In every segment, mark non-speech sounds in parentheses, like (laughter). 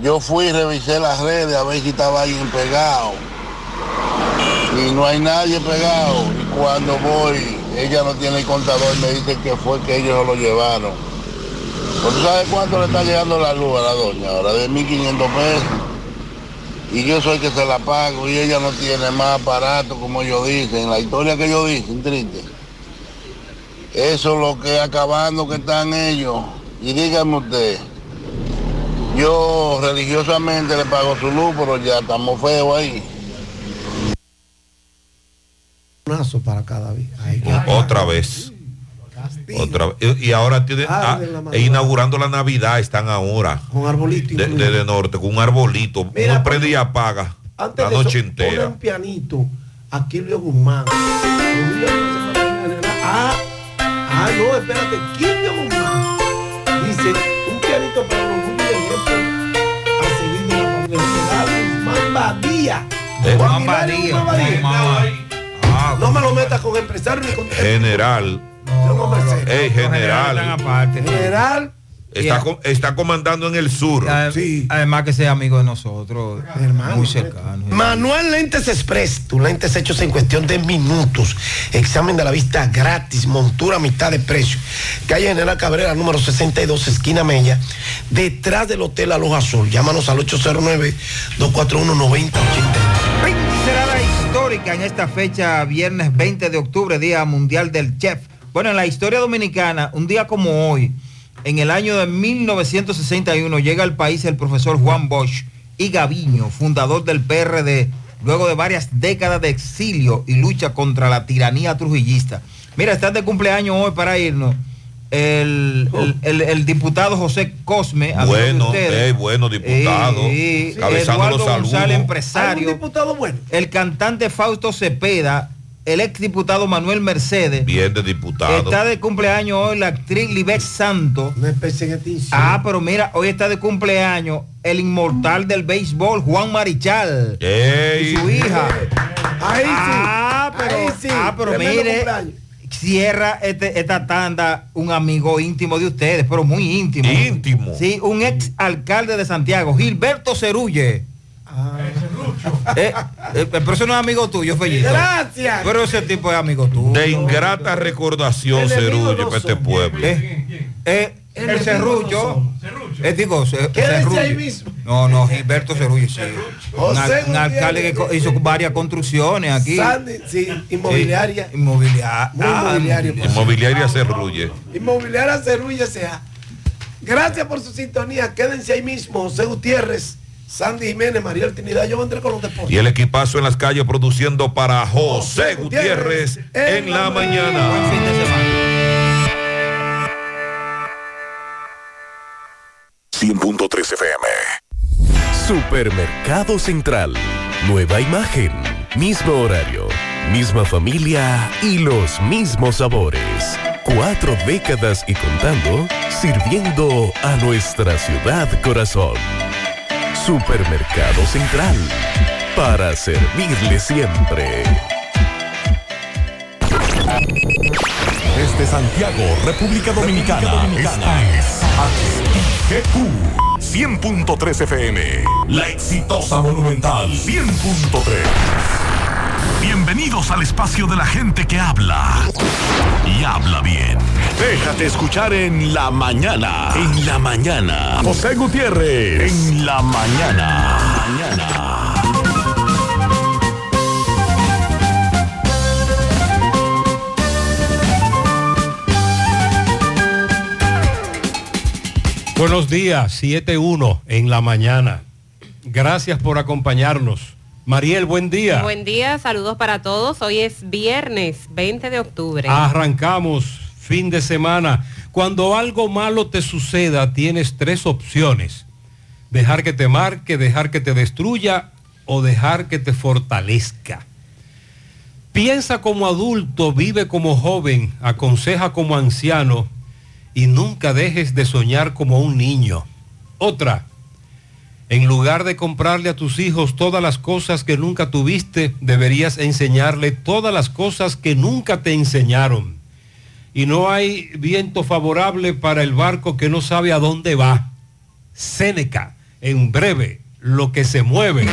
Yo fui y revisé las redes a ver si estaba alguien pegado. Y no hay nadie pegado. Y cuando voy, ella no tiene el contador, me dice que fue que ellos lo llevaron. Pues, ¿Tú sabes cuánto le está llegando la luz a la doña ahora? De 1.500 pesos. Y yo soy que se la pago y ella no tiene más aparato como ellos dicen. La historia que ellos dicen, triste. Eso es lo que acabando que están ellos. Y dígame usted, yo religiosamente le pago su luz, pero ya estamos feos ahí. para cada vez. Otra vez. Otra vez. Y ahora tiene, ah, e inaugurando la Navidad, están ahora. Con arbolito. De, desde norte, con un arbolito. Mira, Uno prende y apaga Antes la de noche eso, entera. un pianito a Kilvio Guzmán. Ah, ah, no, espérate, Kilvio Guzmán. Dice, un pianito para Badía. Eh, Juan Juan Badía. No me lo metas con empresario ni con General. General. General. Está, está comandando en el sur. Además que sea amigo de nosotros. Muy cercano. Manuel Lentes Express, tus lentes hechos en cuestión de minutos. Examen de la vista gratis, montura a mitad de precio. Calle General Cabrera, número 62, esquina Mella, detrás del Hotel Aloja Azul. Llámanos al 809-241-9080. será la histórica en esta fecha, viernes 20 de octubre, Día Mundial del Chef. Bueno, en la historia dominicana, un día como hoy, en el año de 1961, llega al país el profesor Juan Bosch y Gaviño, fundador del PRD, luego de varias décadas de exilio y lucha contra la tiranía trujillista. Mira, está de cumpleaños hoy para irnos. El, el- el- el diputado José Cosme, Bueno, ustedes. ey, bueno, diputado. Cabezando Eduardo los saludos. González, empresario. ¿Algún diputado bueno? El cantante Fausto Cepeda, el exdiputado Manuel Mercedes. Bien de diputado. Está de cumpleaños hoy la actriz Libet Santo. Una especie de extinción. Ah, pero mira, hoy está de cumpleaños el inmortal del béisbol, Juan Marichal. Ey. Y su hija. Ahí sí. Ah, pero, Ahí sí. ah, pero mire, cumpleaños. cierra este- esta tanda un amigo íntimo de ustedes, pero muy íntimo. Íntimo. Sí, un ex alcalde de Santiago, Gilberto Cerulle. Eh, eh, pero eso no es amigo tuyo, Fellito. Gracias. Pero ese tipo es amigo tuyo. De ingrata recordación, Cerullo, para este pueblo. Eh, eh, el Cerrullo. Eh, digo, Ce- Quédese Cerrullo. ahí mismo. No, no, Gilberto Cerrullo, sí. Un, un alcalde que hizo varias construcciones aquí. Sandy, sí, inmobiliaria. Sí, inmobiliaria. Ah. Inmobiliaria Cerrulle. Inmobiliaria Cerulla sea. Gracias por su sintonía. Quédense ahí mismo. José Gutiérrez, Sandy Jiménez, María Trinidad. Yo vendré con los deportes. Y el equipazo en las calles produciendo para José Gutiérrez en la mañana. Buen fin de semana. 100.3 FM. Supermercado Central. Nueva imagen. Mismo horario. Misma familia y los mismos sabores. Cuatro décadas y contando, sirviendo a nuestra ciudad corazón. Supermercado Central. Para servirle siempre. Desde Santiago, República Dominicana. Esta es HIGQ 100.3 FM. La exitosa Monumental 100.3. Bienvenidos al espacio de la gente que habla y habla bien. Déjate escuchar en la mañana. En la mañana. José Gutiérrez. En la mañana. Mañana. Buenos días, 7-1 en la mañana. Gracias por acompañarnos. Mariel, buen día. Buen día, saludos para todos. Hoy es viernes 20 de octubre. Arrancamos fin de semana. Cuando algo malo te suceda, tienes tres opciones. Dejar que te marque, dejar que te destruya o dejar que te fortalezca. Piensa como adulto, vive como joven, aconseja como anciano y nunca dejes de soñar como un niño. Otra, en lugar de comprarle a tus hijos todas las cosas que nunca tuviste, deberías enseñarle todas las cosas que nunca te enseñaron. Y no hay viento favorable para el barco que no sabe a dónde va. Séneca, En breve, lo que se mueve.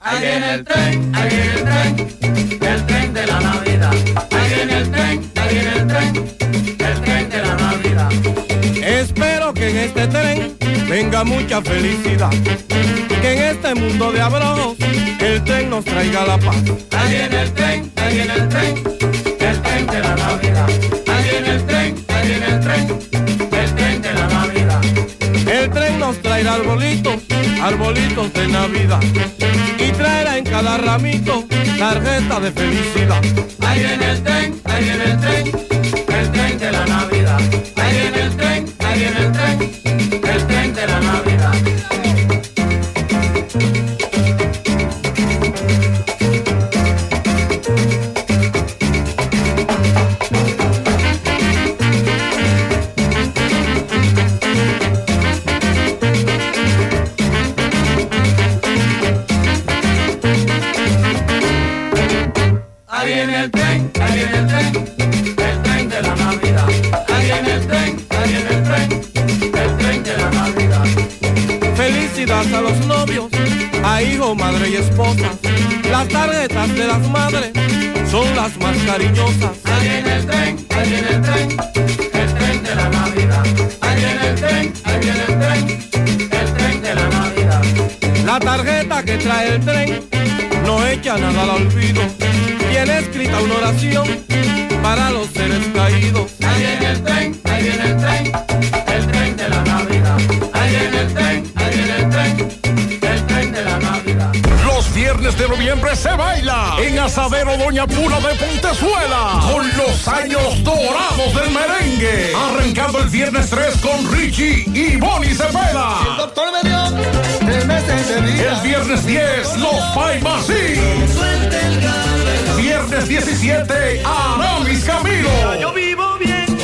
Ahí viene el tren, ahí viene el tren, el tren de la Navidad. Ahí viene el tren, ahí viene el tren, el tren de la Navidad. Espero que en este tren venga mucha felicidad. Que en este mundo de abrojos el tren nos traiga la paz. Ahí viene el tren, ahí viene el tren, el tren de la Navidad. Ahí viene el tren, ahí viene el tren, el tren de la Navidad. El tren nos traerá arbolitos, arbolitos de Navidad. Y traerá en cada ramito tarjeta de felicidad. Ahí viene el tren, ahí viene el tren, el tren de la Navidad. Ahí viene el tren, ahí viene el tren, el tren de la Navidad. Doña Pula de Pontezuela con los años dorados del merengue. Arrancando el viernes 3 con Richie y Bonnie Cepeda. doctor me dio tres meses de vida. El viernes 10, los Paimasí. Viernes 17, Aramis Camilo. Yo vivo bien.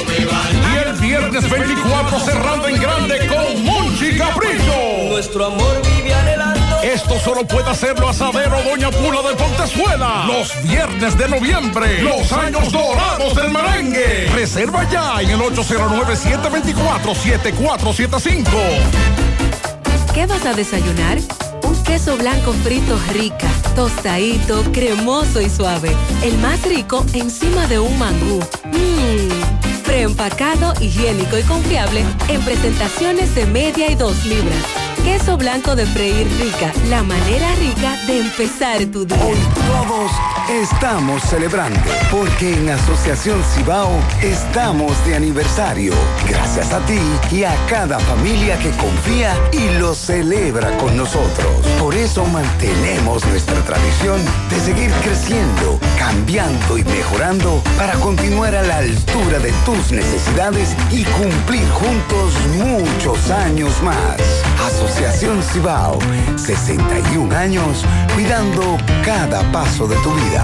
Y el viernes 24 cerrando en grande con Monchi Capricho. Nuestro amor vive anhelando. Esto solo puede hacerlo Asadero Doña Pula de Pontezuela. Los viernes de noviembre. Los años dorados del merengue. Reserva ya en el 809-724-7475. ¿Qué vas a desayunar? Un queso blanco frito rica, tostadito, cremoso y suave. El más rico encima de un mangú. Mmm, preempacado, higiénico y confiable en presentaciones de media y dos libras. Queso blanco de freír rica, la manera rica de empezar tu día. Todos estamos celebrando porque en Asociación Cibao estamos de aniversario. Gracias a ti y a cada familia que confía y lo celebra con nosotros. Por eso mantenemos nuestra tradición de seguir creciendo, cambiando y mejorando para continuar a la altura de tus necesidades y cumplir juntos muchos años más. Asociación Cibao, 61 años cuidando cada paso de tu vida.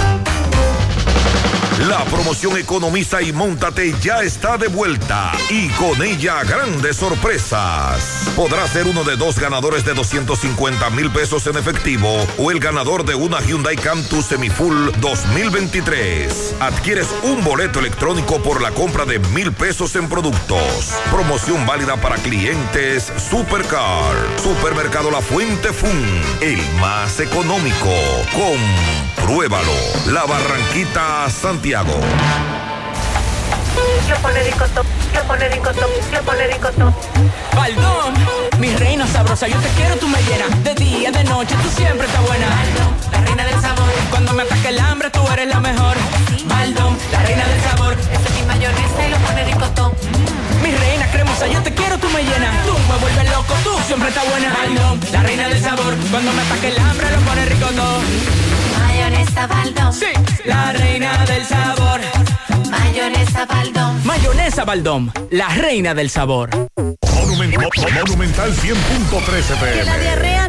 La promoción Economiza y Móntate ya está de vuelta y con ella grandes sorpresas. Podrás ser uno de dos ganadores de 250 mil pesos en efectivo o el ganador de una Hyundai Cantus Semifull 2023. Adquieres un boleto electrónico por la compra de mil pesos en productos. Promoción válida para clientes Supercar. Supermercado La Fuente Fun, el más económico. Compruébalo. La Barranquita Santiago. Yo yo pone ricotop, yo pone ricotop. Baldón, mi reina sabrosa, yo te quiero, tú me llenas. De día, de noche, tú siempre estás buena. Baldón, la reina del sabor. Cuando me ataque el hambre, tú eres la mejor. Baldón, la reina del sabor. Ese es mi mayonesa y lo pone ricotop. Mi reina cremosa, yo te quiero, tú me llenas. Tú me vuelves loco, tú siempre estás buena. Baldón, la reina del sabor. Cuando me ataque el hambre, lo pone rico todo. Mayonesa Baldón. Sí, la reina del sabor. Mayonesa Baldón. Mayonesa Baldón, la reina del sabor. Monumental 100.13 Que la pm. diarrea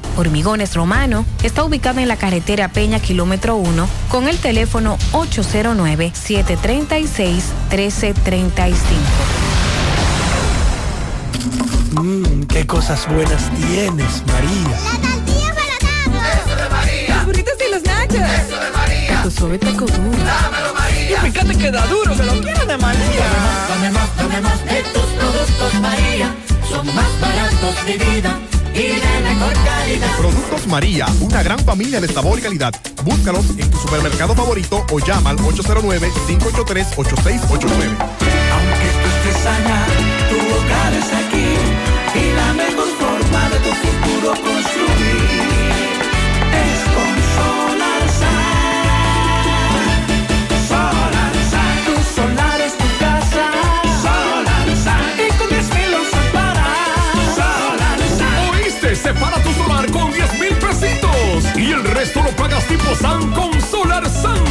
Hormigones Romano está ubicado en la carretera Peña Kilómetro 1 con el teléfono 809-736-1335. Mmm, qué cosas buenas tienes, María. Eso de María. Los burritos y los nachos. Eso de María. Tu suave taco duro. Dámelo, María. Y fíjate que da duro, que lo quiero de María. Dame más, dame más de tus productos, María. Son más baratos de vida Productos María, una gran familia de sabor y calidad. Búscalos en tu supermercado favorito o llama al 809-583-8689. Aunque tú estés allá, tu hogar es aquí y la mejor forma de tu futuro construir SAN con Solar SAN.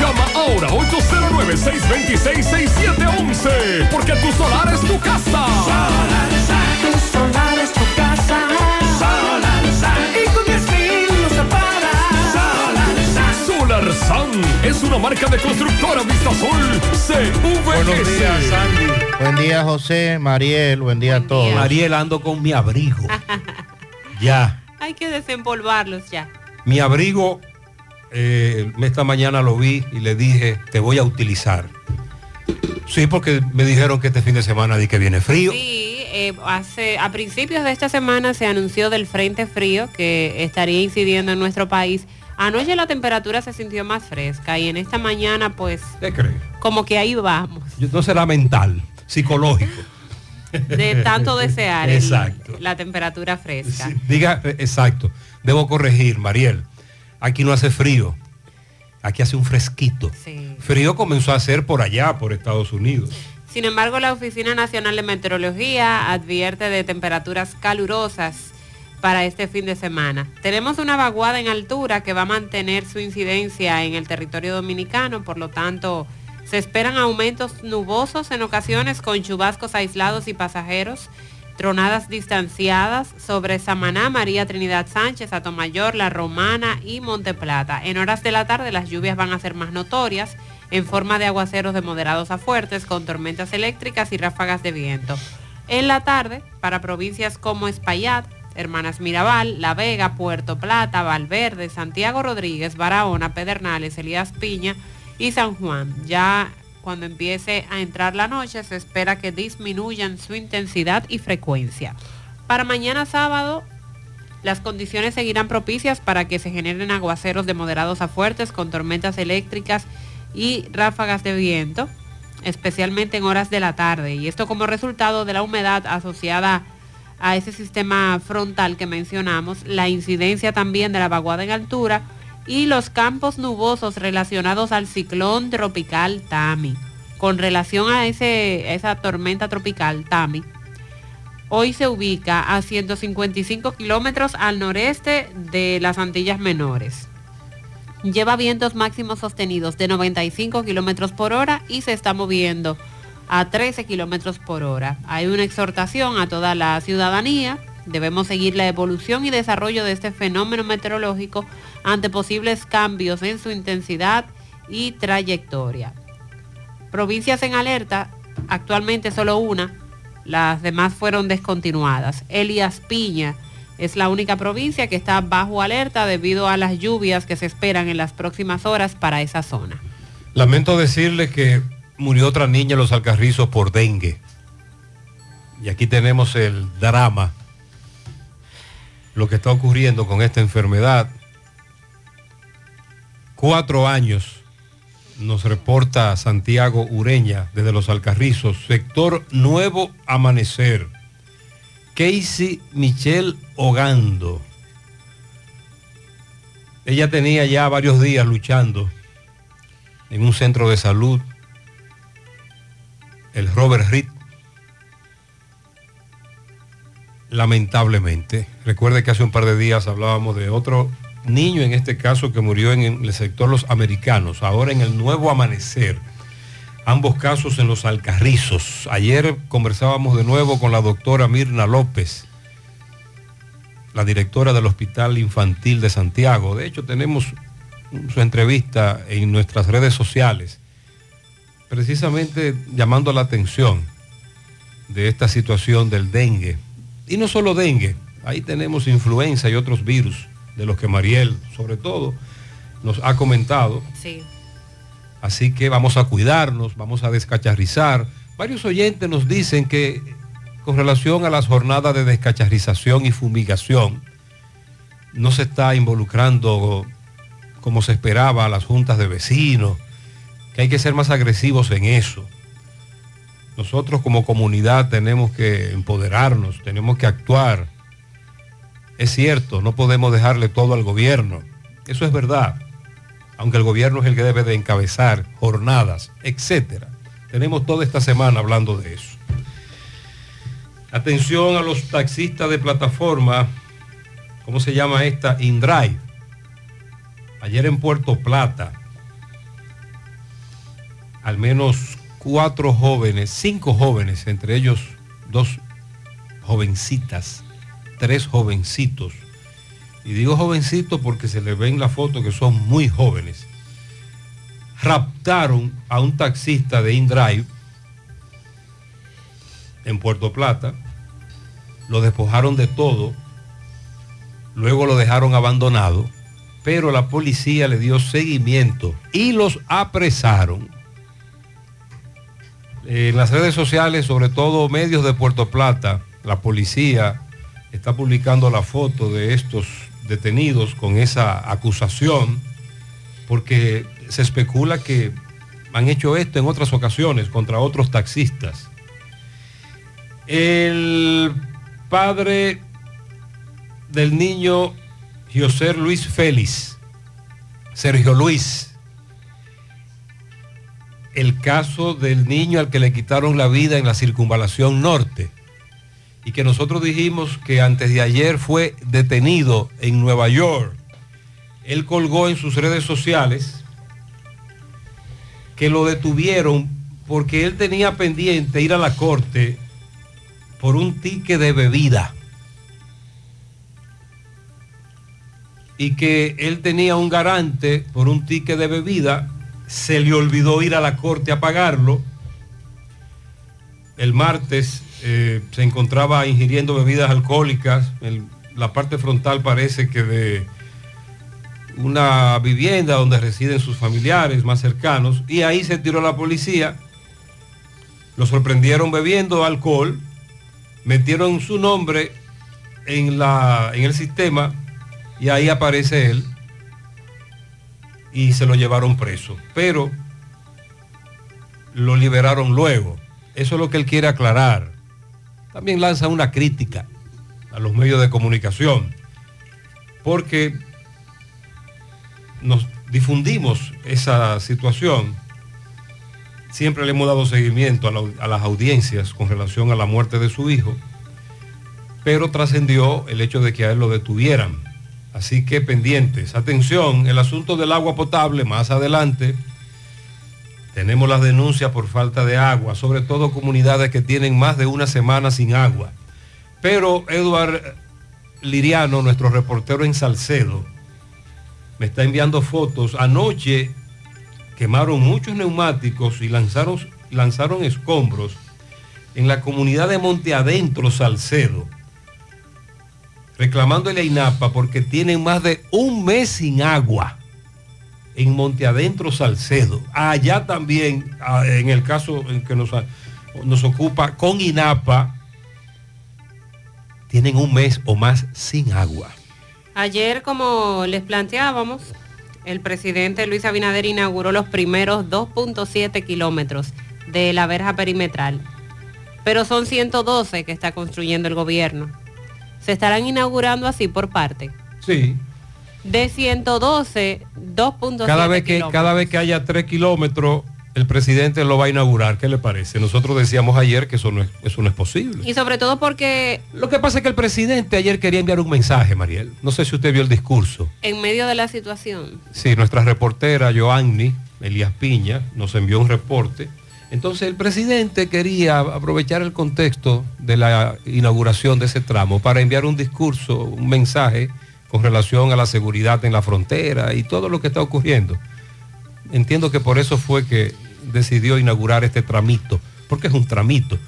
Llama ahora 809-626-6711 porque tu solar es tu casa. Solar Sun. Tu solar es tu casa. Solar Sun. Y con 10 mil usos para Solar Sun. Solar SAN es una marca de constructora Vistasol CVS. Buenos días, Sandy. Buen día, José, Mariel, buen día a todos. Mariel, ando con mi abrigo. (laughs) (laughs) ya. Hay que desempolvarlos ya. Mi abrigo, eh, esta mañana lo vi y le dije, te voy a utilizar. Sí, porque me dijeron que este fin de semana di que viene frío. Sí, eh, hace, a principios de esta semana se anunció del frente frío que estaría incidiendo en nuestro país. Anoche la temperatura se sintió más fresca y en esta mañana pues ¿Qué crees? como que ahí vamos, No será mental, psicológico. de tanto desear el- (laughs) Exacto. la temperatura fresca. Diga, eh, exacto. Debo corregir, Mariel. Aquí no hace frío. Aquí hace un fresquito. Frío comenzó a hacer por allá, por Estados Unidos. Sin embargo, la Oficina Nacional de Meteorología advierte de temperaturas calurosas para este fin de semana. Tenemos una vaguada en altura que va a mantener su incidencia en el territorio dominicano, por lo tanto, se esperan aumentos nubosos en ocasiones con chubascos aislados y pasajeros, tronadas distanciadas sobre Samaná, María Trinidad Sánchez, Atomayor, La Romana y Monteplata. En horas de la tarde las lluvias van a ser más notorias en forma de aguaceros de moderados a fuertes con tormentas eléctricas y ráfagas de viento. En la tarde, para provincias como Espaillat, Hermanas Mirabal, La Vega, Puerto Plata, Valverde, Santiago Rodríguez, Barahona, Pedernales, Elías Piña y San Juan. Ya cuando empiece a entrar la noche se espera que disminuyan su intensidad y frecuencia. Para mañana sábado, las condiciones seguirán propicias para que se generen aguaceros de moderados a fuertes con tormentas eléctricas y ráfagas de viento, especialmente en horas de la tarde. Y esto como resultado de la humedad asociada a ese sistema frontal que mencionamos, la incidencia también de la vaguada en altura y los campos nubosos relacionados al ciclón tropical Tami. Con relación a, ese, esa tormenta tropical Tami, hoy se ubica a 155 kilómetros al noreste de las Antillas Menores. Lleva vientos máximos sostenidos de 95 kilómetros por hora y se está moviendo a 13 kilómetros por hora. Hay una exhortación a toda la ciudadanía. Debemos seguir la evolución y desarrollo de este fenómeno meteorológico ante posibles cambios en su intensidad y trayectoria. Provincias en alerta, actualmente solo una, las demás fueron descontinuadas. Elías Piña es la única provincia que está bajo alerta debido a las lluvias que se esperan en las próximas horas para esa zona. Lamento decirle que murió otra niña en los Alcarrizos por dengue. Y aquí tenemos el drama, lo que está ocurriendo con esta enfermedad. Cuatro años nos reporta Santiago Ureña desde los Alcarrizos, sector Nuevo Amanecer. Casey Michelle Ogando. Ella tenía ya varios días luchando en un centro de salud, el Robert Reed. Lamentablemente, recuerde que hace un par de días hablábamos de otro niño, en este caso, que murió en el sector Los Americanos, ahora en el Nuevo Amanecer. Ambos casos en los Alcarrizos. Ayer conversábamos de nuevo con la doctora Mirna López, la directora del Hospital Infantil de Santiago. De hecho, tenemos su entrevista en nuestras redes sociales, precisamente llamando la atención de esta situación del dengue. Y no solo dengue, ahí tenemos influenza y otros virus de los que Mariel, sobre todo, nos ha comentado. Sí. Así que vamos a cuidarnos, vamos a descacharrizar. Varios oyentes nos dicen que con relación a las jornadas de descacharrización y fumigación, no se está involucrando como se esperaba a las juntas de vecinos, que hay que ser más agresivos en eso. Nosotros como comunidad tenemos que empoderarnos, tenemos que actuar. Es cierto, no podemos dejarle todo al gobierno. Eso es verdad aunque el gobierno es el que debe de encabezar jornadas, etcétera. Tenemos toda esta semana hablando de eso. Atención a los taxistas de plataforma, ¿cómo se llama esta? InDrive. Ayer en Puerto Plata, al menos cuatro jóvenes, cinco jóvenes, entre ellos dos jovencitas, tres jovencitos, y digo jovencitos porque se les ve en la foto que son muy jóvenes, raptaron a un taxista de InDrive en Puerto Plata, lo despojaron de todo, luego lo dejaron abandonado, pero la policía le dio seguimiento y los apresaron. En las redes sociales, sobre todo medios de Puerto Plata, la policía está publicando la foto de estos detenidos con esa acusación, porque se especula que han hecho esto en otras ocasiones contra otros taxistas. El padre del niño José Luis Félix, Sergio Luis, el caso del niño al que le quitaron la vida en la circunvalación norte y que nosotros dijimos que antes de ayer fue detenido en Nueva York. Él colgó en sus redes sociales que lo detuvieron porque él tenía pendiente ir a la corte por un ticket de bebida. Y que él tenía un garante por un ticket de bebida, se le olvidó ir a la corte a pagarlo. El martes eh, se encontraba ingiriendo bebidas alcohólicas. La parte frontal parece que de una vivienda donde residen sus familiares más cercanos. Y ahí se tiró la policía. Lo sorprendieron bebiendo alcohol. Metieron su nombre en, la, en el sistema y ahí aparece él. Y se lo llevaron preso. Pero lo liberaron luego. Eso es lo que él quiere aclarar también lanza una crítica a los medios de comunicación, porque nos difundimos esa situación. Siempre le hemos dado seguimiento a, a las audiencias con relación a la muerte de su hijo, pero trascendió el hecho de que a él lo detuvieran. Así que pendientes, atención, el asunto del agua potable más adelante. Tenemos las denuncias por falta de agua, sobre todo comunidades que tienen más de una semana sin agua. Pero Eduard Liriano, nuestro reportero en Salcedo, me está enviando fotos. Anoche quemaron muchos neumáticos y lanzaron, lanzaron escombros en la comunidad de Monte Adentro, Salcedo, reclamándole a INAPA porque tienen más de un mes sin agua en Monte Adentro, Salcedo. Allá también, ah, en el caso en que nos, nos ocupa con INAPA, tienen un mes o más sin agua. Ayer, como les planteábamos, el presidente Luis Abinader inauguró los primeros 2.7 kilómetros de la verja perimetral, pero son 112 que está construyendo el gobierno. Se estarán inaugurando así por parte. Sí. De 112, 2.7 Cada vez, que, kilómetros. cada vez que haya tres kilómetros, el presidente lo va a inaugurar. ¿Qué le parece? Nosotros decíamos ayer que eso no es, eso no es posible. Y sobre todo porque Lo que pasa es que el presidente ayer quería enviar un mensaje, Mariel. No sé si usted vio el discurso. en medio de la situación, Sí, nuestra reportera Joanny Elías Piña nos envió un reporte. Entonces el presidente quería aprovechar el contexto de la inauguración de ese tramo para enviar un discurso, un mensaje con relación a la seguridad en la frontera y todo lo que está ocurriendo. Entiendo que por eso fue que decidió inaugurar este tramito, porque es un tramito.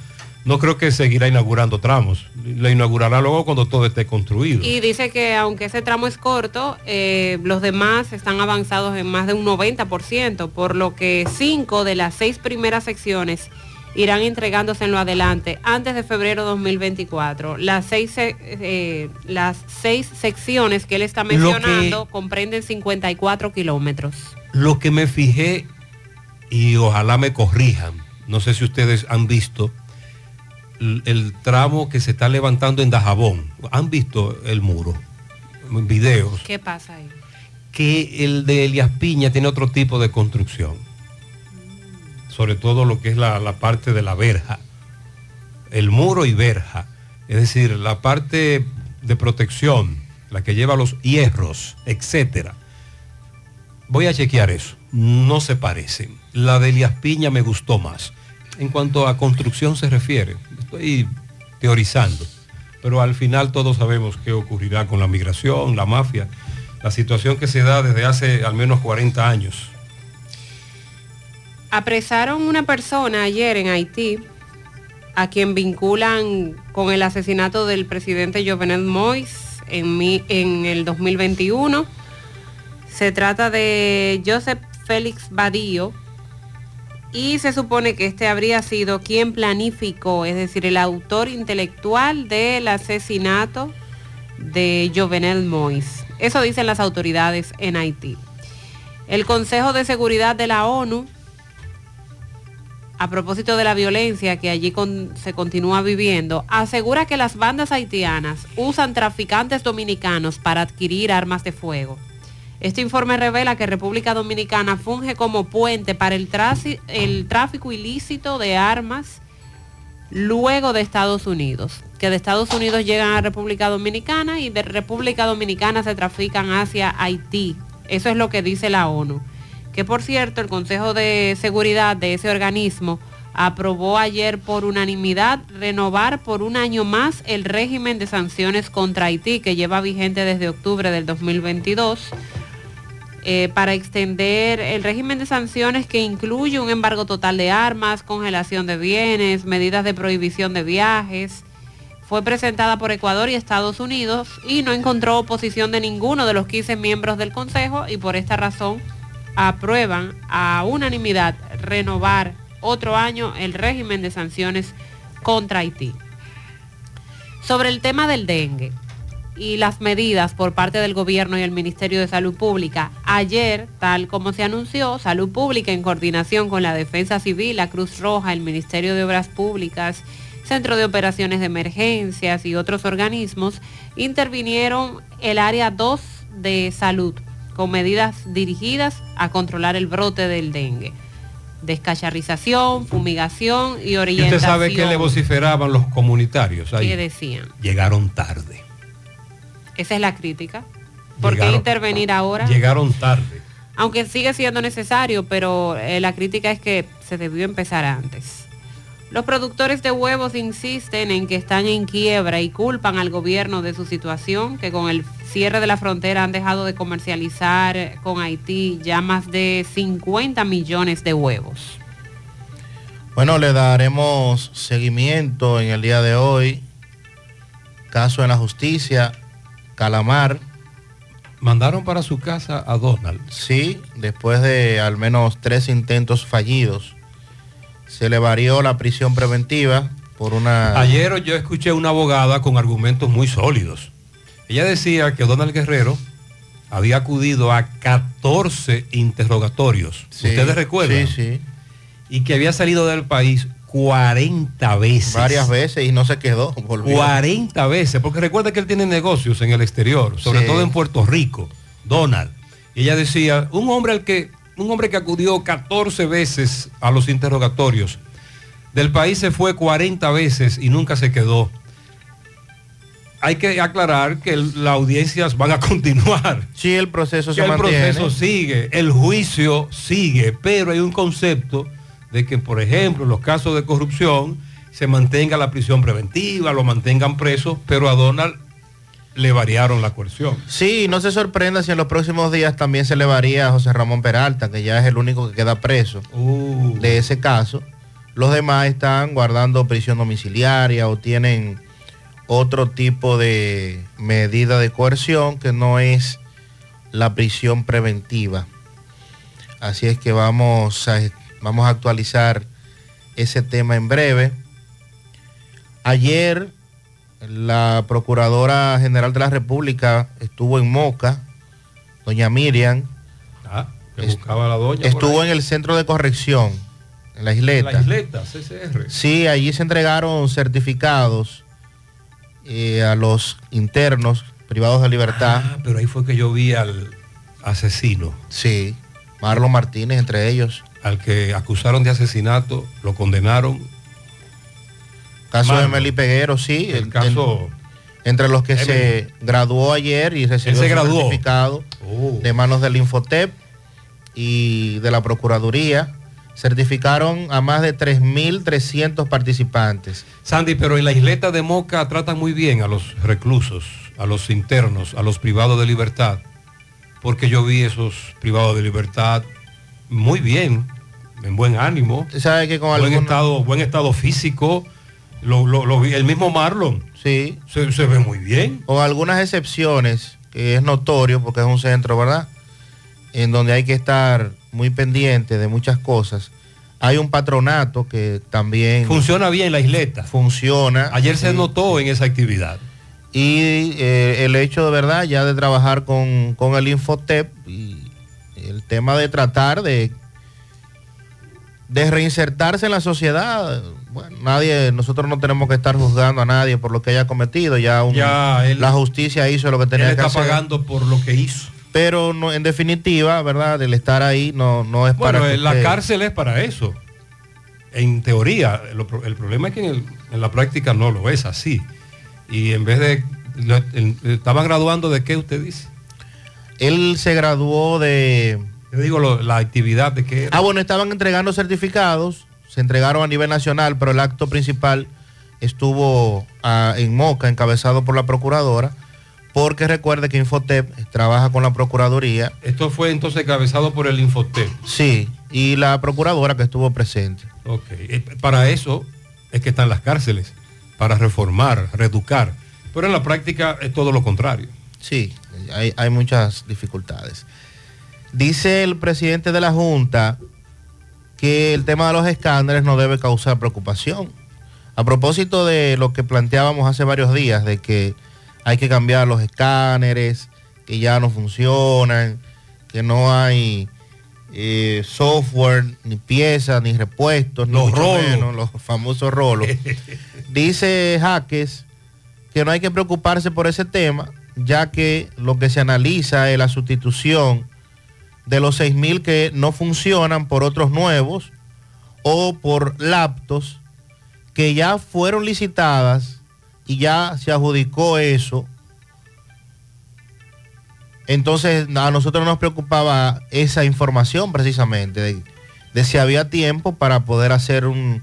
No creo que seguirá inaugurando tramos. Lo inaugurará luego cuando todo esté construido. y dice que aunque ese tramo es corto, eh, los demás están avanzados en más de un 90%, por lo que cinco de las seis primeras secciones irán entregándose en lo adelante antes de febrero 2024. Las seis, se- eh, las seis secciones que él está que- mencionando comprenden 54 kilómetros. Lo que me fijé, y ojalá me corrijan, no sé si ustedes han visto el tramo que se está levantando en Dajabón. ¿Han visto el muro? En videos. ¿Qué pasa ahí? Que el de Elias Piña tiene otro tipo de construcción. Sobre todo lo que es la, la parte de la verja. El muro y verja. Es decir, la parte de protección, la que lleva los hierros, etcétera. Voy a chequear eso. No se parecen. La de Elias Piña me gustó más. En cuanto a construcción se refiere, estoy teorizando. Pero al final todos sabemos qué ocurrirá con la migración, la mafia, la situación que se da desde hace al menos 40 años. Apresaron una persona ayer en Haití a quien vinculan con el asesinato del presidente Jovenel Moïse en, mi- en el 2021. Se trata de Joseph Félix Badillo y se supone que este habría sido quien planificó, es decir, el autor intelectual del asesinato de Jovenel Moïse. Eso dicen las autoridades en Haití. El Consejo de Seguridad de la ONU a propósito de la violencia que allí se continúa viviendo, asegura que las bandas haitianas usan traficantes dominicanos para adquirir armas de fuego. Este informe revela que República Dominicana funge como puente para el, el tráfico ilícito de armas luego de Estados Unidos, que de Estados Unidos llegan a República Dominicana y de República Dominicana se trafican hacia Haití. Eso es lo que dice la ONU. Que por cierto, el Consejo de Seguridad de ese organismo aprobó ayer por unanimidad renovar por un año más el régimen de sanciones contra Haití que lleva vigente desde octubre del 2022 eh, para extender el régimen de sanciones que incluye un embargo total de armas, congelación de bienes, medidas de prohibición de viajes. Fue presentada por Ecuador y Estados Unidos y no encontró oposición de ninguno de los 15 miembros del Consejo y por esta razón aprueban a unanimidad renovar otro año el régimen de sanciones contra Haití. Sobre el tema del dengue y las medidas por parte del gobierno y el Ministerio de Salud Pública, ayer, tal como se anunció, Salud Pública en coordinación con la Defensa Civil, la Cruz Roja, el Ministerio de Obras Públicas Centro de Operaciones de Emergencias y otros organismos, intervinieron el área 2 de salud con medidas dirigidas a controlar el brote del dengue. Descacharrización, fumigación y Y orientación. usted sabe que le vociferaban los comunitarios ahí. ¿Qué decían? Llegaron tarde. Esa es la crítica. ¿Por qué intervenir ahora? Llegaron tarde. Aunque sigue siendo necesario, pero eh, la crítica es que se debió empezar antes. Los productores de huevos insisten en que están en quiebra y culpan al gobierno de su situación, que con el cierre de la frontera han dejado de comercializar con Haití ya más de 50 millones de huevos. Bueno, le daremos seguimiento en el día de hoy. Caso en la justicia, Calamar. Mandaron para su casa a Donald. Sí, después de al menos tres intentos fallidos. Se le varió la prisión preventiva por una... Ayer yo escuché a una abogada con argumentos muy sólidos. Ella decía que Donald Guerrero había acudido a 14 interrogatorios. Sí, ¿Ustedes recuerdan? Sí, sí. Y que había salido del país 40 veces. Varias veces y no se quedó. volvió. 40 veces, porque recuerda que él tiene negocios en el exterior, sobre Sí. todo en Puerto Rico, Donald. Y ella decía, un hombre al que un hombre que acudió 14 veces a los interrogatorios, del país se fue 40 veces y nunca se quedó. Hay que aclarar que el- las audiencias van a (laughs) continuar. Sí, el proceso Que se el mantiene. proceso sigue, el juicio sigue, pero hay un concepto de que, por ejemplo, en los casos de corrupción se mantenga la prisión preventiva, lo mantengan preso, pero a Donald le variaron la coerción. Sí, no se sorprenda si en los próximos días también se le varía a José Ramón Peralta, que ya es el único que queda preso Uh. de ese caso. Los demás están guardando prisión domiciliaria o tienen otro tipo de medida de coerción que no es la prisión preventiva. Así es que vamos a, vamos a actualizar ese tema en breve. Ayer la Procuradora General de la República estuvo en Moca, doña Miriam. Ah, que buscaba a la doña. Estuvo en el centro de corrección, en la isleta. La isleta, CCR. Sí, allí se entregaron certificados eh, a los internos privados de libertad. Ah, pero ahí fue que yo vi al asesino. Sí, Marlon Martínez entre ellos. Al que acusaron de asesinato, lo condenaron. Caso de Marlon. Meli Peguero, sí. El caso- entre los que se graduó ayer y recibió su certificado Oh. de manos del Infotep y de la Procuraduría. Certificaron a más de 3.300 participantes. Sandy, pero en la isleta de Moca tratan muy bien a los reclusos, a los internos, a los privados de libertad, porque yo vi esos privados de libertad muy bien, en buen ánimo, ¿Sabe que con buen, estado, buen estado físico, lo, lo- lo vi, el mismo Marlon, Sí. se, se ve muy bien. Con algunas excepciones, que es notorio porque es un centro, ¿verdad? En donde hay que estar muy pendiente de muchas cosas. Hay un patronato que también Funciona bien la isleta. funciona. Ayer se notó en esa actividad. Y eh, el hecho de verdad ya de trabajar con, con el Infotep y el tema de tratar de, de reinsertarse en la sociedad. Bueno, nadie, nosotros no tenemos que estar juzgando a nadie por lo que haya cometido. Ya, un- Ya, él- la justicia hizo lo que Él tenía que está hacer. pagando por lo que hizo. Pero no, en definitiva, ¿verdad? El estar ahí no, no es Bueno, para. que eh, la usted- cárcel es para eso. En teoría, el problema es que en, el- en la práctica no lo es así. Y en vez de... lo- en- ¿Estaban graduando de qué usted dice? Él se graduó de. Yo digo lo- la actividad de qué era. Ah, bueno, estaban entregando certificados, se entregaron a nivel nacional, pero el acto principal estuvo ah, en Moca, encabezado por la procuradora, porque recuerde que Infotep trabaja con la Procuraduría. Esto fue entonces encabezado por el Infotep. Sí, y la procuradora que estuvo presente. Ok. Eh, Para eso es que están las cárceles, para reformar, reeducar. Pero en la práctica es todo lo contrario. Sí, hay, hay muchas dificultades. Dice el presidente de la Junta que el tema de los escáneres no debe causar preocupación. A propósito de lo que planteábamos hace varios días, de que hay que cambiar los escáneres, que ya no funcionan, que no hay eh, software, ni piezas, ni repuestos, ni Los mucho rolos. menos, los famosos rolos. (laughs) Dice Jaques que no hay que preocuparse por ese tema, ya que lo que se analiza es la sustitución de los 6.000 que no funcionan por otros nuevos o por laptos que ya fueron licitadas y ya se adjudicó eso. Entonces a nosotros nos preocupaba esa información precisamente, de, si había tiempo para poder hacer un-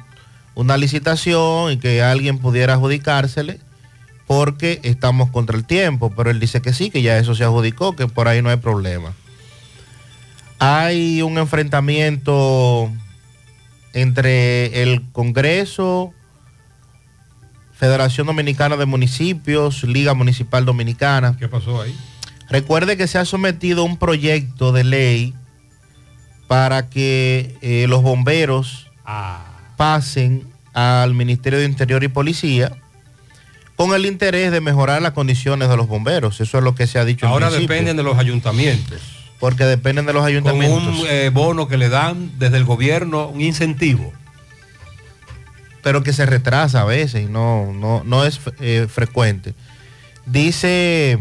una licitación y que alguien pudiera adjudicársele, porque estamos contra el tiempo, pero él dice que sí, que ya eso se adjudicó, que por ahí no hay problema. Hay un enfrentamiento entre el Congreso, Federación Dominicana de Municipios, Liga Municipal Dominicana. ¿Qué pasó ahí? Recuerde que se ha sometido un proyecto de ley para que eh, los bomberos pasen al Ministerio de Interior y Policía con el interés de mejorar las condiciones de los bomberos. Eso es lo que se ha dicho. Ahora dependen de los ayuntamientos. Porque dependen de los Con ayuntamientos. un eh, bono que le dan desde el gobierno, un incentivo. pero que se retrasa a veces no, no, no es eh, frecuente. Dice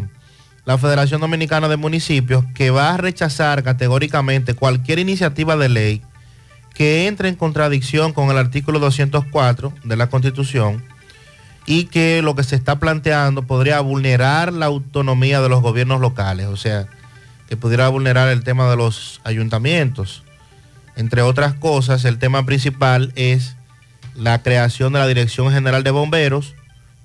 la Federación Dominicana de Municipios que va a rechazar categóricamente cualquier iniciativa de ley que entre en contradicción con el artículo 204 de la Constitución y que lo que se está planteando podría vulnerar la autonomía de los gobiernos locales, o sea, que pudiera vulnerar el tema de los ayuntamientos. Entre otras cosas, el tema principal es la creación de la Dirección General de Bomberos,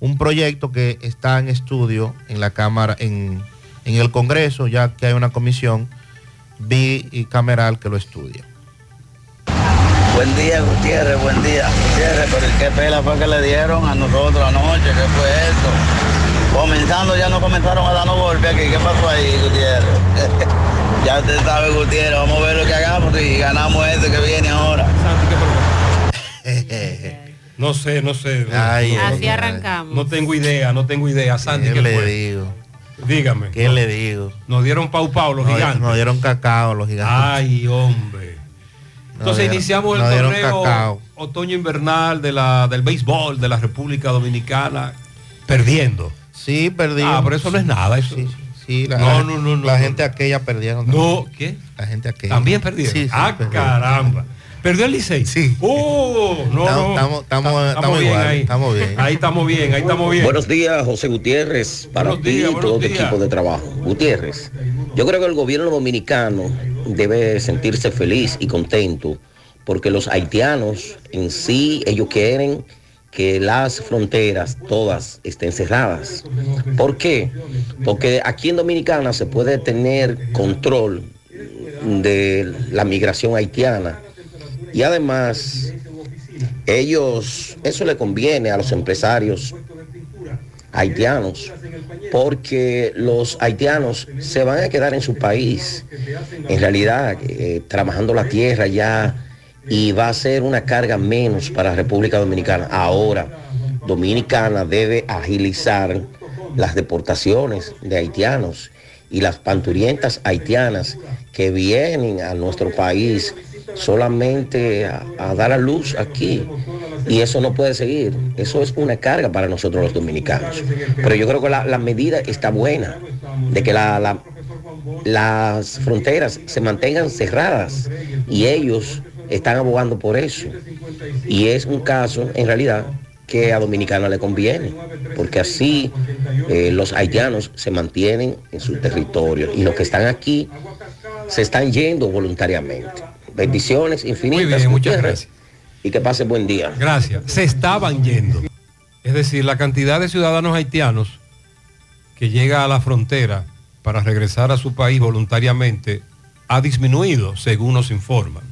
un proyecto que está en estudio en la Cámara, en, en el Congreso, ya que hay una comisión bicameral que lo estudia. Buen día, Gutiérrez, buen día. Gutiérrez, pero ¿qué pela fue que le dieron a nosotros anoche? ¿Qué fue esto? Comenzando ya nos comenzaron a darnos golpes aquí. ¿Qué pasó ahí, Gutiérrez? (laughs) ya usted sabe, Gutiérrez, vamos a ver lo que hagamos y ganamos este que viene ahora. (laughs) No sé, no sé. No, Ay, no, Así no, arrancamos. No tengo idea, no tengo idea. Sandy, ¿Qué ¿qué le fue? digo? Dígame. ¿Qué le digo? Nos dieron Pau Pau, los gigantes. Nos dieron cacao los gigantes. Ay, hombre. Entonces dieron- iniciamos el torneo otoño invernal de la, del béisbol de la República Dominicana perdiendo. Sí, perdimos. Ah, pero eso no es nada. Eso. Sí, sí, la, no, no, no, no. La no. gente aquella perdieron. No, ¿qué? La gente aquella. También perdieron. Sí, sí, ah, perdieron. caramba. ¿Perdió el Licey? Sí. Oh, no, Estamos- no. estamos- estamos- estamos bien igual, ahí. estamos bien. Ahí estamos bien, ahí estamos bien. Buenos días, José Gutiérrez, para Buenos ti días, y todo tu equipo de trabajo. Gutiérrez, yo creo que el gobierno dominicano debe sentirse feliz y contento porque los haitianos en sí, ellos quieren que las fronteras todas estén cerradas. ¿Por qué? Porque aquí en Dominicana se puede tener control de la migración haitiana y además ellos, eso le conviene a los empresarios haitianos, porque los haitianos se van a quedar en su país, en realidad, eh, trabajando la tierra ya, y va a ser una carga menos para la República Dominicana. Ahora, Dominicana debe agilizar las deportaciones de haitianos y las panturientas haitianas que vienen a nuestro país solamente a, dar a luz aquí. Y eso no puede seguir. Eso es una carga para nosotros los dominicanos. Pero yo creo que la, medida está buena, de que la- la- las fronteras se mantengan cerradas y ellos están abogando por eso. Y es un caso, en realidad, que a Dominicana le conviene, porque así eh, los haitianos se mantienen en su territorio y los que están aquí se están yendo voluntariamente. Bendiciones infinitas. Muy bien, muchas gracias. Y que pase buen día. Gracias. Se estaban yendo. Es decir, la cantidad de ciudadanos haitianos que llega a la frontera para regresar a su país voluntariamente ha disminuido, según nos informan.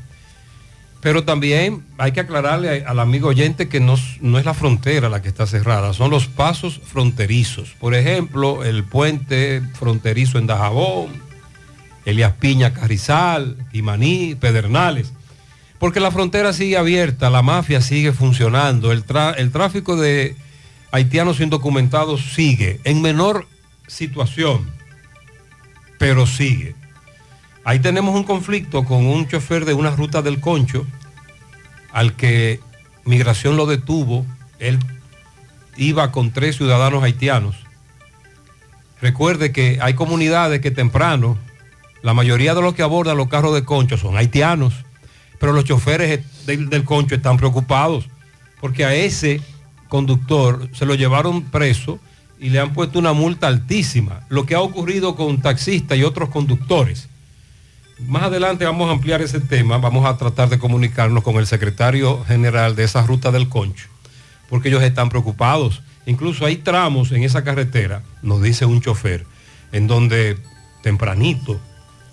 Pero también hay que aclararle al amigo oyente que no, no es la frontera la que está cerrada, son los pasos fronterizos. Por ejemplo, el puente fronterizo en Dajabón, Elias Piña Carrizal, Imaní, Pedernales. Porque la frontera sigue abierta, la mafia sigue funcionando, el, el tráfico de haitianos indocumentados sigue, en menor situación, pero sigue. Ahí tenemos un conflicto con un chofer de una ruta del Concho, al que Migración lo detuvo, él iba con tres ciudadanos haitianos. Recuerde que hay comunidades que temprano, la mayoría de los que abordan los carros de concho son haitianos, pero los choferes del, concho están preocupados porque a ese conductor se lo llevaron preso y le han puesto una multa altísima, lo que ha ocurrido con taxistas y otros conductores. Más adelante vamos a ampliar ese tema, vamos a tratar de comunicarnos con el secretario general de esa ruta del concho, porque ellos están preocupados. Incluso hay tramos en esa carretera, nos dice un chofer, en donde tempranito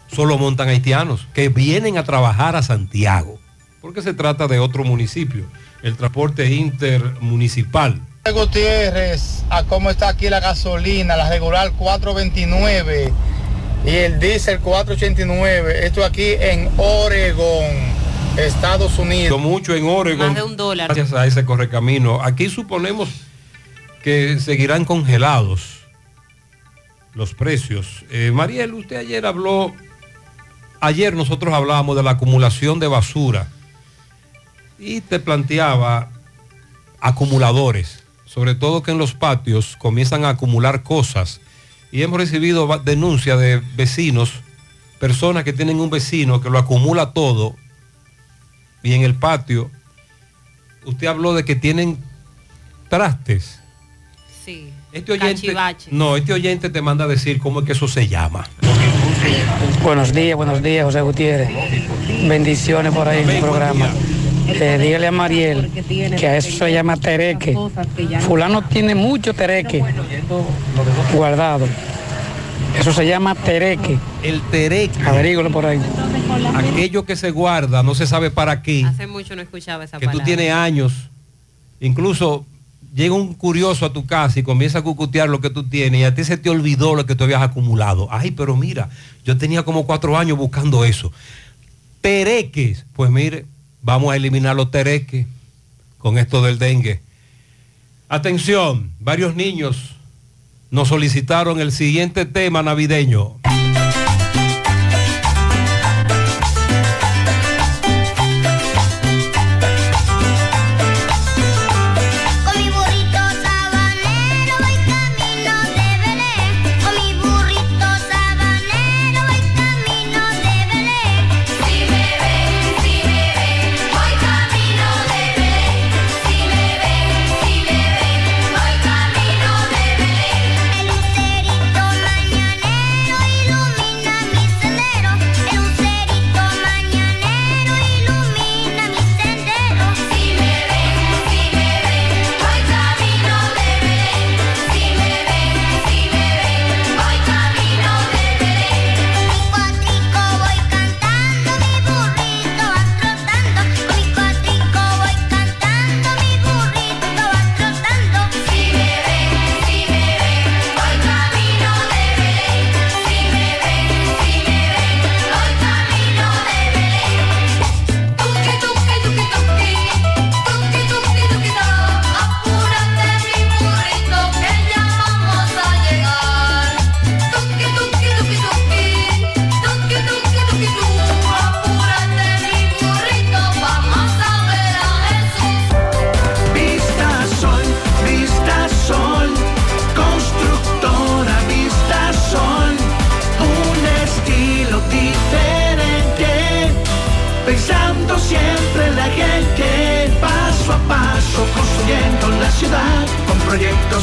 solo montan haitianos que vienen a trabajar a Santiago, porque se trata de otro municipio, el transporte intermunicipal. Gutiérrez, a cómo está aquí la gasolina, la regular 429 y el diésel 489. Esto aquí en Oregón, Estados Unidos. Mucho en Oregon. Más de un dólar. Gracias a ese correcamino. Aquí suponemos que seguirán congelados los precios. Eh, Mariel, usted ayer habló, ayer nosotros hablábamos de la acumulación de basura y te planteaba acumuladores, sobre todo que en los patios comienzan a acumular cosas y hemos recibido denuncias de vecinos, personas que tienen un vecino que lo acumula todo y en el patio usted habló de que tienen trastes. Sí. Este oyente, no, este oyente te manda a decir cómo es que eso se llama. Buenos días, buenos días, José Gutiérrez. Bendiciones por ahí en el programa. Eh, dígale a Mariel que a eso se llama tereque. Fulano tiene mucho tereque guardado. Eso se llama tereque. El tereque. Averígalo por ahí. Aquello que se guarda, no se sabe para qué. Hace mucho no escuchaba esa que tú palabra. tienes años, incluso llega un curioso a tu casa y comienza a cucutear lo que tú tienes y a ti se te olvidó lo que tú habías acumulado. Ay, pero mira, yo tenía como cuatro años buscando eso. Tereques, pues mire, vamos a eliminar los tereques con esto del dengue. Atención, varios niños nos solicitaron el siguiente tema navideño.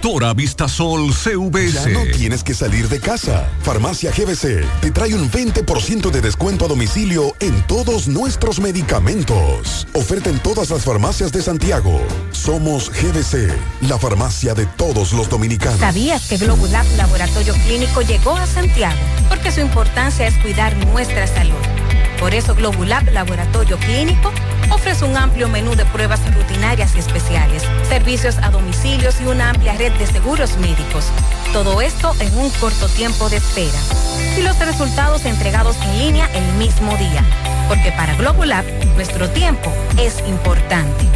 Constructora Vistasol CVS. Ya no tienes que salir de casa. Farmacia GBC te trae un 20% de descuento a domicilio en todos nuestros medicamentos. Oferta en todas las farmacias de Santiago. Somos GBC, la farmacia de todos los dominicanos. ¿Sabías que Globulab Laboratorio Clínico llegó a Santiago? Porque su importancia es cuidar nuestra salud. Por eso Globulab Laboratorio Clínico ofrece un amplio menú de pruebas rutinarias y especiales, servicios a domicilios y una amplia red de seguros médicos. Todo esto en un corto tiempo de espera. Y los resultados entregados en línea el mismo día. Porque para Globulab, nuestro tiempo es importante.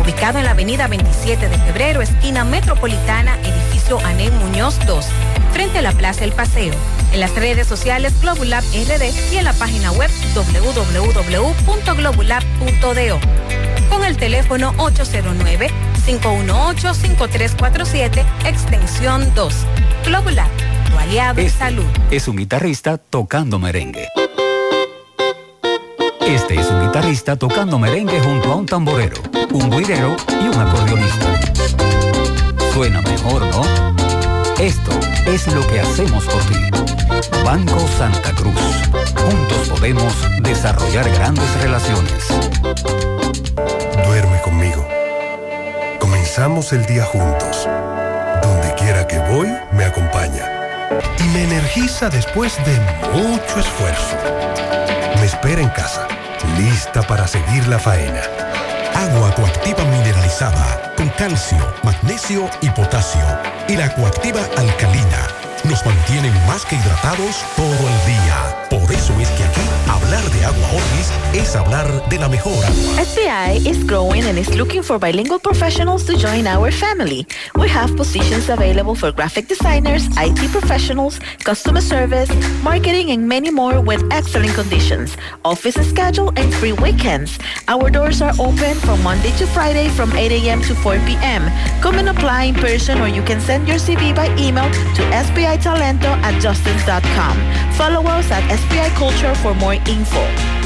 Ubicado en la avenida 27 de febrero, esquina metropolitana, edificio Anel Muñoz 2, frente a la Plaza El Paseo. En las redes sociales Globulab RD y en la página web www.globulab.do. Con el teléfono 809-518-5347, extensión 2. Globulab, tu aliado en salud. Es un guitarrista tocando merengue. Este es un guitarrista tocando merengue junto a un tamborero, un guirero y un acordeonista. Suena mejor, ¿no? Esto es lo que hacemos por ti. Banco Santa Cruz. Juntos podemos desarrollar grandes relaciones. Duerme conmigo. Comenzamos el día juntos. Donde quiera que voy, me acompaña. Y me energiza después de mucho esfuerzo. Espera en casa, lista para seguir la faena. Agua coactiva mineralizada con calcio, magnesio y potasio. Y la coactiva alcalina nos mantienen más que hidratados todo el día. Por eso es que aquí hablar de agua Orbis es hablar de la mejor agua. SBI is growing and is looking for bilingual professionals to join our family. We have positions available for graphic designers, IT professionals, customer service, marketing, and many more with excellent conditions. Office schedule and free weekends. Our doors are open from Monday to Friday from 8 a.m. to 4 p.m. Come and apply in person or you can send your CV by email to sbitalento at justins.com. Follow us at SBI Culture for more info.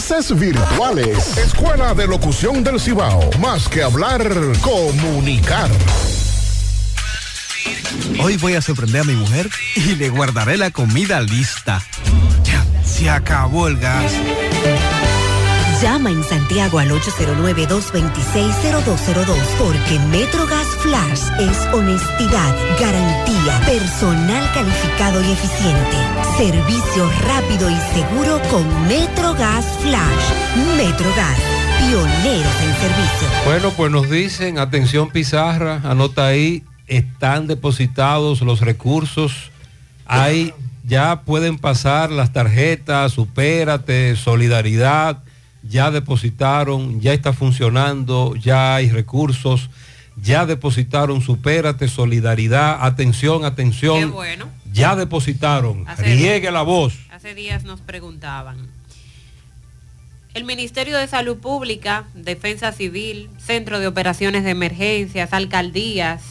virtuales. Escuela de Locución del Cibao. Más que hablar, comunicar. Hoy voy a sorprender a mi mujer y le guardaré la comida lista. Ya, se acabó el gas. Llama en Santiago al 809-226-0202 porque MetroGas Flash es honestidad, garantía, personal calificado y eficiente, servicio rápido y seguro con MetroGas Flash. MetroGas, pioneros en servicio. Bueno, pues nos dicen, atención Pizarra, anota ahí, están depositados los recursos, hay, ya pueden pasar las tarjetas, supérate, solidaridad, ya depositaron, ya está funcionando, ya hay recursos, ya depositaron, supérate, solidaridad, atención, atención. Qué bueno. Ya depositaron, Hace- riegue la voz. Hace días nos preguntaban. El Ministerio de Salud Pública, Defensa Civil, Centro de Operaciones de Emergencias, alcaldías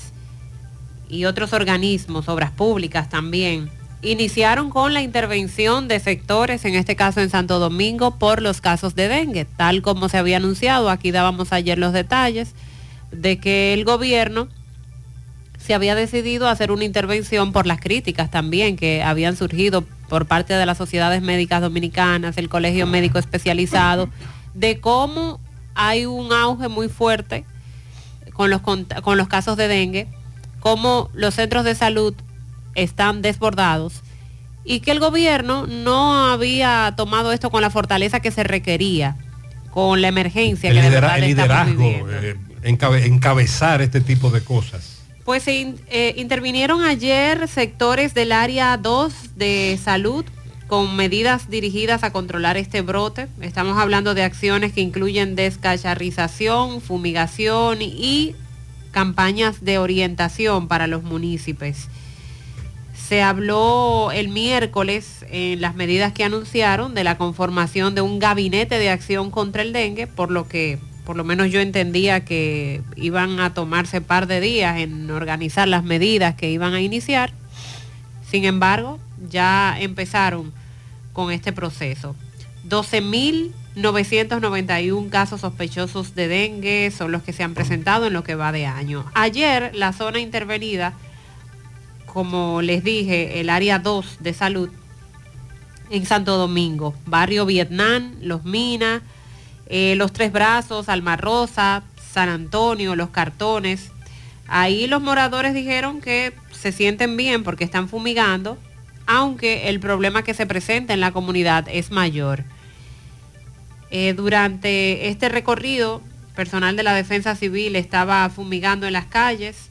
y otros organismos, obras públicas también, iniciaron con la intervención de sectores, en este caso en Santo Domingo, por los casos de dengue, tal como se había anunciado. Aquí dábamos ayer los detalles de que el gobierno se había decidido hacer una intervención por las críticas también que habían surgido por parte de las sociedades médicas dominicanas, el Colegio Médico Especializado, de cómo hay un auge muy fuerte con los, con los casos de dengue, cómo los centros de salud están desbordados y que el gobierno no había tomado esto con la fortaleza que se requería, con la emergencia El, que de lidera- el liderazgo, eh, encabe- encabezar este tipo de cosas. Pues eh, intervinieron ayer sectores del área 2 de salud con medidas dirigidas a controlar este brote. Estamos hablando de acciones que incluyen descacharrización, fumigación y campañas de orientación para los municipios. Se habló el miércoles en las medidas que anunciaron de la conformación de un gabinete de acción contra el dengue, por lo que por lo menos yo entendía que iban a tomarse par de días en organizar las medidas que iban a iniciar. Sin embargo, ya empezaron con este proceso. 12.991 casos sospechosos de dengue son los que se han presentado en lo que va de año. Ayer la zona intervenida como les dije, el área 2 de salud en Santo Domingo, barrio Vietnam, Los Minas, eh, Los Tres Brazos, Alma Rosa, San Antonio, Los Cartones. Ahí los moradores dijeron que se sienten bien porque están fumigando, aunque el problema que se presenta en la comunidad es mayor. Eh, durante este recorrido, personal de la Defensa Civil estaba fumigando en las calles,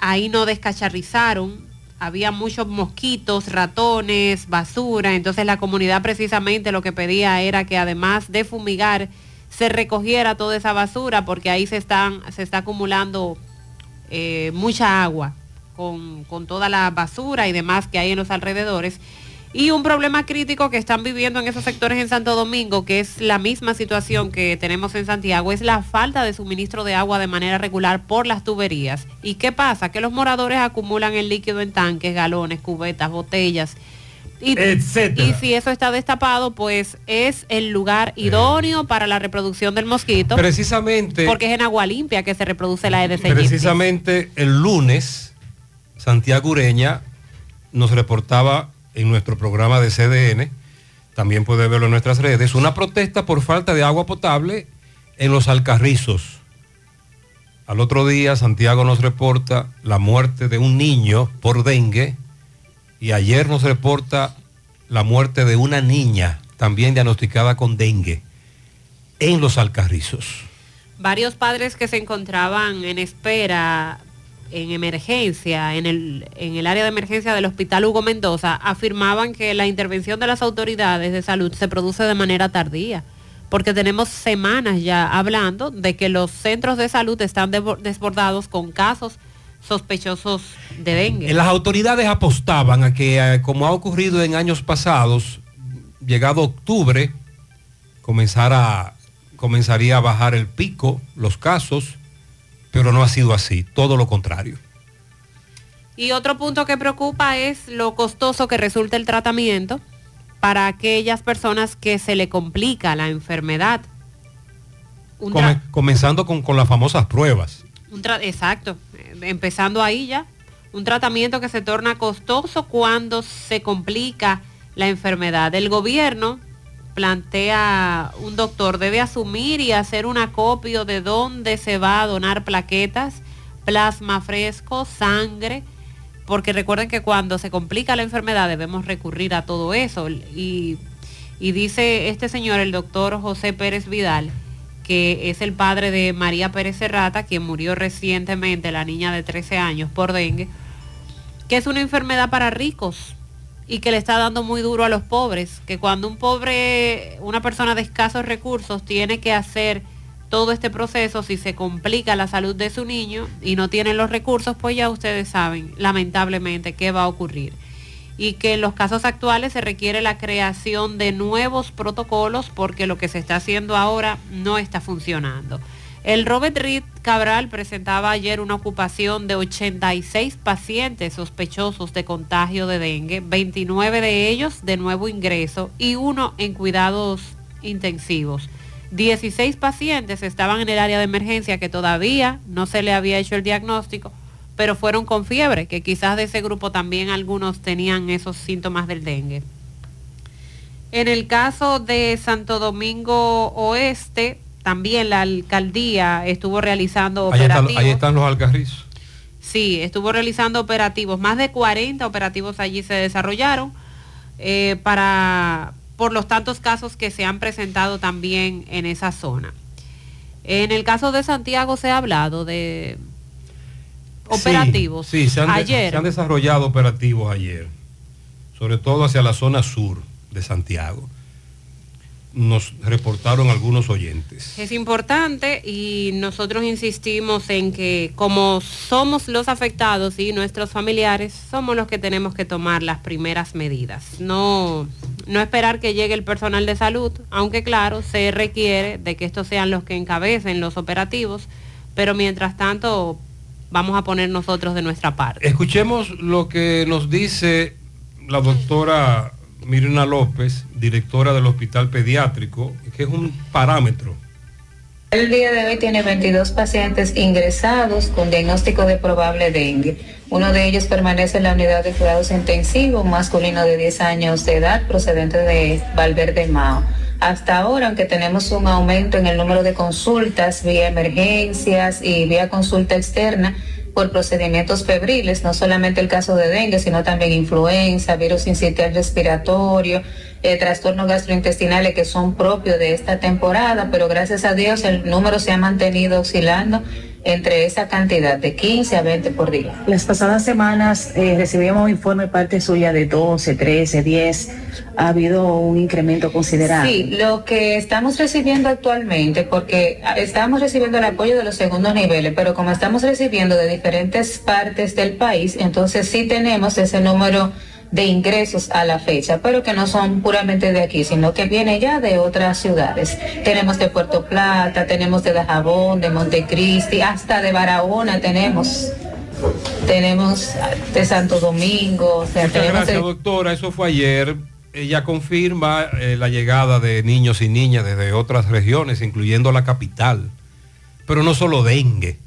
ahí no descacharrizaron, había muchos mosquitos, ratones, basura, entonces la comunidad precisamente lo que pedía era que además de fumigar se recogiera toda esa basura porque ahí se están se está acumulando eh, mucha agua con, con toda la basura y demás que hay en los alrededores y un problema crítico que están viviendo en esos sectores en Santo Domingo, que es la misma situación que tenemos en Santiago, es la falta de suministro de agua de manera regular por las tuberías. ¿Y qué pasa? Que los moradores acumulan el líquido en tanques, galones, cubetas, botellas. Y, Etcétera. y si eso está destapado, pues es el lugar idóneo para la reproducción del mosquito. Precisamente. Porque es en agua limpia que se reproduce la aegypti. Precisamente el lunes, Santiago Ureña nos reportaba en nuestro programa de CDN, también puede verlo en nuestras redes, una protesta por falta de agua potable en los Alcarrizos. Al otro día, Santiago nos reporta la muerte de un niño por dengue y ayer nos reporta la muerte de una niña también diagnosticada con dengue en los Alcarrizos. varios padres que se encontraban en espera en emergencia, en el, en el área de emergencia del Hospital Hugo Mendoza, afirmaban que la intervención de las autoridades de salud se produce de manera tardía, porque tenemos semanas ya hablando de que los centros de salud están desbordados con casos sospechosos de dengue. Eh, Las autoridades apostaban a que, eh, como ha ocurrido en años pasados, llegado octubre, comenzara, comenzaría a bajar el pico, los casos, pero no ha sido así, todo lo contrario. Y otro punto que preocupa es lo costoso que resulta el tratamiento para aquellas personas que se le complica la enfermedad. Come- comenzando con, con las famosas pruebas. un exacto, eh, empezando ahí ya. Un tratamiento que se torna costoso cuando se complica la enfermedad. El gobierno plantea un doctor, debe asumir y hacer un acopio de dónde se va a donar plaquetas, plasma fresco, sangre, porque recuerden que cuando se complica la enfermedad debemos recurrir a todo eso. Y, y dice este señor, el doctor José Pérez Vidal, que es el padre de María Pérez Serrata, quien murió recientemente, la niña de 13 años, por dengue, que es una enfermedad para ricos y que le está dando muy duro a los pobres, que cuando un pobre, una persona de escasos recursos tiene que hacer todo este proceso, si se complica la salud de su niño y no tienen los recursos, pues ya ustedes saben, lamentablemente, qué va a ocurrir. Y que en los casos actuales se requiere la creación de nuevos protocolos porque lo que se está haciendo ahora no está funcionando. El Robert Reed Cabral presentaba ayer una ocupación de 86 pacientes sospechosos de contagio de dengue, 29 de ellos de nuevo ingreso y uno en cuidados intensivos. 16 pacientes estaban en el área de emergencia que todavía no se le había hecho el diagnóstico, pero fueron con fiebre, que quizás de ese grupo también algunos tenían esos síntomas del dengue. En el caso de Santo Domingo Oeste, también la alcaldía estuvo realizando Ahí, está- operativos. ahí están los alcarrizos. Sí, estuvo realizando operativos. Más de 40 operativos allí se desarrollaron eh, para por los tantos casos que se han presentado también en esa zona. En el caso de Santiago se ha hablado de operativos. Sí, sí, se, han de- ayer. se han desarrollado operativos ayer, sobre todo hacia la zona sur de Santiago. Nos reportaron algunos oyentes. Es importante y nosotros insistimos en que como somos los afectados y nuestros familiares, somos los que tenemos que tomar las primeras medidas. No, no esperar que llegue el personal de salud, aunque claro, se requiere de que estos sean los que encabecen los operativos, pero mientras tanto vamos a poner nosotros de nuestra parte. Escuchemos lo que nos dice la doctora Mirna López, directora del Hospital Pediátrico, que es un parámetro. El día de hoy tiene 22 pacientes ingresados con diagnóstico de probable dengue. Uno de ellos permanece en la unidad de cuidados intensivos, masculino de 10 años de edad, procedente de Valverde Mao. Hasta ahora, aunque tenemos un aumento en el número de consultas vía emergencias y vía consulta externa por procedimientos febriles, no solamente el caso de dengue, sino también influenza, virus incital respiratorio, eh, trastornos gastrointestinales que son propios de esta temporada, pero gracias a Dios el número se ha mantenido oscilando entre esa cantidad de 15 a 20 por día. Las pasadas semanas eh, recibíamos informe parte suya de 12, 13, 10. Ha habido un incremento considerable. Sí, lo que estamos recibiendo actualmente, porque estamos recibiendo el apoyo de los segundos niveles, pero como estamos recibiendo de diferentes partes del país, entonces sí tenemos ese número de ingresos a la fecha, pero que no son puramente de aquí, sino que viene ya de otras ciudades. Tenemos de Puerto Plata, tenemos de Dajabón, de Montecristi, hasta de Barahona tenemos. Tenemos de Santo Domingo, o sea, Muchas gracias, de- doctora. Eso fue ayer. Ella confirma eh, la llegada de niños y niñas desde otras regiones, incluyendo la capital. Pero no solo dengue.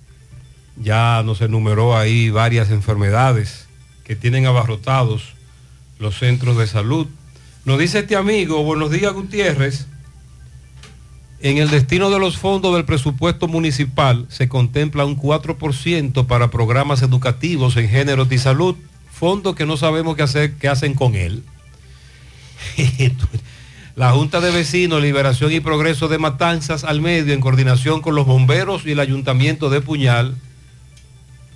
Ya nos enumeró ahí varias enfermedades que tienen abarrotados los centros de salud. Nos dice este amigo, buenos días Gutiérrez, en el destino de los fondos del presupuesto municipal se contempla un 4% para programas educativos en géneros y salud, fondos que no sabemos qué, hacer, qué hacen con él. (laughs) La Junta de Vecinos, Liberación y Progreso de Matanzas al Medio, en coordinación con los bomberos y el Ayuntamiento de Puñal,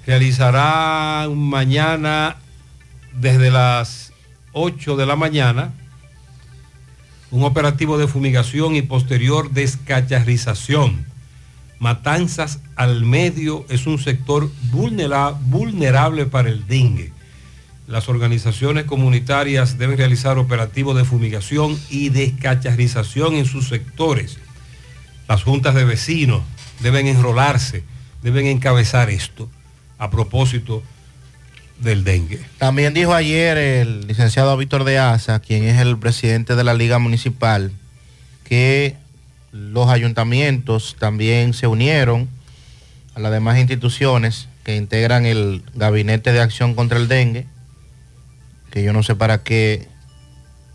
realizará mañana desde las 8 de la mañana un operativo de fumigación y posterior descacharrización. Matanzas al medio es un sector vulnera- vulnerable para el dengue. Las organizaciones comunitarias deben realizar operativos de fumigación y descacharrización en sus sectores. Las juntas de vecinos deben enrolarse, deben encabezar esto a propósito También dijo ayer el licenciado Víctor de Asa, quien es el presidente de la Liga Municipal, que los ayuntamientos también se unieron a las demás instituciones que integran el Gabinete de Acción contra el Dengue, que yo no sé para qué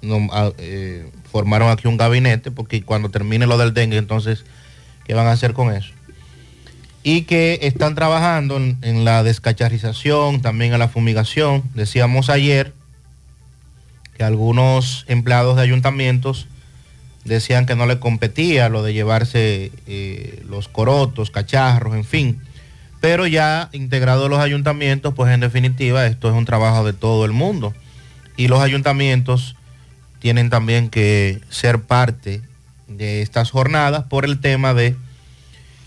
nom- a- eh, formaron aquí un gabinete, porque cuando termine lo del dengue, entonces, ¿qué van a hacer con eso? Y que están trabajando en, la descacharización, también en la fumigación. Decíamos ayer que algunos empleados de ayuntamientos decían que no le competía lo de llevarse eh, los corotos, cacharros, en fin. Pero ya integrados los ayuntamientos, pues en definitiva esto es un trabajo de todo el mundo. Y los ayuntamientos tienen también que ser parte de estas jornadas por el tema de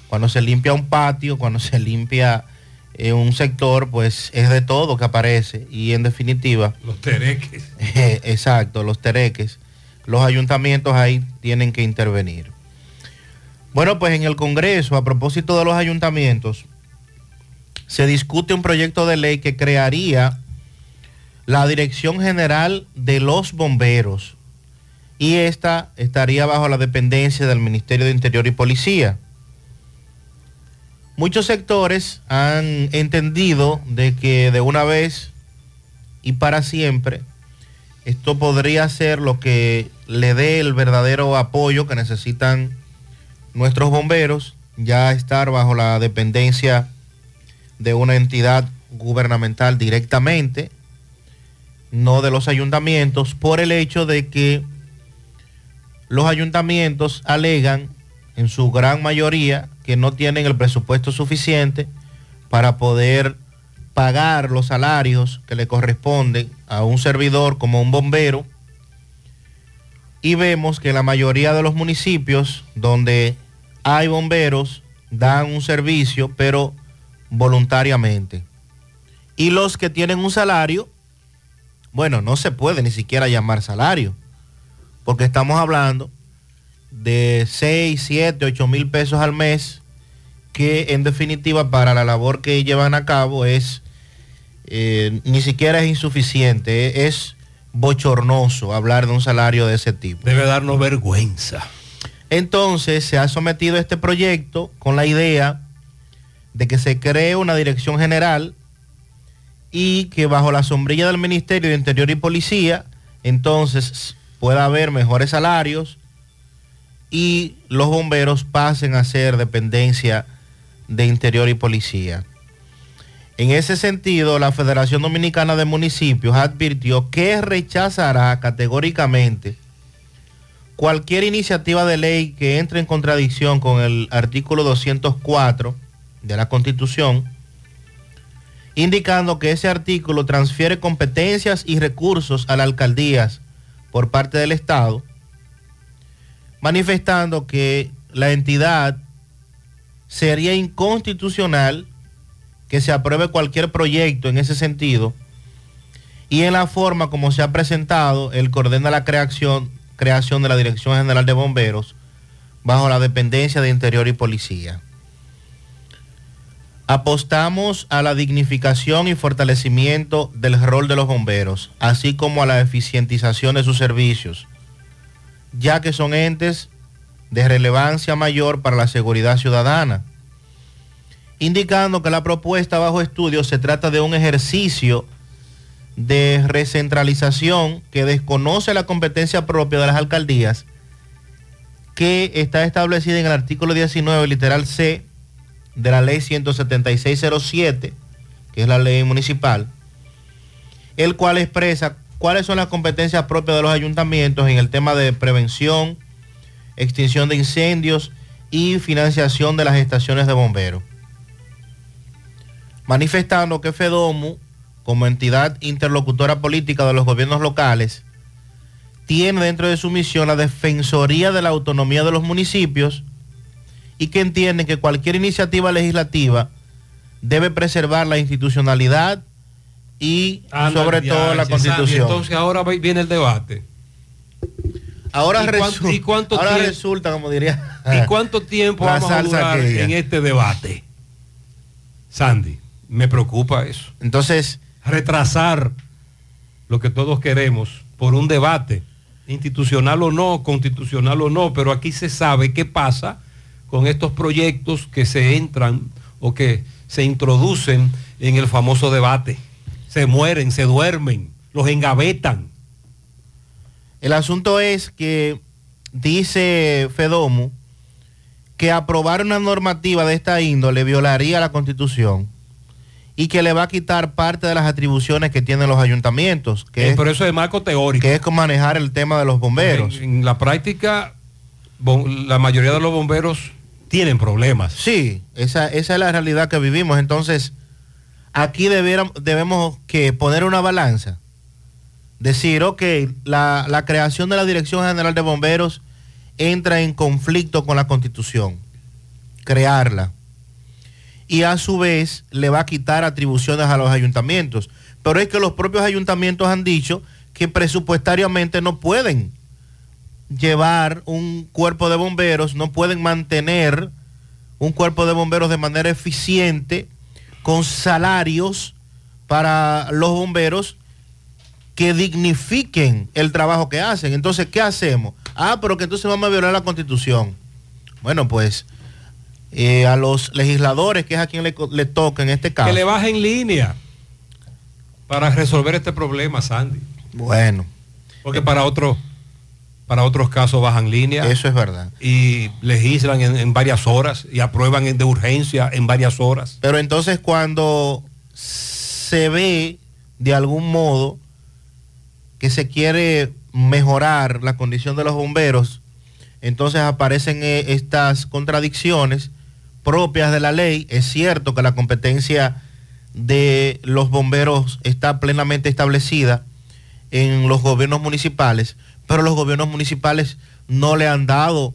cuando se limpia un patio, cuando se limpia eh, un sector, pues es de todo que aparece. Y en definitiva... Los tereques. (laughs) exacto, los tereques. Los ayuntamientos ahí tienen que intervenir. Bueno, pues en el Congreso, a propósito de los ayuntamientos, se discute un proyecto de ley que crearía la Dirección General de los Bomberos y esta estaría bajo la dependencia del Ministerio de Interior y Policía. Muchos sectores han entendido de que de una vez y para siempre esto podría ser lo que le dé el verdadero apoyo que necesitan nuestros bomberos, ya estar bajo la dependencia de una entidad gubernamental directamente, no de los ayuntamientos, por el hecho de que los ayuntamientos alegan en su gran mayoría que no tienen el presupuesto suficiente para poder pagar los salarios que le corresponden a un servidor como un bombero. Y vemos que la mayoría de los municipios donde hay bomberos dan un servicio, pero voluntariamente. Y los que tienen un salario, bueno, no se puede ni siquiera llamar salario, porque estamos hablando de 6, 7, 8 mil pesos al mes, que en definitiva para la labor que llevan a cabo es, eh, ni siquiera es insuficiente, es bochornoso hablar de un salario de ese tipo. Debe darnos vergüenza. Entonces se ha sometido este proyecto con la idea de que se cree una dirección general y que bajo la sombrilla del Ministerio de Interior y Policía, entonces pueda haber mejores salarios y los bomberos pasen a ser dependencia de Interior y Policía. En ese sentido, la Federación Dominicana de Municipios advirtió que rechazará categóricamente cualquier iniciativa de ley que entre en contradicción con el artículo 204 de la Constitución, indicando que ese artículo transfiere competencias y recursos a las alcaldías por parte del Estado, manifestando que la entidad sería inconstitucional que se apruebe cualquier proyecto en ese sentido y en la forma como se ha presentado, él coordena la creación, creación de la Dirección General de Bomberos bajo la dependencia de Interior y Policía. Apostamos a la dignificación y fortalecimiento del rol de los bomberos, así como a la eficientización de sus servicios, ya que son entes de relevancia mayor para la seguridad ciudadana, indicando que la propuesta bajo estudio se trata de un ejercicio de recentralización que desconoce la competencia propia de las alcaldías, que está establecida en el artículo 19, literal C, de la ley 17607, que es la ley municipal, el cual expresa cuáles son las competencias propias de los ayuntamientos en el tema de prevención, extinción de incendios y financiación de las estaciones de bomberos. Manifestando que FEDOMU, como entidad interlocutora política de los gobiernos locales, tiene dentro de su misión la defensoría de la autonomía de los municipios, y que entienden que cualquier iniciativa legislativa debe preservar la institucionalidad y sobre todo la constitución. Entonces ahora viene el debate. Ahora, ¿Y cuánto, ¿y cuánto ahora tie- resulta, como diría. (laughs) ¿Y cuánto tiempo vamos a durar en este debate? Sandy, me preocupa eso. Entonces, retrasar lo que todos queremos por un debate, institucional o no, constitucional o no, pero aquí se sabe qué pasa con estos proyectos que se entran o que se introducen en el famoso debate. Se mueren, se duermen, los engavetan. El asunto es que dice Fedomu que aprobar una normativa de esta índole violaría la constitución y que le va a quitar parte de las atribuciones que tienen los ayuntamientos, que Eh, es, pero eso es marco teórico. que es con manejar el tema de los bomberos. En, en la práctica, la mayoría de los bomberos tienen problemas. Sí, esa, esa es la realidad que vivimos. Entonces, aquí debemos que poner una balanza. Decir, ok, la creación de la Dirección General de Bomberos entra en conflicto con la Constitución. Crearla. Y a su vez le va a quitar atribuciones a los ayuntamientos. Pero es que los propios ayuntamientos han dicho que presupuestariamente no pueden llevar un cuerpo de bomberos, no pueden mantener un cuerpo de bomberos de manera eficiente con salarios para los bomberos que dignifiquen el trabajo que hacen. Entonces, ¿qué hacemos? Ah, pero que entonces vamos a violar la constitución. Bueno, pues eh, a los legisladores, que es a quien le, toca en este caso. Que le bajen línea para resolver este problema, Sandy. Bueno. Porque para otros para otros casos bajan línea. Eso es verdad. Y legislan en, en varias horas y aprueban de urgencia en varias horas. Pero entonces cuando se ve de algún modo que se quiere mejorar la condición de los bomberos, entonces aparecen eh, estas contradicciones propias de la ley. Es cierto que la competencia de los bomberos está plenamente establecida en los gobiernos municipales, pero los gobiernos municipales no le han dado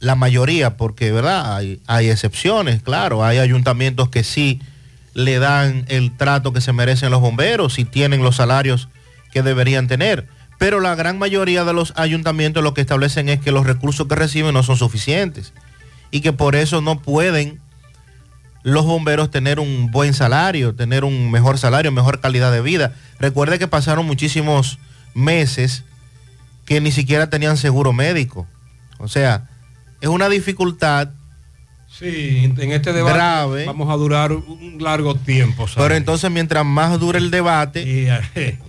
la mayoría, porque verdad hay, hay excepciones, claro, hay ayuntamientos que sí le dan el trato que se merecen los bomberos y tienen los salarios que deberían tener. Pero la gran mayoría de los ayuntamientos lo que establecen es que los recursos que reciben no son suficientes y que por eso no pueden los bomberos tener un buen salario, tener un mejor salario, mejor calidad de vida. Recuerde que pasaron muchísimos meses que ni siquiera tenían seguro médico. O sea, es una dificultad Sí, en este debate Grave. vamos a durar un largo tiempo. Pero entonces mientras más dure el debate,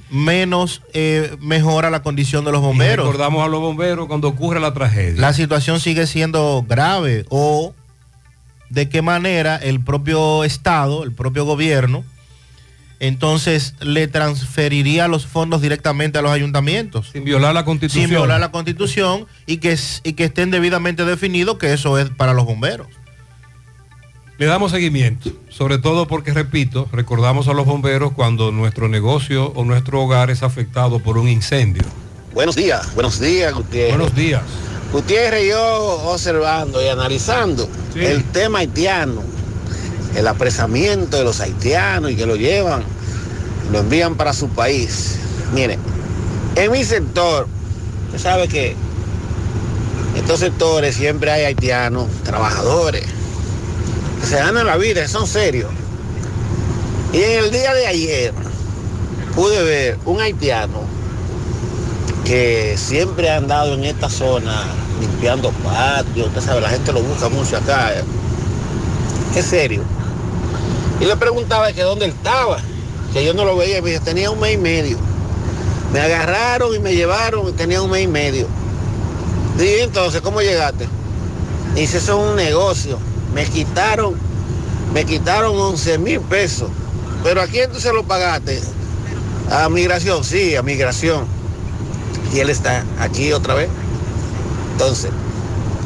menos eh, mejora la condición de los Y bomberos. recordamos a los bomberos cuando ocurre la tragedia. La situación sigue siendo grave o de qué manera el propio Estado, el propio gobierno, entonces le transferiría los fondos directamente a los ayuntamientos. Sin violar la constitución. Sin violar la constitución y que, y que estén debidamente definidos que eso es para los bomberos. Le damos seguimiento, sobre todo porque, repito, recordamos a los bomberos cuando nuestro negocio o nuestro hogar es afectado por un incendio. Buenos días, buenos días, Gutiérrez. Buenos días. Gutiérrez, yo observando y analizando el tema haitiano, el apresamiento de los haitianos y que lo llevan, lo envían para su país. Mire, en mi sector, usted sabe que estos sectores siempre hay haitianos, trabajadores, que se ganan la vida, son serios. Y en el día de ayer pude ver un haitiano que siempre ha andado en esta zona limpiando patios, usted sabe, la gente lo busca mucho acá. Es serio. Y le preguntaba que dónde estaba, que yo no lo veía, y me tenía un mes y medio. Me agarraron y me llevaron y tenía un mes y medio. Dije, entonces, ¿cómo llegaste? Dice, eso es un negocio. Me quitaron, me quitaron 11 mil pesos. Pero ¿a quién tú se lo pagaste? A migración, sí, a migración. Y él está aquí otra vez. Entonces,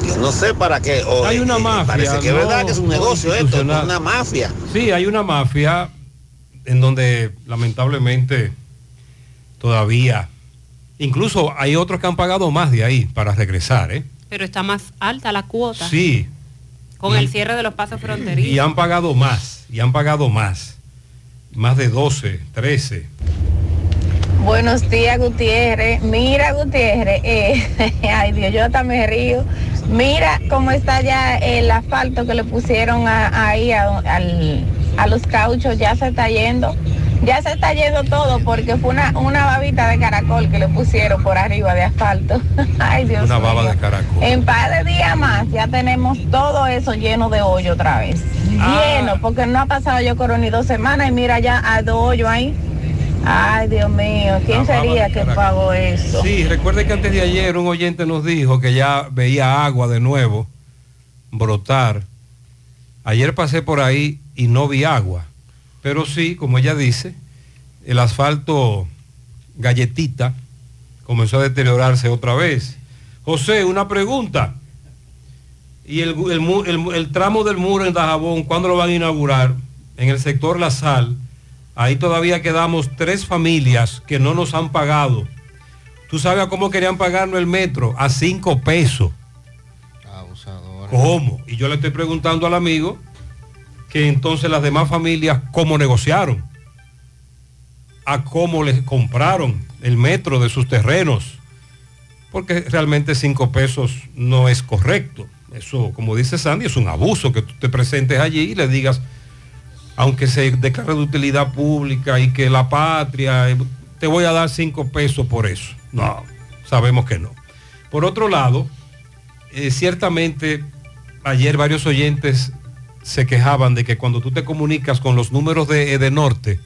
yo no sé para qué. o, Hay una eh, mafia, Parece que es verdad que es un no negocio esto, una mafia. Sí, hay una mafia en donde lamentablemente todavía, incluso hay otros que han pagado más de ahí para regresar, ¿eh? Pero está más alta la cuota. Sí, Con el cierre de los pasos fronterizos. y han pagado más, y han pagado más, más de 12, 13. Buenos días, Gutiérrez. Mira, Gutiérrez, eh, (laughs) ay Dios, yo hasta me río. Mira cómo está ya el asfalto que le pusieron a- ahí a, al- a los cauchos, ya se está yendo. Ya se está yendo todo porque fue una, una babita de caracol que le pusieron por arriba de asfalto. (laughs) Ay, Dios Una mío. baba de caracol. En par de días más ya tenemos todo eso lleno de hoyo otra vez. Ah. Lleno, porque no ha pasado yo creo ni dos semanas y mira ya a dos hoyos ahí. Ay, Dios mío, ¿quién sería que pagó eso? Sí, recuerde que antes de ayer un oyente nos dijo que ya veía agua de nuevo brotar. Ayer pasé por ahí y no vi agua, pero sí, como ella dice, el asfalto galletita comenzó a deteriorarse otra vez. José, una pregunta. ¿Y el, el mu- el- el tramo del muro en Dajabón, cuándo lo van a inaugurar? En el sector La Sal, ahí todavía quedamos tres familias que no nos han pagado. ¿Tú sabes a cómo querían pagarnos el metro? A cinco pesos. ¿Cómo? Y yo le estoy preguntando al amigo que entonces las demás familias, ¿cómo negociaron? A cómo les compraron el metro de sus terrenos. Porque realmente cinco pesos no es correcto. Eso, como dice Sandy, es un abuso que tú te presentes allí y le digas, aunque se declare de utilidad pública y que la patria, eh, te voy a dar cinco pesos por eso. No, sabemos que no. Por otro lado, eh, ciertamente ayer varios oyentes se quejaban de que cuando tú te comunicas con los números de Edenorte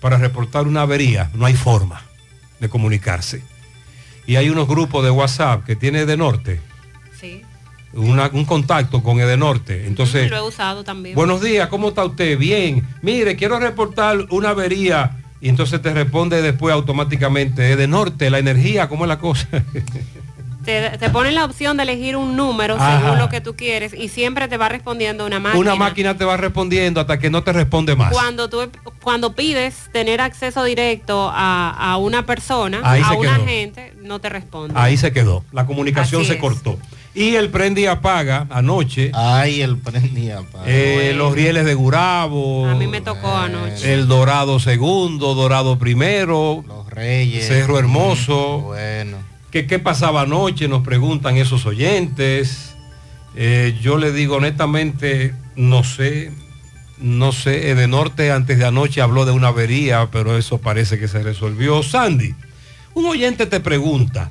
para reportar una avería, no hay forma de comunicarse. Y hay unos grupos de WhatsApp que tiene Edenorte, Sí, una- un contacto con Edenorte. Entonces, lo he usado también. Buenos días, ¿cómo está usted? Bien. Mire, quiero reportar una avería. Y entonces te responde después automáticamente, "Eh, de norte, la energía, ¿cómo es la cosa? (laughs) Te, te ponen la opción de elegir un número Ajá. según lo que tú quieres y siempre te va respondiendo una máquina. Una máquina te va respondiendo hasta que no te responde más. Cuando tú cuando pides tener acceso directo a, a una persona, Ahí a se un quedó. agente, no te responde. Ahí se quedó. La comunicación Así se es. cortó. Y el prende y apaga anoche. Ay, el prende y apaga. eh, los rieles de Gurabo. A mí me tocó anoche. El Dorado segundo, Dorado primero. Los Reyes. Cerro Hermoso. Bueno. ¿Qué, qué pasaba anoche? Nos preguntan esos oyentes. Eh, yo le digo honestamente, no sé, no sé, de norte antes de anoche habló de una avería, pero eso parece que se resolvió. Sandy, un oyente te pregunta,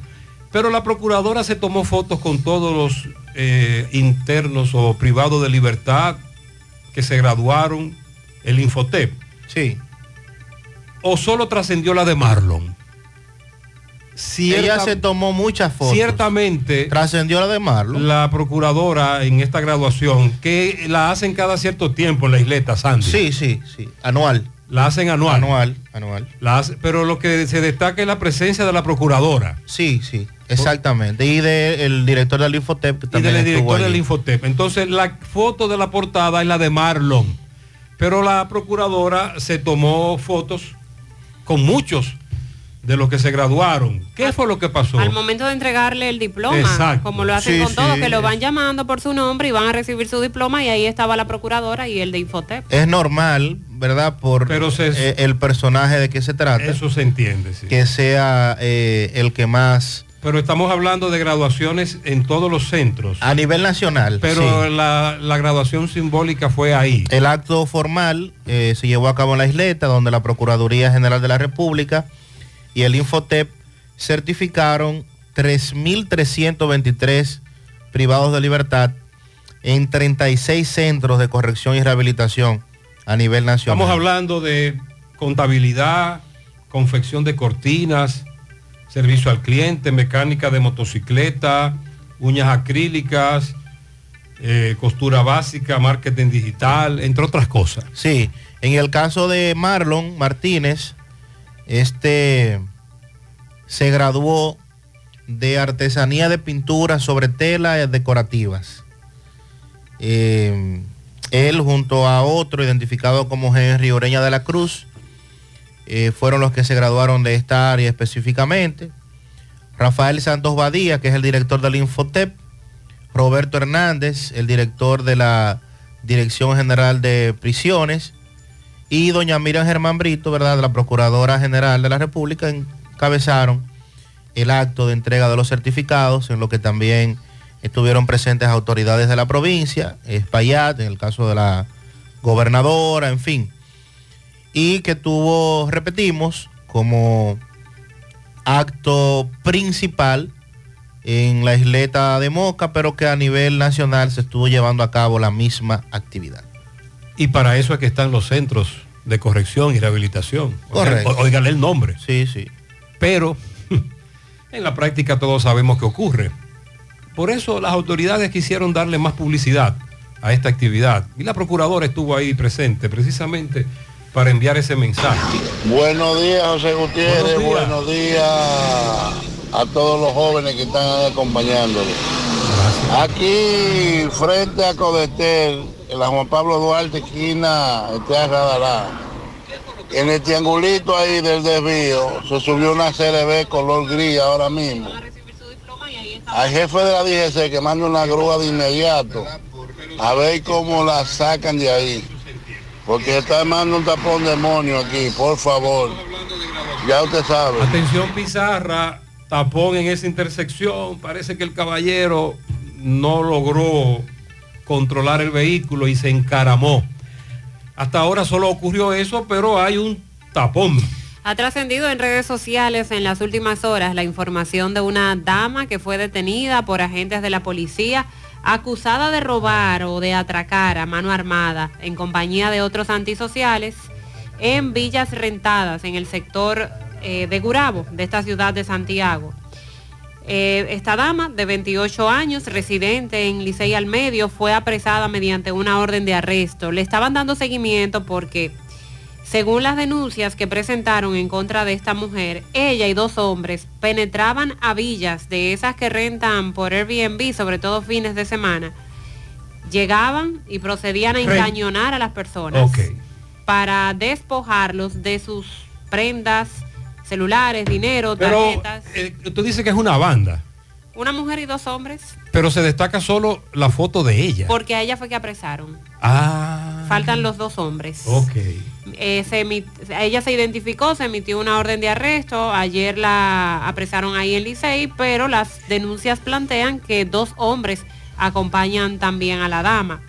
pero la procuradora se tomó fotos con todos los eh, internos o privados de libertad que se graduaron, el Infotep. Sí. ¿O solo trascendió la de Marlon? Ella se tomó muchas fotos. Ciertamente. Trascendió la de Marlon. La procuradora en esta graduación, que la hacen cada cierto tiempo en la isleta, Sandy. Sí, sí, sí. Anual. La hacen anual. Anual, anual. La hace- pero lo que se destaca es la presencia de la procuradora. Sí, sí, exactamente. Y del director del Infotep, que Y también del director allí. del Infotep. Entonces la foto de la portada es la de Marlon. Pero la procuradora se tomó fotos con muchos de los que se graduaron. ¿Qué fue lo que pasó? Al momento de entregarle el diploma, Exacto. como lo hacen Sí, con todos, sí. que lo van llamando por su nombre y van a recibir su diploma y ahí estaba la procuradora y el de Infotep. Es normal, ¿verdad? Por eh, el personaje de que se trata. Eso se entiende, sí. Que sea eh, el que más... Pero estamos hablando de graduaciones en todos los centros. A nivel nacional. Pero sí. la, la graduación simbólica fue ahí. El acto formal eh, se llevó a cabo en la isleta, donde la Procuraduría General de la República y el Infotep certificaron 3.323 privados de libertad en 36 centros de corrección y rehabilitación a nivel nacional. Estamos hablando de contabilidad, confección de cortinas, servicio al cliente, mecánica de motocicleta, uñas acrílicas, eh, costura básica, marketing digital, entre otras cosas. Sí, en el caso de Marlon Martínez, este se graduó de artesanía de pintura sobre telas decorativas. Eh, él junto a otro identificado como Henry Oreña de la Cruz eh, fueron los que se graduaron de esta área específicamente. Rafael Santos Badía, que es el director del Infotep, Roberto Hernández, el director de la Dirección General de Prisiones, y doña Miriam Germán Brito, ¿verdad? La Procuradora General de la República, encabezaron el acto de entrega de los certificados, en lo que también estuvieron presentes autoridades de la provincia, Espaillat, en el caso de la gobernadora, en fin, y que tuvo, repetimos, como acto principal en la isleta de Moca, pero que a nivel nacional se estuvo llevando a cabo la misma actividad. Y para eso es que están los centros de corrección y rehabilitación. Correcto. O- Óigale el nombre. Sí, sí. Pero (laughs) en la práctica todos sabemos qué ocurre. Por eso las autoridades quisieron darle más publicidad a esta actividad. Y la procuradora estuvo ahí presente precisamente para enviar ese mensaje. Buenos días, José Gutiérrez. Buenos días. Buenos días a todos los jóvenes que están ahí acompañándole. Aquí, frente a Codetel, en la Juan Pablo Duarte, esquina, este Radará. En el triangulito ahí del desvío, se subió una CRB color gris ahora mismo. Al jefe de la DGC que manda una grúa de inmediato a ver cómo la sacan de ahí. Porque está armando un tapón demonio aquí, por favor. Ya usted sabe. Atención Pizarra, tapón en esa intersección. Parece que el caballero no logró controlar el vehículo y se encaramó. Hasta ahora solo ocurrió eso, pero hay un tapón. Ha trascendido en redes sociales en las últimas horas la información de una dama que fue detenida por agentes de la policía acusada de robar o de atracar a mano armada en compañía de otros antisociales en villas rentadas en el sector eh, de Gurabo, de esta ciudad de Santiago. Eh, esta dama de 28 años, residente en Licey al Medio, fue apresada mediante una orden de arresto. Le estaban dando seguimiento porque, según las denuncias que presentaron en contra de esta mujer, ella y dos hombres penetraban a villas de esas que rentan por Airbnb, sobre todo fines de semana. Llegaban y procedían a encañonar a las personas para despojarlos de sus prendas, celulares, dinero, Pero tarjetas. eh, tú dices que es una banda, Una mujer y dos hombres, pero se destaca solo la foto de ella. porque a ella fue que apresaron. Ah, Faltan los dos hombres. ok. Eh, se ella se identificó, se emitió una orden de arresto. Ayer la apresaron ahí en Licey, pero las denuncias plantean que dos hombres acompañan también a la dama.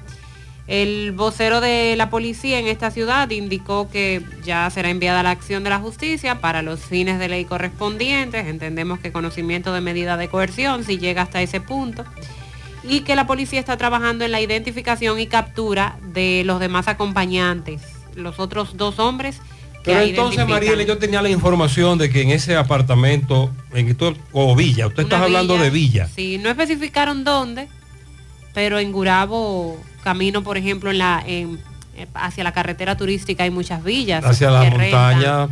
El vocero de la policía en esta ciudad indicó que ya será enviada la acción de la justicia para los fines de ley correspondientes. Entendemos que conocimiento de medida de coerción si llega hasta ese punto. Y que la policía está trabajando en la identificación y captura de los demás acompañantes, los otros dos hombres. que Pero entonces. Mariela, yo tenía la información de que en ese apartamento, en o villa, usted está hablando de villa. Sí, no especificaron dónde, pero en Gurabo, camino, por ejemplo, en la, en, eh, hacia la carretera turística hay muchas villas. Hacia la rentan. montaña.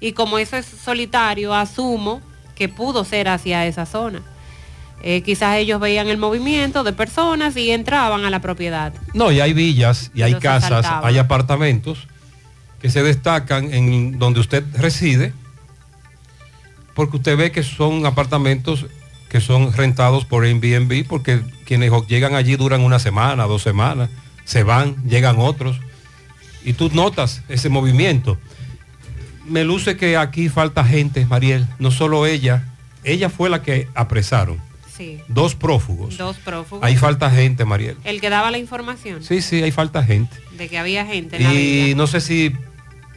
Y como eso es solitario, asumo que pudo ser hacia esa zona. Eh, quizás ellos veían el movimiento de personas y entraban a la propiedad. No, y hay villas, y hay casas, asaltaban. hay apartamentos que se destacan en donde usted reside, porque usted ve que son apartamentos que son rentados por Airbnb, porque quienes llegan allí duran una semana, dos semanas, se van, llegan otros, y tú notas ese movimiento. Me luce que aquí falta gente, Mariel, no solo ella, ella fue la que apresaron, Sí, dos prófugos. dos prófugos. Ahí falta gente, Mariel. El que daba la información Sí, sí, ahí falta gente. de que había gente en la Y villa. no sé si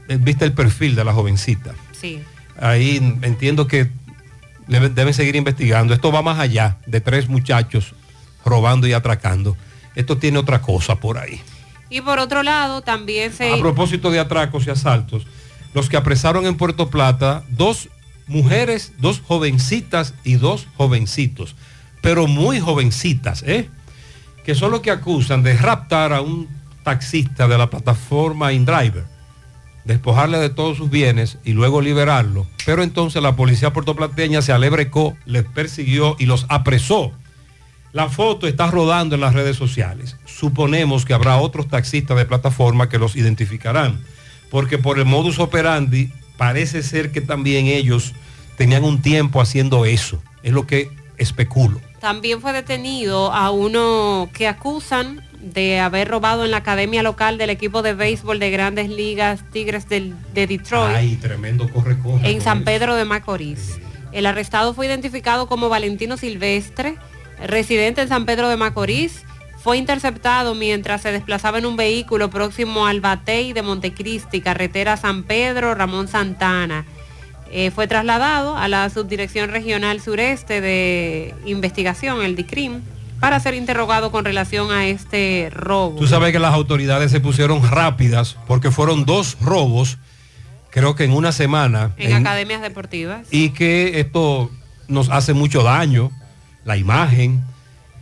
eh, viste el perfil de la jovencita. Sí. Ahí entiendo que deben seguir investigando. Esto va más allá de tres muchachos robando y atracando. Esto tiene otra cosa por ahí. Y por otro lado, también se... A propósito de atracos y asaltos, los que apresaron en Puerto Plata, dos mujeres, dos jovencitas y dos jovencitos, pero muy jovencitas, ¿eh? que son los que acusan de raptar a un taxista de la plataforma InDriver, despojarle de todos sus bienes y luego liberarlo. Pero entonces la policía puertoplateña se alebrecó, les persiguió y los apresó. La foto está rodando en las redes sociales. Suponemos que habrá otros taxistas de plataforma que los identificarán, porque por el modus operandi parece ser que también ellos tenían un tiempo haciendo eso. Es lo que especulo. También fue detenido a uno que acusan de haber robado en la academia local del equipo de béisbol de grandes ligas Tigres de Detroit Ay, tremendo corre, corre. en San Pedro de Macorís. El arrestado fue identificado como Valentino Silvestre, residente en San Pedro de Macorís. Fue interceptado mientras se desplazaba en un vehículo próximo al Batey de Montecristi, carretera San Pedro, Ramón Santana. Eh, fue trasladado a la Subdirección Regional Sureste de Investigación, el DICRIM, para ser interrogado con relación a este robo. Tú sabes que las autoridades se pusieron rápidas porque fueron dos robos, creo que en una semana. En, en- academias deportivas. y que esto nos hace mucho daño, la imagen.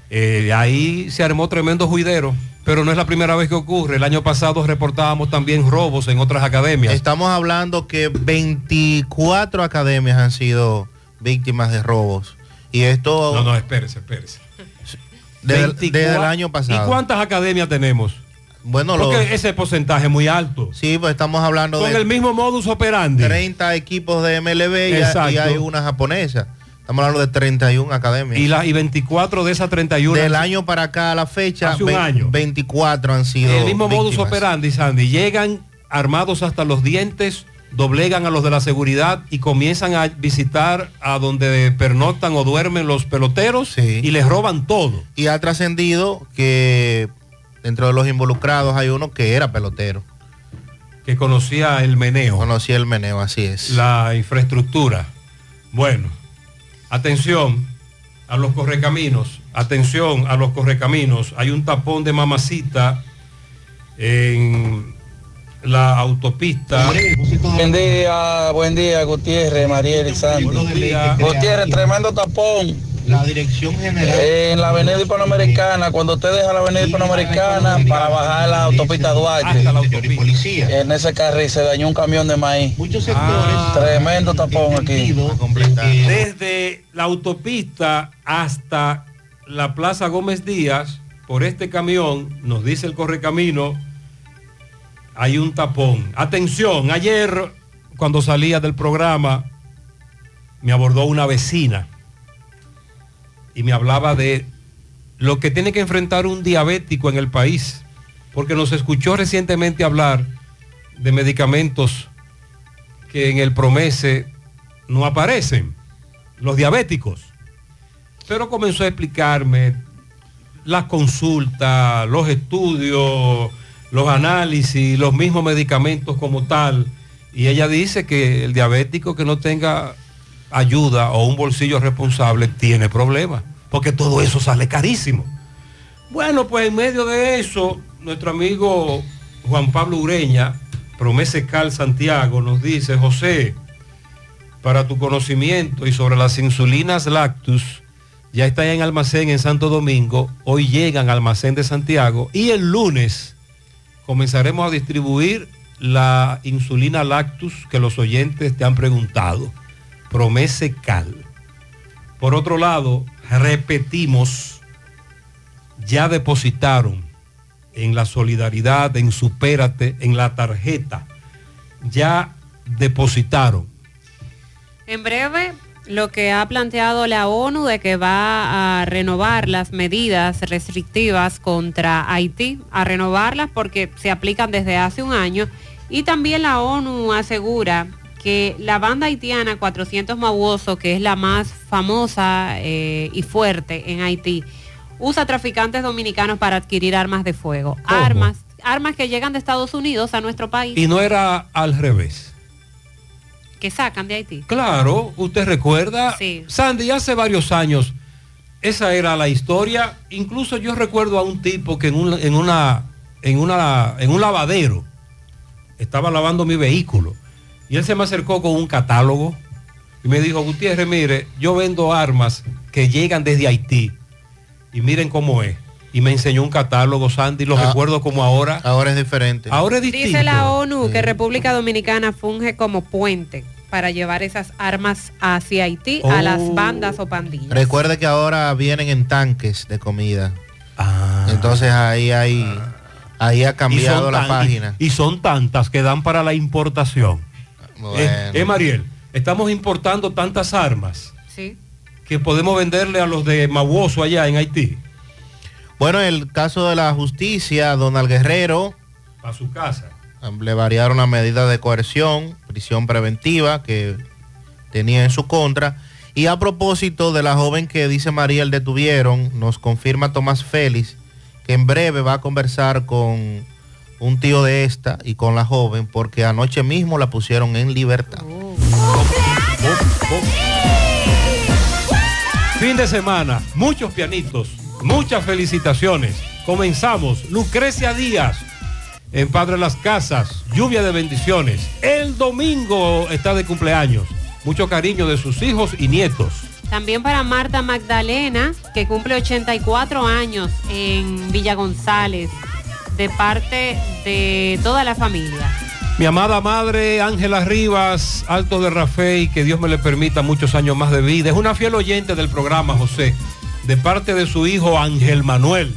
Eh, ahí se armó tremendo juidero, pero no es la primera vez que ocurre. El año pasado reportábamos también robos en otras academias. Estamos hablando que 24 academias han sido víctimas de robos. Y esto No, no, espérese, espérese. desde, 24 desde el año pasado. ¿Y cuántas academias tenemos? Bueno, Porque los- ese porcentaje es muy alto. Sí, pues estamos hablando Con de el mismo modus operandi. 30 equipos de MLB y, y hay una japonesa. Estamos hablando de 31 academias. Y, la, y 24 de esas 31. Del año para acá a la fecha, Hace un ve- año. 24 han sido El mismo modus víctimas. operandi, Sandy. Llegan armados hasta los dientes, doblegan a los de la seguridad y comienzan a visitar a donde pernoctan o duermen los peloteros y les roban todo. Y ha trascendido que dentro de los involucrados hay uno que era pelotero. Que conocía el meneo. Conocía el meneo, así es. La infraestructura. Bueno, atención a los correcaminos. Atención a los correcaminos. Hay un tapón de mamacita en la autopista. Buen día, buen día, Gutiérrez, Mariel y Sandy. Gutiérrez, tremendo tapón. La dirección general. En la avenida hispanoamericana, cuando usted deja la avenida hispanoamericana para bajar la autopista Duarte. En ese carril se dañó un camión de maíz. Muchos sectores. Tremendo tapón aquí. Desde la autopista hasta la Plaza Gómez Díaz, por este camión, nos dice el correcamino, hay un tapón. Atención, ayer cuando salía del programa, me abordó una vecina y me hablaba de lo que tiene que enfrentar un diabético en el país, porque nos escuchó recientemente hablar de medicamentos que en el Promese no aparecen, los diabéticos. Pero comenzó a explicarme las consultas, los estudios, los análisis, los mismos medicamentos como tal. Y ella dice que el diabético que no tenga ayuda o un bolsillo responsable tiene problemas, porque todo eso sale carísimo. Bueno, pues en medio de eso, nuestro amigo Juan Pablo Ureña, Promese Cal Santiago, nos dice, José, para tu conocimiento y sobre las insulinas Lactus, ya está en almacén en Santo Domingo, hoy llegan al almacén de Santiago y el lunes comenzaremos a distribuir la insulina Lactus que los oyentes te han preguntado. Promese Cal. Por otro lado, repetimos, ya depositaron en la solidaridad, en Supérate, en la tarjeta, ya depositaron. En breve, lo que ha planteado la ONU de que va a renovar las medidas restrictivas contra Haití, a renovarlas porque se aplican desde hace un año. Y también la ONU asegura que la banda haitiana 400 Mabuoso, que es la más famosa eh, y fuerte en Haití, usa traficantes dominicanos para adquirir armas de fuego. Armas, armas que llegan de Estados Unidos a nuestro país, Y no era al revés. que sacan de Haití. Claro, usted recuerda, Sí. Sandy, hace varios años, esa era la historia. Incluso yo recuerdo a un tipo que en, un, en, una, en, una, en un lavadero estaba lavando mi vehículo. Y él se me acercó con un catálogo y me dijo, Gutiérrez, mire, yo vendo armas que llegan desde Haití. Y miren cómo es. Y me enseñó un catálogo, Sandy, lo Ah. recuerdo como ahora. Ahora es diferente. Ahora es distinto. Dice la ONU que República Dominicana funge como puente para llevar esas armas hacia Haití a las Oh. bandas o pandillas. Recuerde que ahora vienen en tanques de comida. Ah. Entonces ahí hay, ahí ha cambiado la tan- página. Y, y son tantas que dan para la importación. Bueno. Eh, eh, Mariel, estamos importando tantas armas Sí. que podemos venderle a los de Mabuoso allá en Haití. Bueno, el caso de la justicia, Donald Guerrero, A su casa. le variaron la medida de coerción, prisión preventiva que tenía en su contra. Y a propósito de la joven que dice Mariel detuvieron, nos confirma Tomás Félix que en breve va a conversar con un tío de esta y con la joven porque anoche mismo la pusieron en libertad. Fin de semana, muchos pianitos Muchas felicitaciones. Comenzamos. Lucrecia Díaz, en Padre Las Casas, lluvia de bendiciones. El domingo está de cumpleaños. Mucho cariño de sus hijos y nietos. También para Marta Magdalena, que cumple 84 años en Villa González, de parte de toda la familia. Mi amada madre Ángela Rivas, Alto de Rafael, que Dios me le permita muchos años más de vida. Es una fiel oyente del programa, José, de parte de su hijo Ángel Manuel.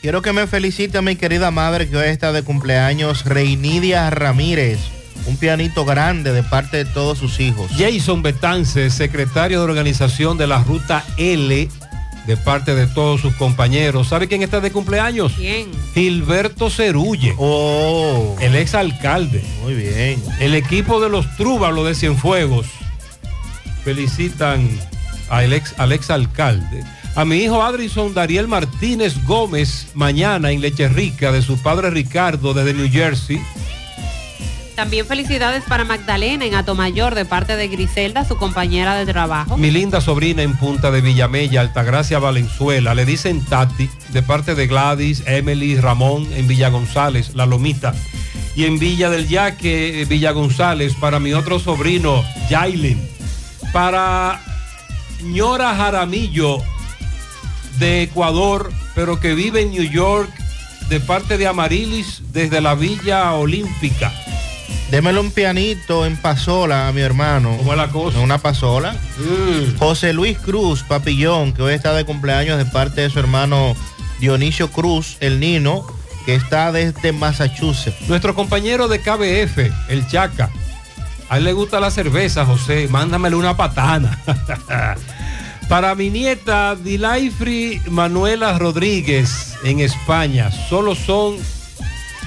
Quiero que me felicite a mi querida madre que hoy está de cumpleaños, Reinidia Ramírez. Un pianito grande de parte de todos sus hijos. Jason Betance, secretario de organización de la Ruta L, de parte de todos sus compañeros. ¿Sabe quién está de cumpleaños? ¿Quién? Gilberto Cerulle. Oh. El ex alcalde. Muy bien. El equipo de los Trúbalos de Cienfuegos felicitan al ex, al ex alcalde. A mi hijo Adrison Dariel Martínez Gómez, mañana en Leche Rica, de su padre Ricardo, desde New Jersey. También felicidades para Magdalena en Atomayor de parte de Griselda, su compañera de trabajo. Mi linda sobrina en Punta de Villamella, Altagracia Valenzuela, le dicen Tati, de parte de Gladys, Emily, Ramón en Villa González, La Lomita. Y en Villa del Yaque, Villa González, para mi otro sobrino, Yailin. Para Ñora Jaramillo, de Ecuador, pero que vive en New York, de parte de Amarilis, desde la Villa Olímpica. Démelo un pianito en pasola a mi hermano. ¿Cómo es la cosa? Una pasola. Mm. José Luis Cruz, papillón, que hoy está de cumpleaños de parte de su hermano Dionisio Cruz, el Nino, que está desde Massachusetts. Nuestro compañero de KBF, el Chaca. A él le gusta la cerveza, José. Mándamele una patana. (laughs) Para mi nieta Dilaifri Manuela Rodríguez en España, solo son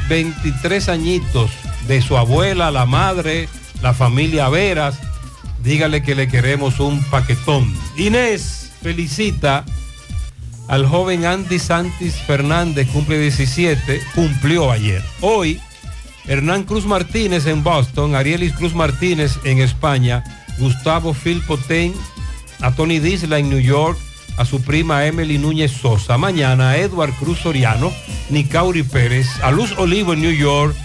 23 añitos de su abuela, la madre, la familia Veras. Dígale que le queremos un paquetón. Inés felicita al joven Andy Santis Fernández, cumple 17, cumplió ayer. Hoy, Hernán Cruz Martínez en Boston, Arielis Cruz Martínez en España, Gustavo Philpotain a Tony Disla en New York, a su prima Emily Núñez Sosa. Mañana Edward Cruz Soriano, Nicauri Pérez, a Luz Olivo en New York,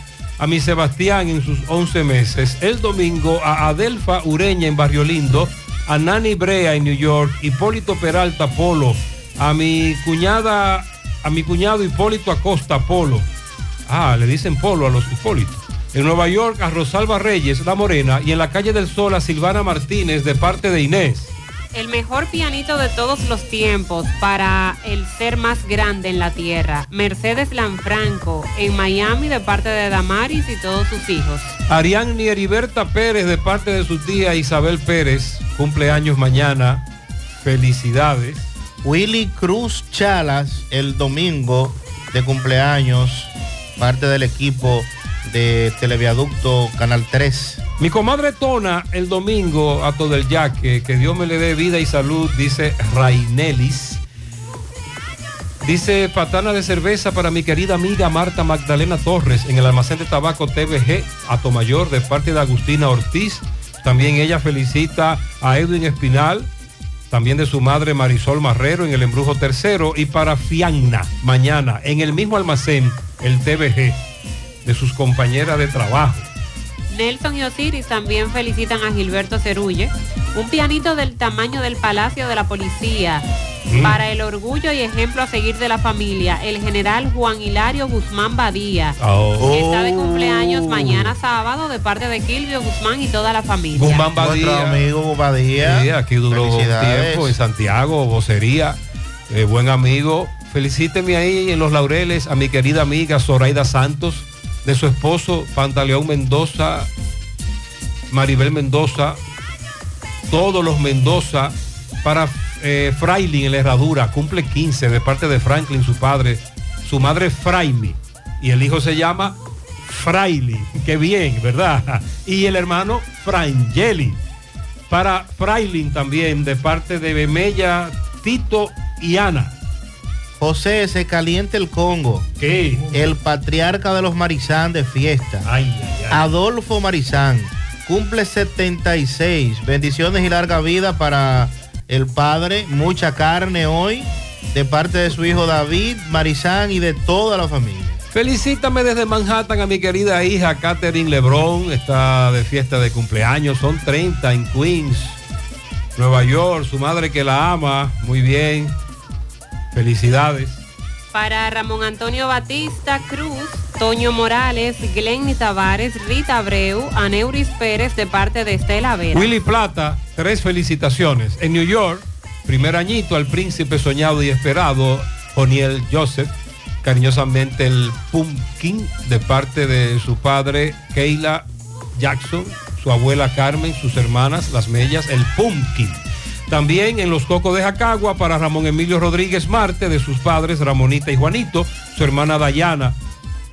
a mi Sebastián en sus 11 meses. El domingo a Adelfa Ureña en Barrio Lindo, a Nani Brea en New York, Hipólito Peralta Polo, a mi cuñada, a mi cuñado Hipólito Acosta Polo. Ah, le dicen Polo a los Hipólitos. En Nueva York a Rosalba Reyes, La Morena, y en la calle del Sol a Silvana Martínez de parte de Inés. El mejor pianito de todos los tiempos para el ser más grande en la tierra. Mercedes Lanfranco en Miami de parte de Damaris y todos sus hijos. Ariadne Heriberta Pérez de parte de su tía Isabel Pérez, cumpleaños mañana. Felicidades. Willy Cruz Chalas el domingo de cumpleaños, parte del equipo de Televiaducto Canal 3. Mi comadre Tona el domingo a todo el yaque, que Dios me le dé vida y salud, dice Rainelis. Dice patana de cerveza para mi querida amiga Marta Magdalena Torres en el almacén de tabaco TVG Atomayor de parte de Agustina Ortiz. También ella felicita a Edwin Espinal, también de su madre Marisol Marrero en el embrujo tercero y para Fianna mañana en el mismo almacén, el TVG, de sus compañeras de trabajo. Nelson y Osiris también felicitan a Gilberto Cerulle. Un pianito del tamaño del Palacio de la Policía. Mm. Para el orgullo y ejemplo a seguir de la familia, el general Juan Hilario Guzmán Badía. Oh. Está de cumpleaños mañana sábado de parte de Kilvio Guzmán y toda la familia. Guzmán Badía. Nuestro amigo Badía. Sí, aquí duró tiempo en Santiago, vocería. Eh, buen amigo. Felicíteme ahí en los laureles a mi querida amiga Zoraida Santos, de su esposo Pantaleón Mendoza, Maribel Mendoza, todos los Mendoza, para eh, Frailin en la herradura, cumple 15 de parte de Franklin, su padre, su madre Fraimi, y el hijo se llama Frailin, qué bien, ¿verdad? (laughs) Y el hermano Frangeli, para Frailin también, de parte de Bemella, Tito y Ana. José, se caliente el Congo. ¿Qué? El patriarca de los Marizán de fiesta. Adolfo Marizán. Cumple 76. Bendiciones y larga vida para el padre. Mucha carne hoy. de parte de su hijo David, Marizán y de toda la familia. Felicítame desde Manhattan a mi querida hija Catherine Lebron. Está de fiesta de cumpleaños. Son 30 en Queens, Nueva York. Su madre que la ama. Muy bien. Felicidades. Para Ramón Antonio Batista Cruz, Toño Morales, Glenny Tavares, Rita Abreu, Aneuris Pérez de parte de Estela Vera. Willy Plata, tres felicitaciones. En New York, primer añito al príncipe soñado y esperado, Oniel Joseph. Cariñosamente el Pumpkin de parte de su padre, Keila Jackson, su abuela Carmen, sus hermanas, las mellas, el Pumpkin. También en los Cocos de Jacagua para Ramón Emilio Rodríguez Marte, de sus padres Ramonita y Juanito, su hermana Dayana.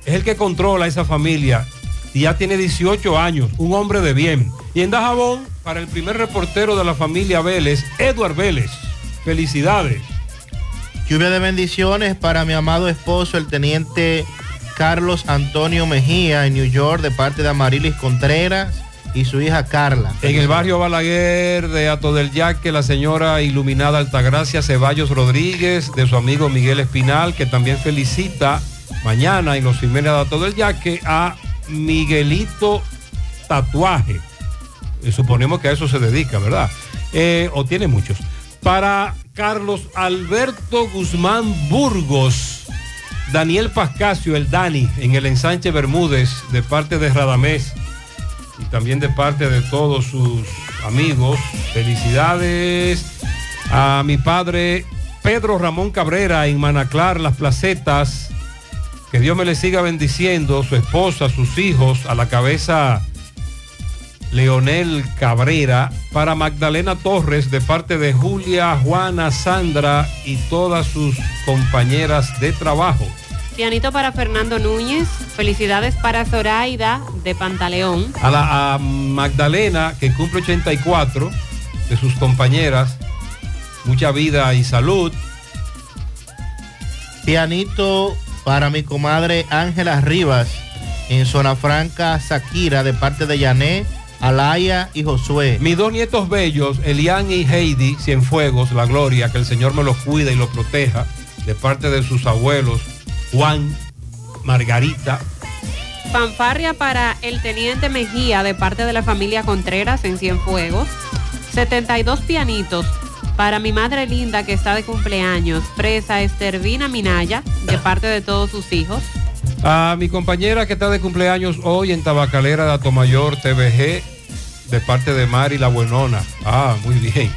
Es el que controla esa familia y ya tiene 18 años, un hombre de bien. Y en Dajabón, para el primer reportero de la familia Vélez, Edward Vélez. Felicidades. Lluvia de bendiciones para mi amado esposo, el teniente Carlos Antonio Mejía, en New York, de parte de Amarilis Contreras y su hija Carla. En el barrio Balaguer de Ato del Yaque, la señora iluminada Altagracia Ceballos Rodríguez, de su amigo Miguel Espinal, que también felicita mañana en los Jiménez de Ato del Yaque a Miguelito Tatuaje. Eh, suponemos que a eso se dedica, ¿verdad? Eh, o tiene muchos. Para Carlos Alberto Guzmán Burgos, Daniel Pascasio, el Dani, en el ensanche Bermúdez, de parte de Radamés y también de parte de todos sus amigos. Felicidades a mi padre Pedro Ramón Cabrera en Manaclar, Las Placetas. Que Dios me le siga bendiciendo, su esposa, sus hijos, a la cabeza Leonel Cabrera, para Magdalena Torres de parte de Julia, Juana, Sandra y todas sus compañeras de trabajo. Pianito para Fernando Núñez. Felicidades para Zoraida de Pantaleón. A, la, a Magdalena, que cumple 84, de sus compañeras, mucha vida y salud. Pianito para mi comadre Ángela Rivas, en Zona Franca, Shakira, de parte de Yané, Alaya y Josué. Mis dos nietos bellos, Elian y Heidi Cienfuegos, la gloria, que el Señor me los cuida y los proteja, de parte de sus abuelos, Juan, Margarita. Fanfarria para el teniente Mejía de parte de la familia Contreras en Cienfuegos. 72 pianitos para mi madre linda que está de cumpleaños, Presa Estervina Minaya, de parte de todos sus hijos. A mi compañera que está de cumpleaños hoy en Tabacalera de Atomayor TVG, de parte de Mari La Buenona. Ah, muy bien.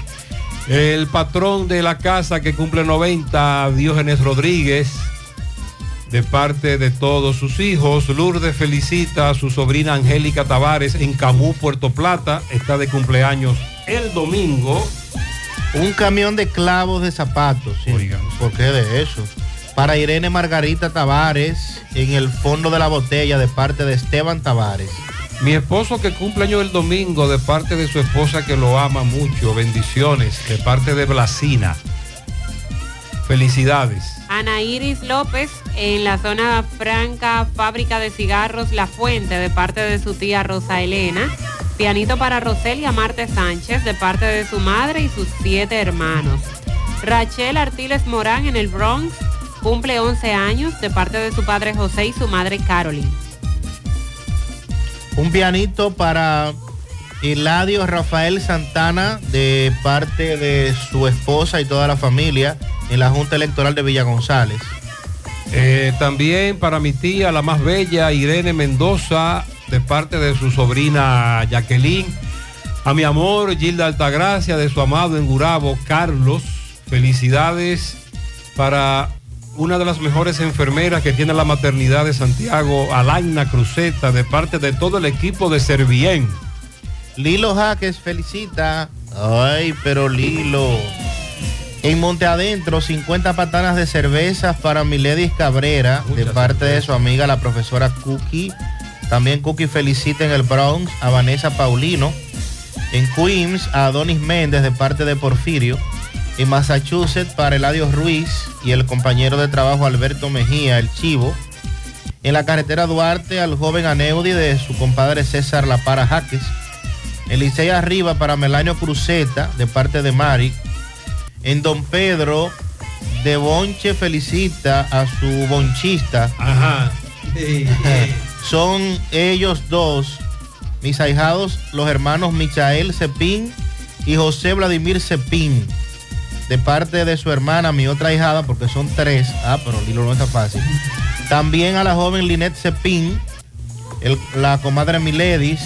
El patrón de la casa que cumple 90, Diógenes Rodríguez, de parte de todos sus hijos. Lourdes felicita a su sobrina Angélica Tavares en Camú, Puerto Plata. Está de cumpleaños el domingo. Un camión de clavos de zapatos. Sí. ¿Por qué de eso? Para Irene Margarita Tavares en el fondo de la botella de parte de Esteban Tavares. Mi esposo que cumple año el domingo de parte de su esposa que lo ama mucho. Bendiciones de parte de Blasina. Felicidades. Ana Iris López en la zona franca fábrica de cigarros La Fuente de parte de su tía Rosa Elena. Pianito para Roselia Marte Sánchez de parte de su madre y sus siete hermanos. Rachel Artiles Morán en el Bronx cumple 11 años de parte de su padre José y su madre Caroline. Un pianito para Hiladio Rafael Santana de parte de su esposa y toda la familia en la Junta Electoral de Villa González. Eh, también para mi tía, la más bella, Irene Mendoza, de parte de su sobrina Jacqueline. A mi amor, Gilda Altagracia, de su amado en Gurabo, Carlos. Felicidades para una de las mejores enfermeras que tiene la maternidad de Santiago, Alaina Cruzeta, de parte de todo el equipo de Servien. Lilo Jaques felicita. Ay, pero Lilo. En Monte Adentro, 50 patanas de cervezas para Miledis Cabrera, de parte de su amiga la profesora Cookie. También Cookie felicita en el Bronx a Vanessa Paulino. En Queens, a Adonis Méndez, de parte de Porfirio. En Massachusetts, para Eladio Ruiz y el compañero de trabajo Alberto Mejía, el Chivo. En la carretera Duarte, al joven Aneudi de su compadre César La Para Jaques. En Licey Arriba, para Melanio Cruzeta, de parte de Mari. En Don Pedro, de Bonche felicita a su bonchista. Ajá. (laughs) Son ellos dos, mis ahijados, los hermanos Michael Cepín y José Vladimir Cepín, de parte de su hermana, mi otra hijada, porque son tres. Ah, pero Lilo no está fácil. También a la joven Linet Cepín, el- la comadre Miledis,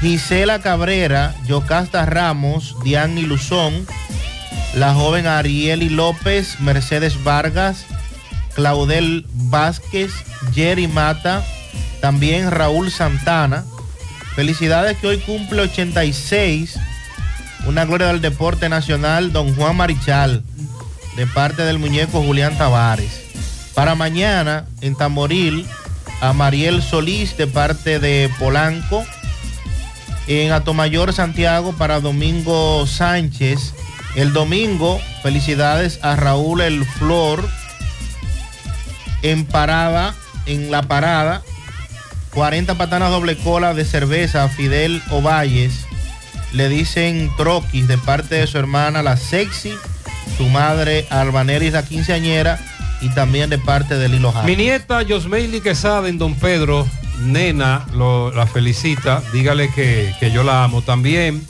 Gisela Cabrera, Yocasta Ramos, Diane Luzón, la joven Arieli López, Mercedes Vargas, Claudel Vázquez, Jerry Mata, también Raúl Santana. Felicidades que hoy cumple 86, una gloria del deporte nacional, don Juan Marichal, de parte del muñeco Julián Tavares. Para mañana, en Tamboril, a Mariel Solís, de parte de Polanco. En Atomayor, Santiago, para Domingo Sánchez. El domingo, felicidades a Raúl El Flor, en parada, en la parada, 40 patanas doble cola de cerveza Fidel Ovalles. Le dicen troquis de parte de su hermana la sexy, su madre Albaneris la quinceañera y también de parte de Lilo Jara. Mi nieta Josmeili Quesada en Don Pedro, nena, lo- la felicita. Dígale que, que yo la amo también.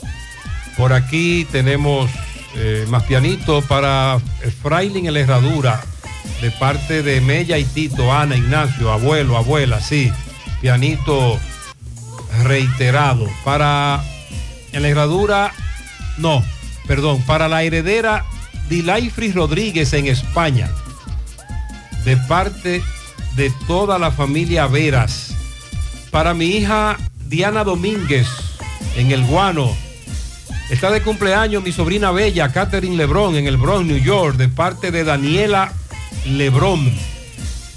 Por aquí tenemos eh, más pianito para Frailin el Herradura, de parte de Mella y Tito, Ana, Ignacio, abuelo, abuela, sí. Pianito reiterado. Para en la herradura, no, perdón, para la heredera Dilaifris Rodríguez en España de parte de toda la familia Veras. Para mi hija Diana Domínguez en el Guano. Está de cumpleaños mi sobrina bella Catherine Lebrón en el Bronx, New York, de parte de Daniela Lebrón.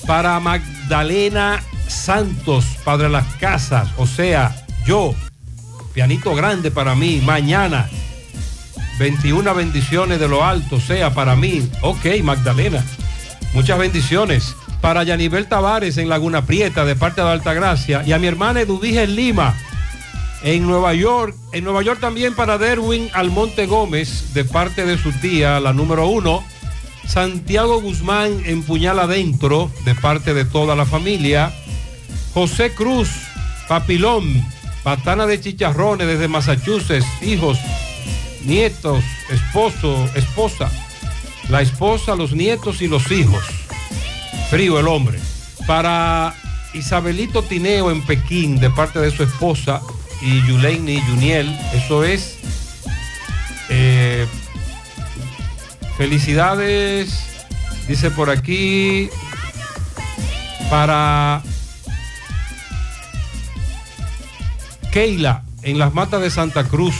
Para Magdalena Santos, padre las casas, o sea, yo, pianito grande para mí, mañana. 21 bendiciones de lo alto, sea para mí. Ok, Magdalena. Muchas bendiciones. Para Yanibel Tavares en Laguna Prieta, de parte de Altagracia. Y a mi hermana Edudije en Lima, en Nueva York. En Nueva York también para Derwin Almonte Gómez, de parte de su tía, la número uno. Santiago Guzmán en Puñal Adentro, de parte de toda la familia. José Cruz, Papilón, Patana de Chicharrones desde Massachusetts, hijos, nietos, esposo, esposa, la esposa, los nietos y los hijos. Frío el hombre. Para Isabelito Tineo en Pekín, de parte de su esposa, y Yuleini Juniel, eso es. eh, felicidades, dice por aquí, para Keila en las matas de Santa Cruz,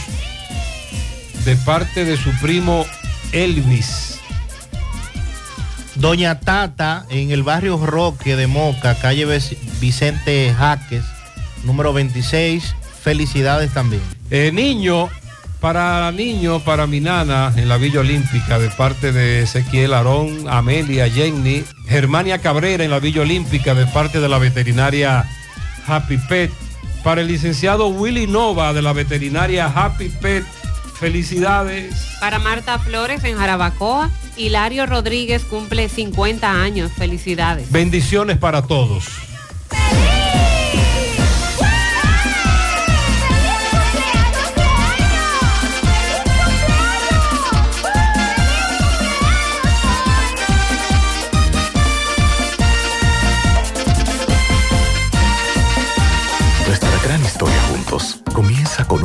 de parte de su primo Elvis. Doña Tata en el barrio Roque de Moca, calle Vicente Jaques, número 26. Felicidades también. Eh, niño, para niño, para mi nana en la Villa Olímpica, de parte de Ezequiel Arón, Amelia, Jenny, Germania Cabrera en la Villa Olímpica, de parte de la veterinaria Happy Pet. Para el licenciado Willy Nova de la veterinaria Happy Pet, felicidades. Para Marta Flores en Jarabacoa, Hilario Rodríguez cumple 50 años. Felicidades. Bendiciones para todos.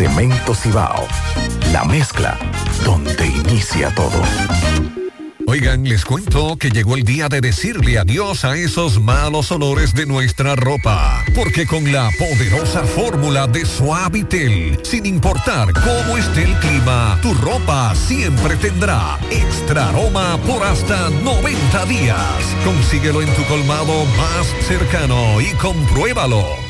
Cemento Cibao, la mezcla donde inicia todo. Oigan, les cuento que llegó el día de decirle adiós a esos malos olores de nuestra ropa. Porque con la poderosa fórmula de Suavitel, sin importar cómo esté el clima, tu ropa siempre tendrá extra aroma por hasta 90 días. Consíguelo en tu colmado más cercano y compruébalo.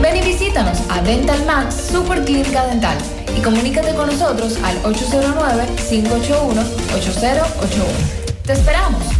Ven y visítanos a Dental Max Super Clínica Dental y comunícate con nosotros al 809-581-8081. ¡Te esperamos!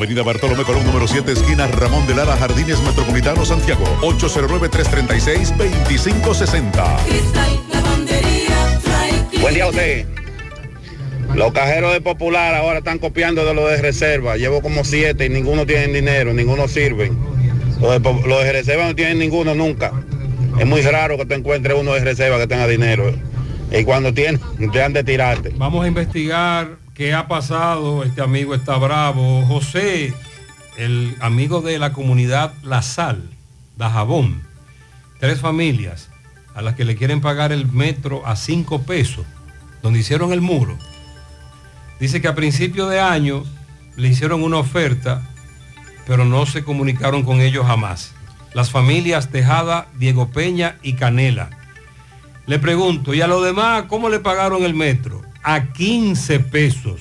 Avenida Bartolomé Colón, número 7, esquina Ramón de Lara, Jardines Metropolitano, Santiago. 809-336-2560. Cristal, lavandería, dry cleaner. Buen día a usted. Los cajeros de Popular ahora están copiando de los de reserva. Llevo como siete y ninguno tiene dinero, ninguno sirve. Los de, Po- los de reserva no tienen ninguno nunca. Es muy raro que te encuentres uno de reserva que tenga dinero. Y cuando tiene, (laughs) te han de tirarte. Vamos a investigar qué ha pasado. Este amigo está bravo. José, el amigo de la comunidad La Sal, Dajabón, tres familias a las que le quieren pagar el metro a cinco pesos, donde hicieron el muro. Dice que a principio de año le hicieron una oferta, pero no se comunicaron con ellos jamás. Las familias Tejada, Diego Peña y Canela. Le pregunto, ¿y a los demás cómo le pagaron el metro? A 15 pesos.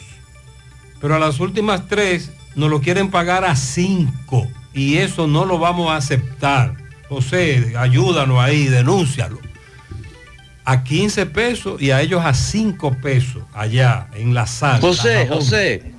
Pero a las últimas tres nos lo quieren pagar a 5 y eso no lo vamos a aceptar. José, ayúdanos ahí, denúncialo. A 15 pesos y a ellos a 5 pesos allá en la sala. José, José,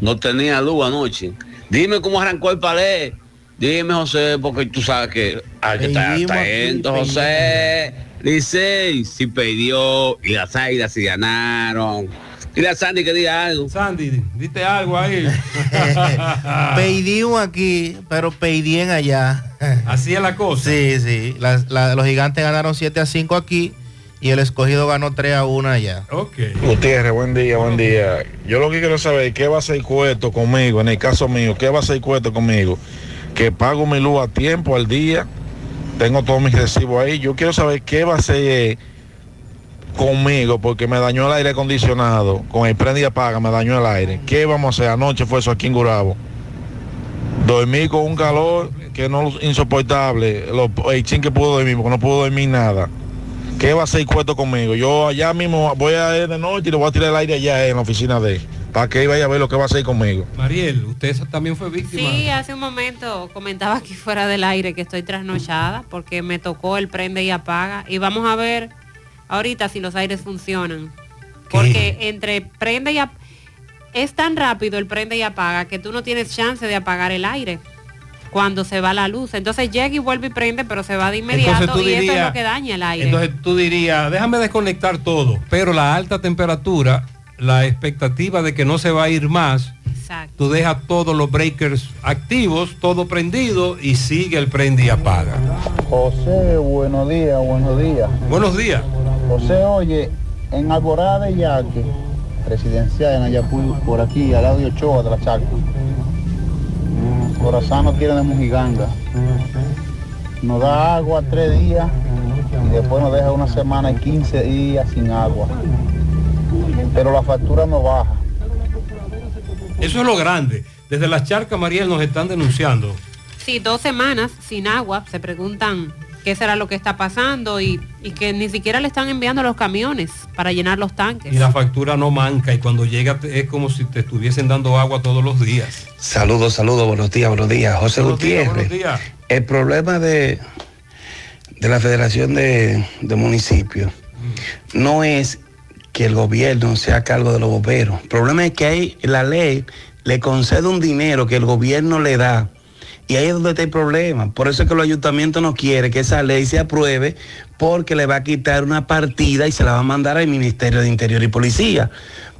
no tenía luz anoche. Dime cómo arrancó el palé. Dime, José, porque tú sabes que hay que estar atento, José. Dice, si perdió y las águilas se ganaron. Dile a Sandy que diga algo. Sandy, dite algo ahí. (laughs) (laughs) Peidín aquí, pero Peidien allá. Así es la cosa. Sí, sí. La- los gigantes ganaron 7 a 5 aquí y el escogido ganó 3 a 1 allá. Ok. Gutiérrez, buen día, buen día. Yo lo que quiero saber es qué va a hacer Cueto conmigo, en el caso mío, qué va a hacer Cueto conmigo. Que pago mi luz a tiempo, al día, tengo todos mis recibos ahí. Yo quiero saber qué va a hacer eh, conmigo, porque me dañó el aire acondicionado. Con el prende y apaga me dañó el aire. ¿Qué vamos a hacer? Anoche fue eso aquí en Gurabo. Dormí con un calor que no insoportable. Lo, el chin que pudo dormir, porque no pudo dormir nada. ¿Qué va a hacer Cueto conmigo? Yo allá mismo voy a ir de noche y le voy a tirar el aire allá en la oficina de él. Para que vaya a ver lo que va a hacer conmigo. Mariel, usted también fue víctima. Sí, hace un momento comentaba aquí fuera del aire que estoy trasnochada porque me tocó el prende y apaga. Y vamos a ver ahorita si los aires funcionan. Porque entre prende y apaga, es tan rápido el prende y apaga que tú no tienes chance de apagar el aire cuando se va la luz. Entonces llega y vuelve y prende, pero se va de inmediato y eso es dirías- lo que daña el aire. Entonces tú dirías, déjame desconectar todo, pero la alta temperatura, la expectativa de que no se va a ir más, tú dejas todos los breakers activos, todo prendido y sigue el prende y apaga. José, buenos días, buenos días. Buenos días. José, oye, en Alborada de Yaque, residencial en Ayapuy, por aquí, al lado de Ochoa, de la Chaca. Corazón no quiere de Mujiganga. Nos da agua tres días y después nos deja una semana y 15 días sin agua. Pero la factura no baja. Eso es lo grande. Desde las charcas, Mariel, nos están denunciando. Sí, dos semanas sin agua, se preguntan qué será lo que está pasando y, y que ni siquiera le están enviando los camiones para llenar los tanques. Y la factura no manca y cuando llega es como si te estuviesen dando agua todos los días. Saludos, saludos, buenos días, buenos días. José Buenos días, Gutiérrez. buenos días. El problema de, de la Federación de, de Municipios no es que el gobierno sea cargo de los bomberos. El problema es que hay, la ley le concede un dinero que el gobierno le da. Y ahí es donde está el problema. Por eso es que los ayuntamientos no quieren que esa ley se apruebe porque le va a quitar una partida y se la va a mandar al Ministerio de Interior y Policía.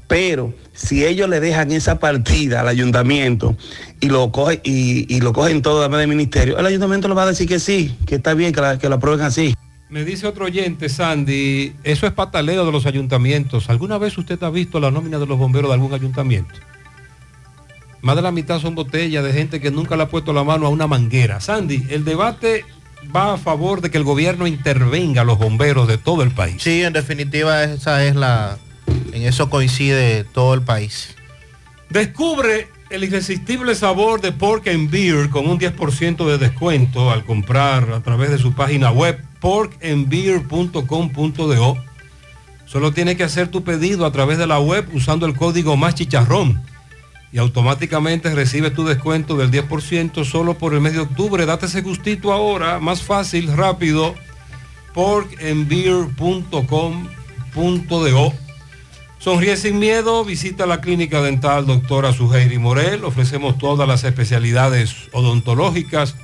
Pero si ellos le dejan esa partida al ayuntamiento y lo, coge, y, lo cogen todo del ministerio, el ayuntamiento le va a decir que sí, que está bien, que, la- que aprueben así. Me dice otro oyente, Sandy, eso es pataleo de los ayuntamientos. ¿Alguna vez usted ha visto la nómina de los bomberos de algún ayuntamiento? Más de la mitad son botellas de gente que nunca le ha puesto la mano a una manguera. Sandy, el debate va a favor de que el gobierno intervenga a los bomberos de todo el país. Sí, en definitiva esa es la, en eso coincide todo el país. Descubre el irresistible sabor de Pork and Beer con un 10% de descuento al comprar a través de su página web porkandbeer.com.do. Solo tiene que hacer tu pedido a través de la web usando el código más chicharrón y automáticamente recibes tu descuento del 10% solo por el mes de octubre. Date ese gustito ahora, más fácil, rápido. porkandbeer.com.do Sonríe sin miedo, visita la clínica dental doctora Suheiri Morel. Ofrecemos todas las especialidades odontológicas.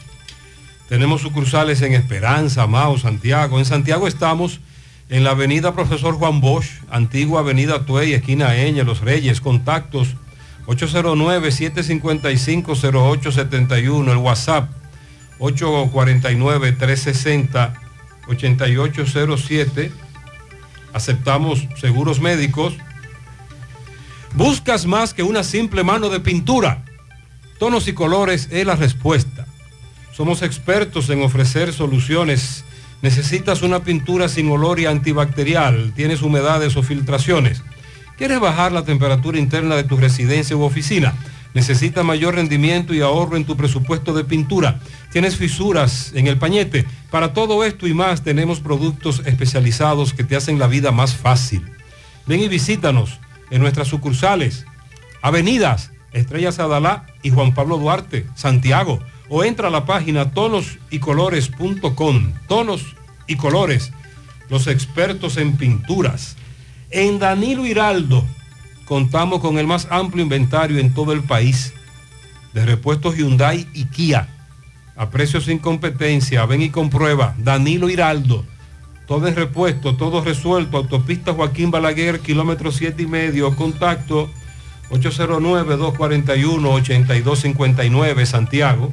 Tenemos sucursales en Esperanza, Mao, Santiago. En Santiago estamos en la avenida Profesor Juan Bosch, antigua avenida Tuey, esquina Eña, Los Reyes. Contactos 809-755-0871. El WhatsApp 849-360-8807. Aceptamos seguros médicos. Buscas más que una simple mano de pintura. Tonos y colores es la respuesta. Somos expertos en ofrecer soluciones Necesitas una pintura sin olor y antibacterial. Tienes humedades o filtraciones. ¿Quieres bajar la temperatura interna de tu residencia u oficina? Necesitas mayor rendimiento y ahorro en tu presupuesto de pintura. Tienes fisuras en el pañete. Para todo esto y más tenemos productos especializados que te hacen la vida más fácil. Ven y visítanos en nuestras sucursales, avenidas Estrellas Adalá y Juan Pablo Duarte, Santiago. O entra a la página tonosycolores.com. Tonos y colores, los expertos en pinturas. En Danilo Hiraldo contamos con el más amplio inventario en todo el país de repuestos Hyundai y Kia. A precios sin competencia, ven y comprueba. Danilo Hiraldo. Todo en repuesto, todo resuelto. Autopista Joaquín Balaguer, kilómetro 7 y medio. Contacto 809-241-8259, Santiago.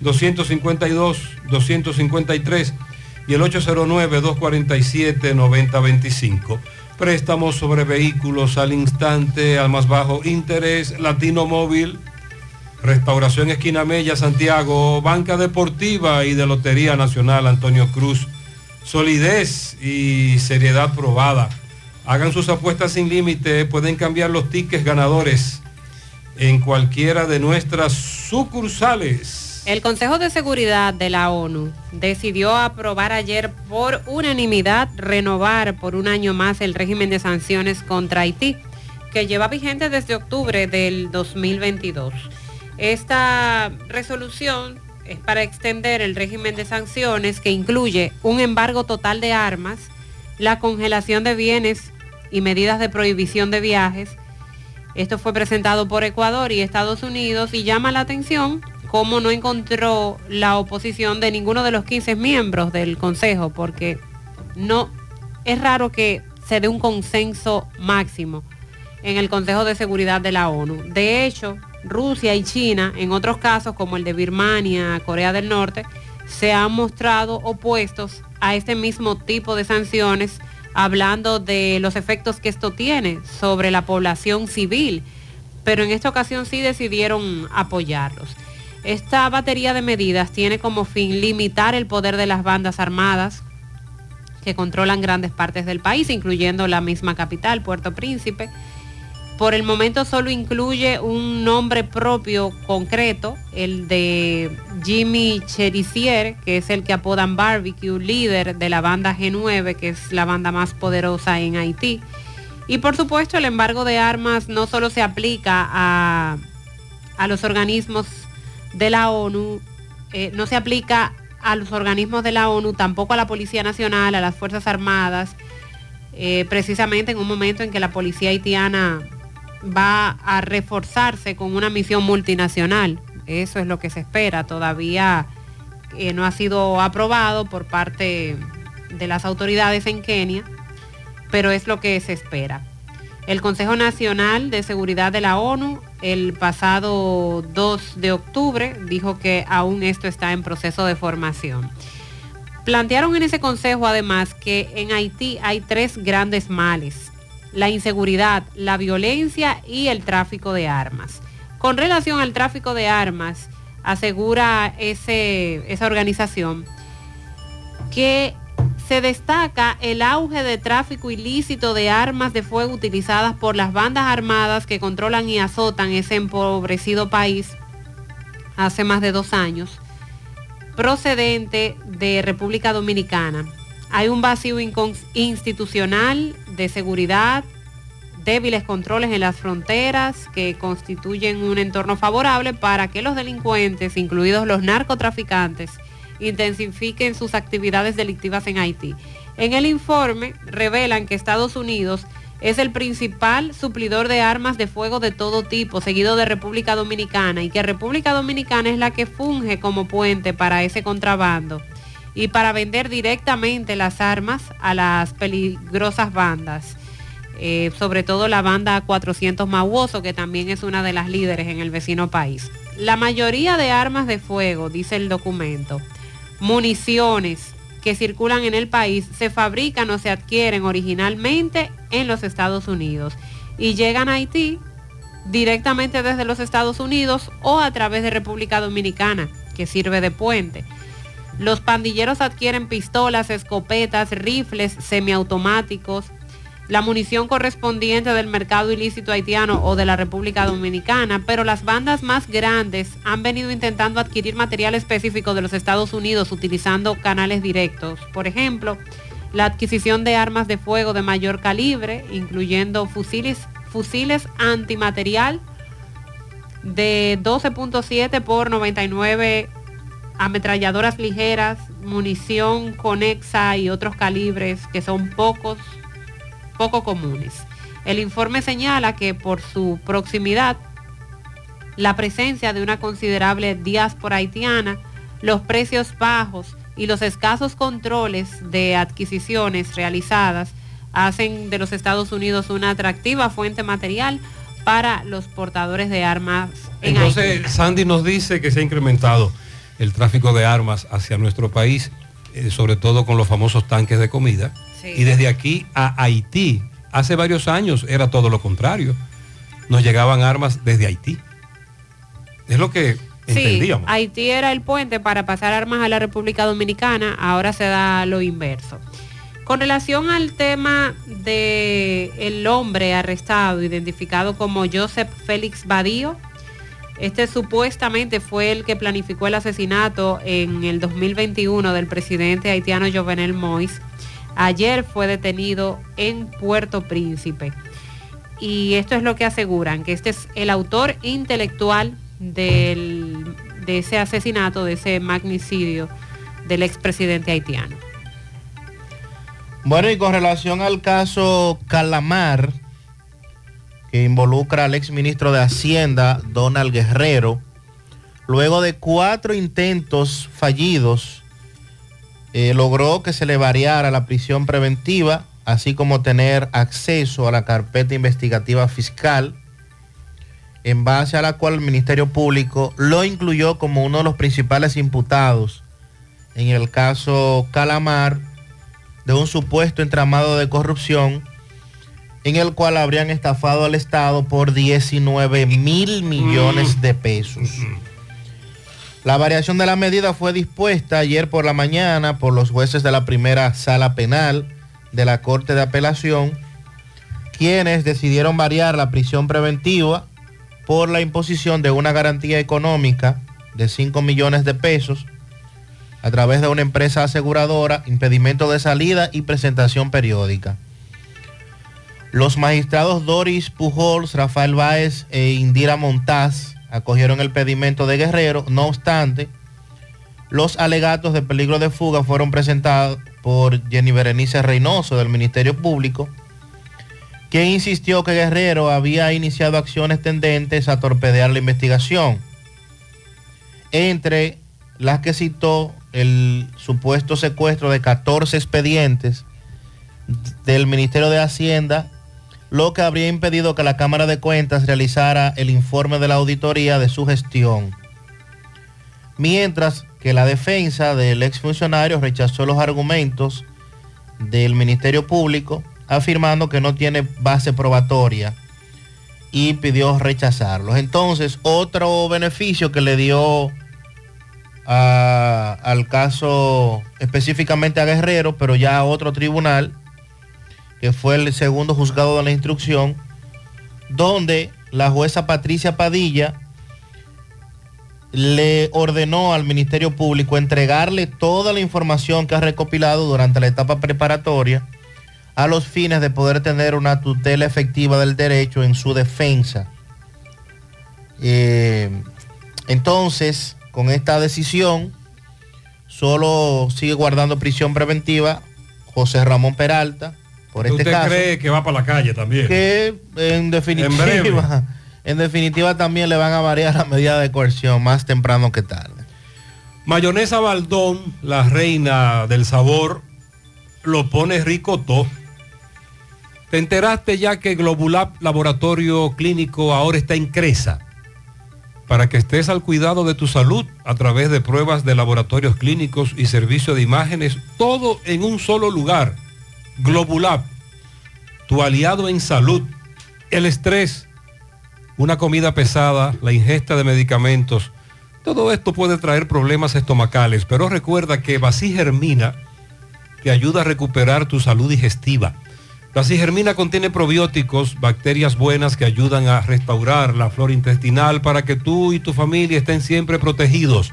252, 253 y el 809-247-9025. Préstamos sobre vehículos al instante, al más bajo interés, Latino Móvil, Restauración Esquina Mella, Santiago, Banca Deportiva y de Lotería Nacional Antonio Cruz. Solidez y seriedad probada. Hagan sus apuestas sin límite, pueden cambiar los tickets ganadores en cualquiera de nuestras sucursales. El Consejo de Seguridad de la ONU decidió aprobar ayer por unanimidad renovar por un año más el régimen de sanciones contra Haití, que lleva vigente desde octubre del 2022. Esta resolución es para extender el régimen de sanciones que incluye un embargo total de armas, la congelación de bienes y medidas de prohibición de viajes. Esto fue presentado por Ecuador y Estados Unidos y llama la atención cómo no encontró la oposición de ninguno de los 15 miembros del Consejo, porque no es raro que se dé un consenso máximo en el Consejo de Seguridad de la ONU. De hecho, Rusia y China, en otros casos como el de Birmania, Corea del Norte, se han mostrado opuestos a este mismo tipo de sanciones, hablando de los efectos que esto tiene sobre la población civil, pero en esta ocasión sí decidieron apoyarlos. Esta batería de medidas tiene como fin limitar el poder de las bandas armadas que controlan grandes partes del país, incluyendo la misma capital, Puerto Príncipe. Por el momento solo incluye un nombre propio concreto, el de Jimmy Cherisier, que es el que apodan Barbecue, líder de la banda G9, que es la banda más poderosa en Haití. Y por supuesto el embargo de armas no solo se aplica a, a los organismos de la ONU, eh, no se aplica a los organismos de la ONU, tampoco a la Policía Nacional, a las Fuerzas Armadas, eh, precisamente en un momento en que la policía haitiana va a reforzarse con una misión multinacional. Eso es lo que se espera. Todavía eh, no ha sido aprobado por parte de las autoridades en Kenia, pero es lo que se espera. El Consejo Nacional de Seguridad de la ONU el pasado 2 de octubre dijo que aún esto está en proceso de formación. Plantearon en ese consejo además que en Haití hay tres grandes males, la inseguridad, la violencia y el tráfico de armas. Con relación al tráfico de armas, asegura ese, esa organización que se destaca el auge de tráfico ilícito de armas de fuego utilizadas por las bandas armadas que controlan y azotan ese empobrecido país hace más de dos años, procedente de República Dominicana. Hay un vacío institucional de seguridad, débiles controles en las fronteras que constituyen un entorno favorable para que los delincuentes, incluidos los narcotraficantes, intensifiquen sus actividades delictivas en Haití. En el informe revelan que Estados Unidos es el principal suplidor de armas de fuego de todo tipo, seguido de República Dominicana, y que República Dominicana es la que funge como puente para ese contrabando. y para vender directamente las armas a las peligrosas bandas. eh, sobre todo la banda 400 Mauoso, que también es una de las líderes en el vecino país. La mayoría de armas de fuego, dice el documento, municiones que circulan en el país, se fabrican o se adquieren originalmente en los Estados Unidos y llegan a Haití directamente desde los Estados Unidos o a través de República Dominicana, que sirve de puente. Los pandilleros adquieren pistolas, escopetas, rifles semiautomáticos, la munición correspondiente del mercado ilícito haitiano o de la República Dominicana, pero las bandas más grandes han venido intentando adquirir material específico de los Estados Unidos utilizando canales directos. Por ejemplo, la adquisición de armas de fuego de mayor calibre, incluyendo fusiles, fusiles antimaterial de 12.7 por 99 ametralladoras ligeras, munición conexa y otros calibres que son pocos, poco comunes. El informe señala que por su proximidad, la presencia de una considerable diáspora haitiana, los precios bajos y los escasos controles de adquisiciones realizadas hacen de los Estados Unidos una atractiva fuente material para los portadores de armas en Entonces, Haití. Sandy nos dice que se ha incrementado el tráfico de armas hacia nuestro país, eh, sobre todo con los famosos tanques de comida. Y desde aquí a Haití, hace varios años era todo lo contrario. Nos llegaban armas desde Haití. Es lo que Sí, entendíamos. Haití era el puente para pasar armas a la República Dominicana, ahora se da lo inverso. Con relación al tema de el hombre arrestado, identificado como Joseph Félix Badío, este supuestamente fue el que planificó el asesinato en el 2021 del presidente haitiano Jovenel Moïse. Ayer fue detenido en Puerto Príncipe. Y esto es lo que aseguran, que este es el autor intelectual del- de ese asesinato, de ese magnicidio del expresidente haitiano. Bueno, y con relación al caso Calamar, que involucra al exministro de Hacienda, Donald Guerrero, luego de cuatro intentos fallidos, eh, logró que se le variara la prisión preventiva, así como tener acceso a la carpeta investigativa fiscal, en base a la cual el Ministerio Público lo incluyó como uno de los principales imputados en el caso Calamar de un supuesto entramado de corrupción en el cual habrían estafado al Estado por 19 mil millones de pesos. La variación de la medida fue dispuesta ayer por la mañana por los jueces de la primera sala penal de la Corte de Apelación, quienes decidieron variar la prisión preventiva por la imposición de una garantía económica de 5 millones de pesos a través de una empresa aseguradora, impedimento de salida y presentación periódica. Los magistrados Doris Pujols, Rafael Báez e Indira Montaz acogieron el pedimento de Guerrero. No obstante, los alegatos de peligro de fuga fueron presentados por Jenny Berenice Reynoso del Ministerio Público, quien insistió que Guerrero había iniciado acciones tendentes a torpedear la investigación. Entre las que citó el supuesto secuestro de 14 expedientes del Ministerio de Hacienda, lo que habría impedido que la Cámara de Cuentas realizara el informe de la auditoría de su gestión. Mientras que la defensa del exfuncionario rechazó los argumentos del Ministerio Público, afirmando que no tiene base probatoria y pidió rechazarlos. Entonces, otro beneficio que le dio al caso específicamente a Guerrero, pero ya a otro tribunal, que fue el segundo juzgado de la instrucción, donde la jueza Patricia Padilla le ordenó al Ministerio Público entregarle toda la información que ha recopilado durante la etapa preparatoria a los fines de poder tener una tutela efectiva del derecho en su defensa. Eh, entonces, con esta decisión, solo sigue guardando prisión preventiva José Ramón Peralta por este ¿Usted caso cree que va para la calle también? que en definitiva, breve. en definitiva también le van a variar la medida de coerción más temprano que tarde. Mayonesa Baldón, la reina del sabor, lo pone rico todo. ¿Te enteraste ya que Globulab Laboratorio Clínico ahora está en Cresa? Para que estés al cuidado de tu salud a través de pruebas de laboratorios clínicos y servicio de imágenes, todo en un solo lugar. Globulab, tu aliado en salud. El estrés, una comida pesada, la ingesta de medicamentos, todo esto puede traer problemas estomacales, pero recuerda que Germina te ayuda a recuperar tu salud digestiva. La cigermina contiene probióticos, bacterias buenas que ayudan a restaurar la flora intestinal para que tú y tu familia estén siempre protegidos.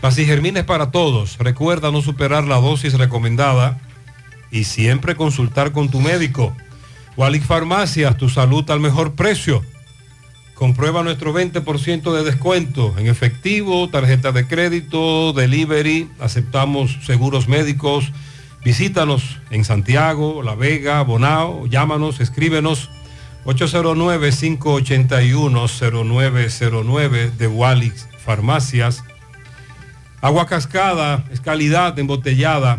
La cigermina es para todos. Recuerda no superar la dosis recomendada y siempre consultar con tu médico. Walic Farmacias, tu salud al mejor precio. Comprueba nuestro 20% de descuento en efectivo, tarjeta de crédito, delivery, aceptamos seguros médicos Visítanos en Santiago, La Vega, Bonao, llámanos, escríbenos 809-581-0909 de Walix Farmacias. Agua cascada es calidad embotellada.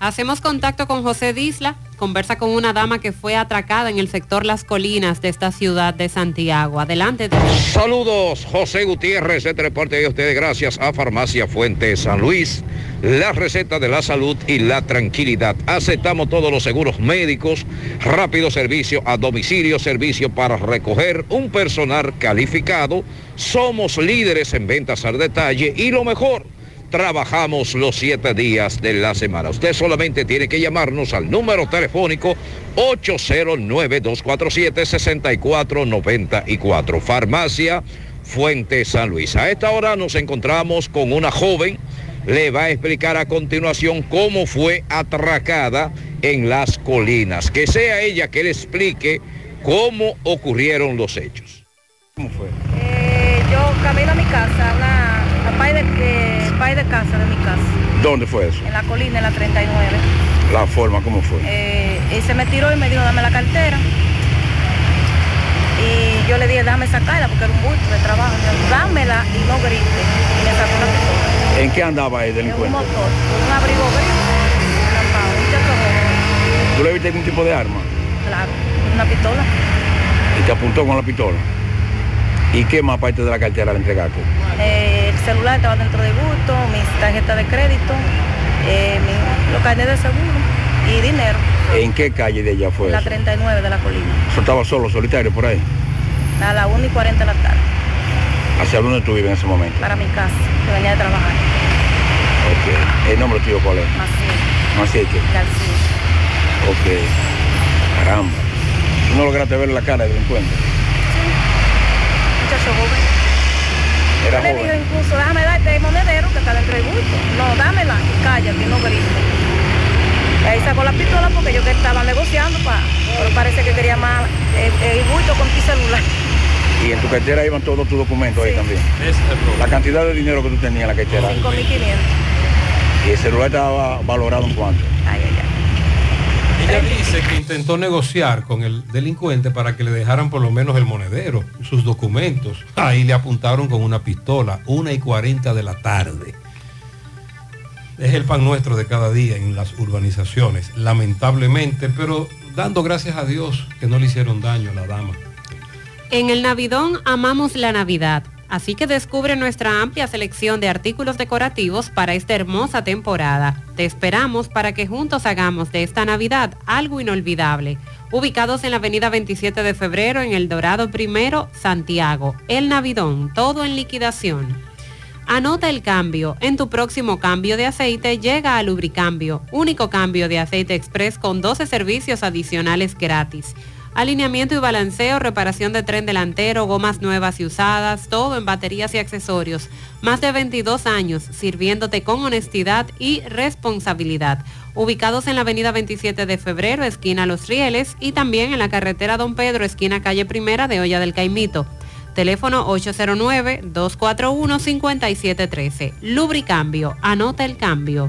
Hacemos contacto con José Disla, conversa con una dama que fue atracada en el sector Las Colinas de esta ciudad de Santiago. Adelante. Saludos, José Gutiérrez, este reporte de ustedes gracias a Farmacia Fuente San Luis, la receta de la salud y la tranquilidad. Aceptamos todos los seguros médicos, rápido servicio a domicilio, servicio para recoger un personal calificado. Somos líderes en ventas al detalle y lo mejor trabajamos los siete días de la semana. Usted solamente tiene que llamarnos al número telefónico 809-247-6494. Farmacia Fuente San Luis. A esta hora nos encontramos con una joven. Le va a explicar a continuación cómo fue atracada en las colinas. Que sea ella que le explique cómo ocurrieron los hechos. ¿Cómo fue? Eh, yo camino a mi casa, una, pay de, eh, pay de casa de mi casa, ¿Dónde fue eso? en la colina, en la 39. La forma, ¿cómo fue? Eh, y se me tiró y me dijo, dame la cartera. Y yo le dije, déjame sacarla porque era un bulto de trabajo. Dijo, dámela y no grite. Y me sacó una pistola. ¿En qué andaba el En un delincuente? motor, un abrigo gris, un ¿Tú le viste algún tipo de arma? claro, una pistola. Y te apuntó con la pistola. ¿Y qué más parte de la cartera le entregaste? Eh, celular estaba dentro del bulto, mis tarjetas de crédito, eh, mi- los de seguro y dinero. ¿En qué calle de allá fue la eso? 39 de la colina. Eso estaba solo, solitario por ahí. A las 1 y 40 de la tarde, ¿Hacia dónde tú vives en ese momento? para mi casa, que venía de trabajar. Ok. ¿El nombre tuyo cuál es? Así, Macique. García. Ok. Caramba. ¿Tú no lograste ver la cara del delincuente? Muchacho joven. Era Yo le incluso, déjame darte el monedero que está dentro del bulto. No, dámela y cállate, no grites. Y ahí sacó la pistola porque yo que estaba negociando, pa, pero parece que quería más el bulto con tu celular. Y en tu cartera iban todos tus documentos ahí también. La cantidad de dinero que tú tenías en la cartera. 5.500. Y el celular estaba valorado en cuánto. Ella dice que intentó negociar con el delincuente para que le dejaran por lo menos el monedero, sus documentos. Ahí le apuntaron con una pistola, una y 40 de la tarde. Es el pan nuestro de cada día en las urbanizaciones, lamentablemente, pero dando gracias a Dios que no le hicieron daño a la dama. En el Navidón amamos la Navidad, así que descubre nuestra amplia selección de artículos decorativos para esta hermosa temporada. Te esperamos para que juntos hagamos de esta Navidad algo inolvidable. Ubicados en la avenida 27 de febrero en El Dorado Primero, Santiago. El Navidón, todo en liquidación. Anota el cambio. En tu próximo cambio de aceite llega a Lubricambio, único cambio de aceite express con 12 servicios adicionales gratis. Alineamiento y balanceo, reparación de tren delantero, gomas nuevas y usadas, todo en baterías y accesorios. Más de 22 años sirviéndote con honestidad y responsabilidad. Ubicados en la avenida 27 de febrero, esquina Los Rieles, y también en la carretera Don Pedro, esquina calle Primera de Olla del Caimito. Teléfono 809-241-5713. Lubricambio, anota el cambio.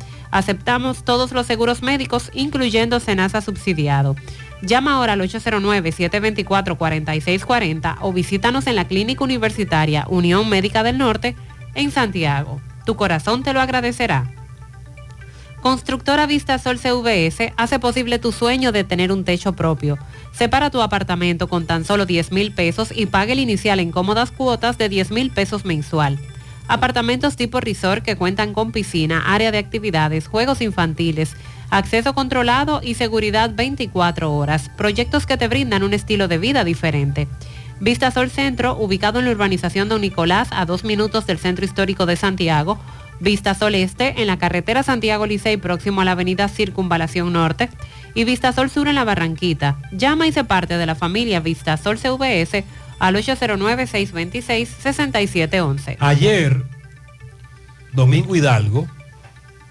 Aceptamos todos los seguros médicos, incluyendo Senasa subsidiado. Llama ahora al 809-724-4640 o visítanos en la Clínica Universitaria Unión Médica del Norte en Santiago. Tu corazón te lo agradecerá. Constructora Vista Sol CVS hace posible tu sueño de tener un techo propio. Separa tu apartamento con tan solo 10 mil pesos y pague el inicial en cómodas cuotas de 10 mil pesos mensual. Apartamentos tipo resort que cuentan con piscina, área de actividades, juegos infantiles, acceso controlado y seguridad 24 horas. Proyectos que te brindan un estilo de vida diferente. Vista Sol Centro, ubicado en la urbanización Don Nicolás, a dos minutos del Centro Histórico de Santiago. Vista Sol Este, en la carretera Santiago Licey, próximo a la avenida Circunvalación Norte. Y Vista Sol Sur en la Barranquita. Llama y se parte de la familia Vista Sol CVS al 809-626-6711. Ayer, Domingo Hidalgo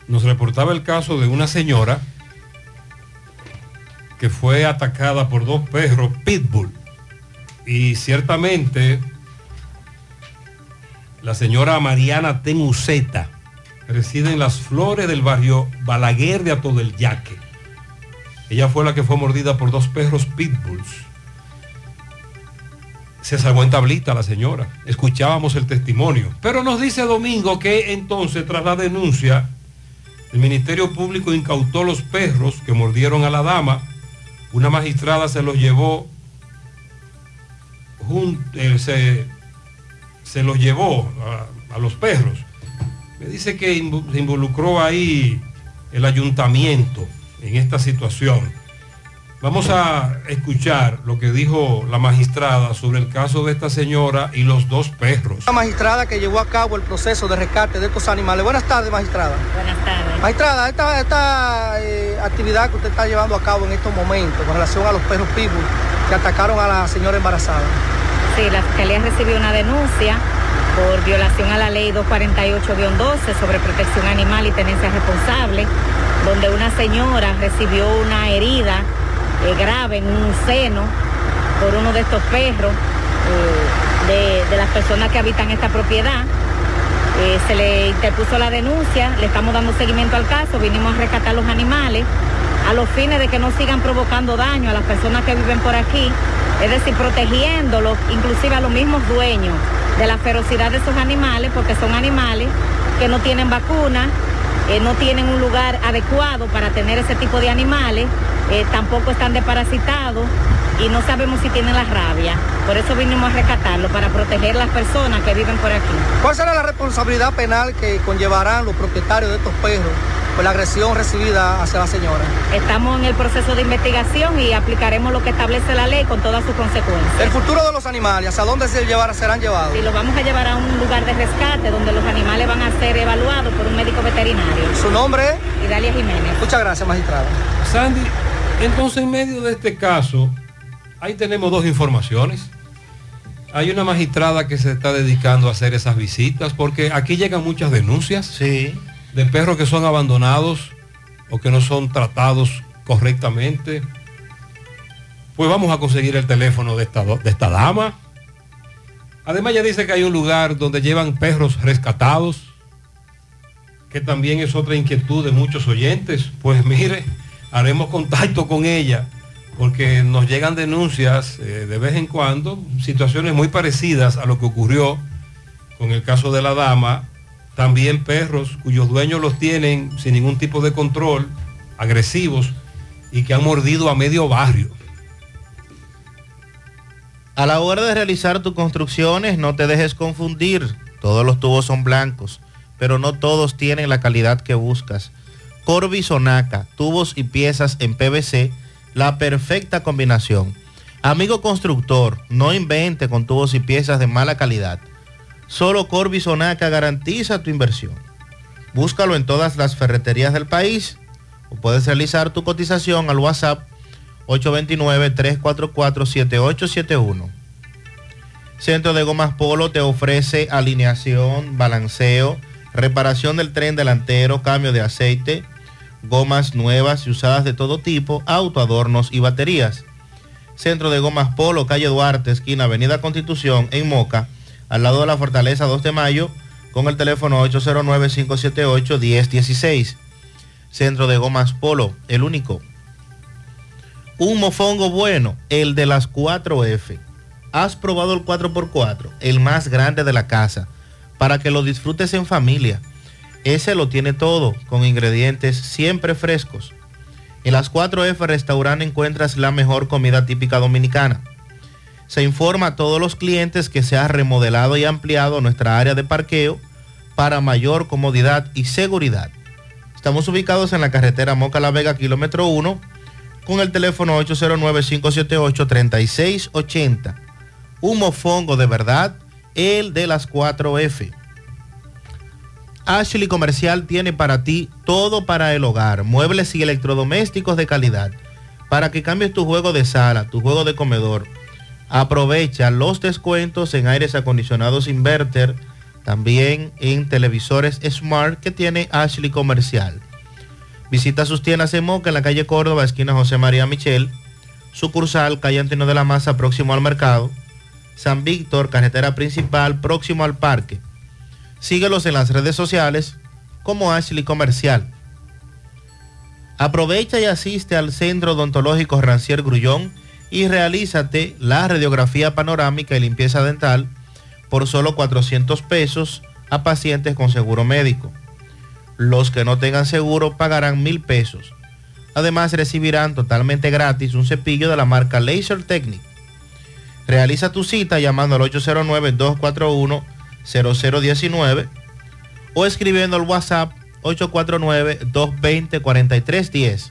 nos reportaba el caso de una señora que fue atacada por dos perros pitbull. Y ciertamente la señora Mariana Tenuceta reside en las flores del barrio Balaguer de Ato del Yaque. Ella fue la que fue mordida por dos perros pitbulls se salvó en tablita la señora. Escuchábamos el testimonio. Pero nos dice Domingo que entonces, tras la denuncia, el Ministerio Público incautó los perros que mordieron a la dama. Una magistrada se los llevó, eh, se, se, los llevó a, a, los perros. Me dice que se involucró ahí el ayuntamiento en esta situación. Vamos a escuchar lo que dijo la magistrada sobre el caso de esta señora y los dos perros. La magistrada que llevó a cabo el proceso de rescate de estos animales. Buenas tardes, magistrada. Buenas tardes. Magistrada, esta, esta eh, actividad que usted está llevando a cabo en estos momentos con relación a los perros pitbull que atacaron a la señora embarazada. Sí, la Fiscalía recibió una denuncia por violación a la ley 248-12 sobre protección animal y tenencia responsable, donde una señora recibió una herida eh, grave en un seno por uno de estos perros eh, de, las personas que habitan esta propiedad. Eh, se le interpuso la denuncia, le estamos dando seguimiento al caso, vinimos a rescatar los animales a los fines de que no sigan provocando daño a las personas que viven por aquí, es decir, protegiéndolos, inclusive a los mismos dueños de la ferocidad de esos animales, porque son animales que no tienen vacuna, no tienen un lugar adecuado para tener ese tipo de animales eh, tampoco están desparasitados y no sabemos si tienen la rabia. Por eso vinimos a rescatarlo, para proteger las personas que viven por aquí. ¿Cuál será la responsabilidad penal que conllevarán los propietarios de estos perros por la agresión recibida hacia la señora? Estamos en el proceso de investigación y aplicaremos lo que establece la ley con todas sus consecuencias. ¿El futuro de los animales, hacia dónde se llevar, serán llevados? Sí, los vamos a llevar a un lugar de rescate donde los animales van a ser evaluados por un médico veterinario. ¿Su nombre es? Idalia Jiménez. Muchas gracias, magistrada. Sandy, entonces, en medio de este caso, ahí tenemos dos informaciones. Hay una magistrada que se está dedicando a hacer esas visitas porque aquí llegan muchas denuncias de perros que son abandonados o que no son tratados correctamente. Pues vamos a conseguir el teléfono de esta, de esta dama. Además ya dice que hay un lugar donde llevan perros rescatados, que también es otra inquietud de muchos oyentes. Pues mire, haremos contacto con ella porque nos llegan denuncias eh, de vez en cuando, situaciones muy parecidas a lo que ocurrió con el caso de la dama, también perros cuyos dueños los tienen sin ningún tipo de control, agresivos y que han mordido a medio barrio. A la hora de realizar tus construcciones, no te dejes confundir. Todos los tubos son blancos, pero no todos tienen la calidad que buscas. Corby Sonaca, tubos y piezas en PVC, la perfecta combinación. Amigo constructor, no invente con tubos y piezas de mala calidad. Solo Corby Sonaca garantiza tu inversión. Búscalo en todas las ferreterías del país o puedes realizar tu cotización al WhatsApp 829-344-7871. Centro de Gomas Polo te ofrece alineación, balanceo, reparación del tren delantero, cambio de aceite, gomas nuevas y usadas de todo tipo, autoadornos y baterías. Centro de Gomas Polo, calle Duarte, esquina Avenida Constitución, en Moca, al lado de la Fortaleza 2 de Mayo, con el teléfono 809-578-1016. Centro de Gomas Polo, el único. Un mofongo bueno, el de las 4F. ¿Has probado el 4x4? El más grande de la casa, para que lo disfrutes en familia. Ese lo tiene todo, con ingredientes siempre frescos. En las 4F Restaurante encuentras la mejor comida típica dominicana. Se informa a todos los clientes que se ha remodelado y ampliado nuestra área de parqueo para mayor comodidad y seguridad. Estamos ubicados en la carretera Moca La Vega, kilómetro 1, con el teléfono 809-578-3680. Un mofongo de verdad, el de las 4F. Ashley Comercial tiene para ti todo para el hogar, muebles y electrodomésticos de calidad, para que cambies tu juego de sala, tu juego de comedor. Aprovecha los descuentos en aires acondicionados inverter, también en televisores Smart que tiene Ashley Comercial. Visita sus tiendas en Moca en la calle Córdoba, esquina José María Michel, sucursal calle Antonio de la Maza, próximo al mercado, San Víctor, carretera principal, próximo al parque. Síguelos en las redes sociales como Ashley Comercial. Aprovecha y asiste al Centro Odontológico Rancier Grullón y realízate la radiografía panorámica y limpieza dental por solo 400 pesos a pacientes con seguro médico. Los que no tengan seguro pagarán mil pesos. Además recibirán totalmente gratis un cepillo de la marca Laser Technic. Realiza tu cita llamando al 809-241-0019 o escribiendo al WhatsApp 849-220-4310.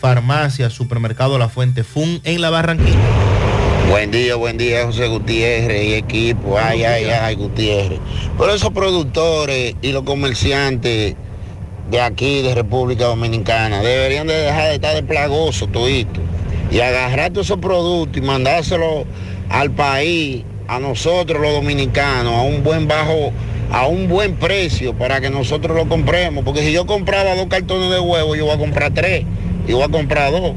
Farmacia Supermercado La Fuente Fun en La Barranquilla. Buen día, buen día, José Gutiérrez y equipo. Ay, ay, ay, Gutiérrez. Por esos productores y los comerciantes de aquí, de República Dominicana, deberían de dejar de estar de plagoso todito y agarrar todos esos productos y mandárselos al país, a nosotros los dominicanos, a un buen bajo, a un buen precio para que nosotros lo compremos. Porque si yo compraba dos cartones de huevo, yo voy a comprar tres y voy a comprar dos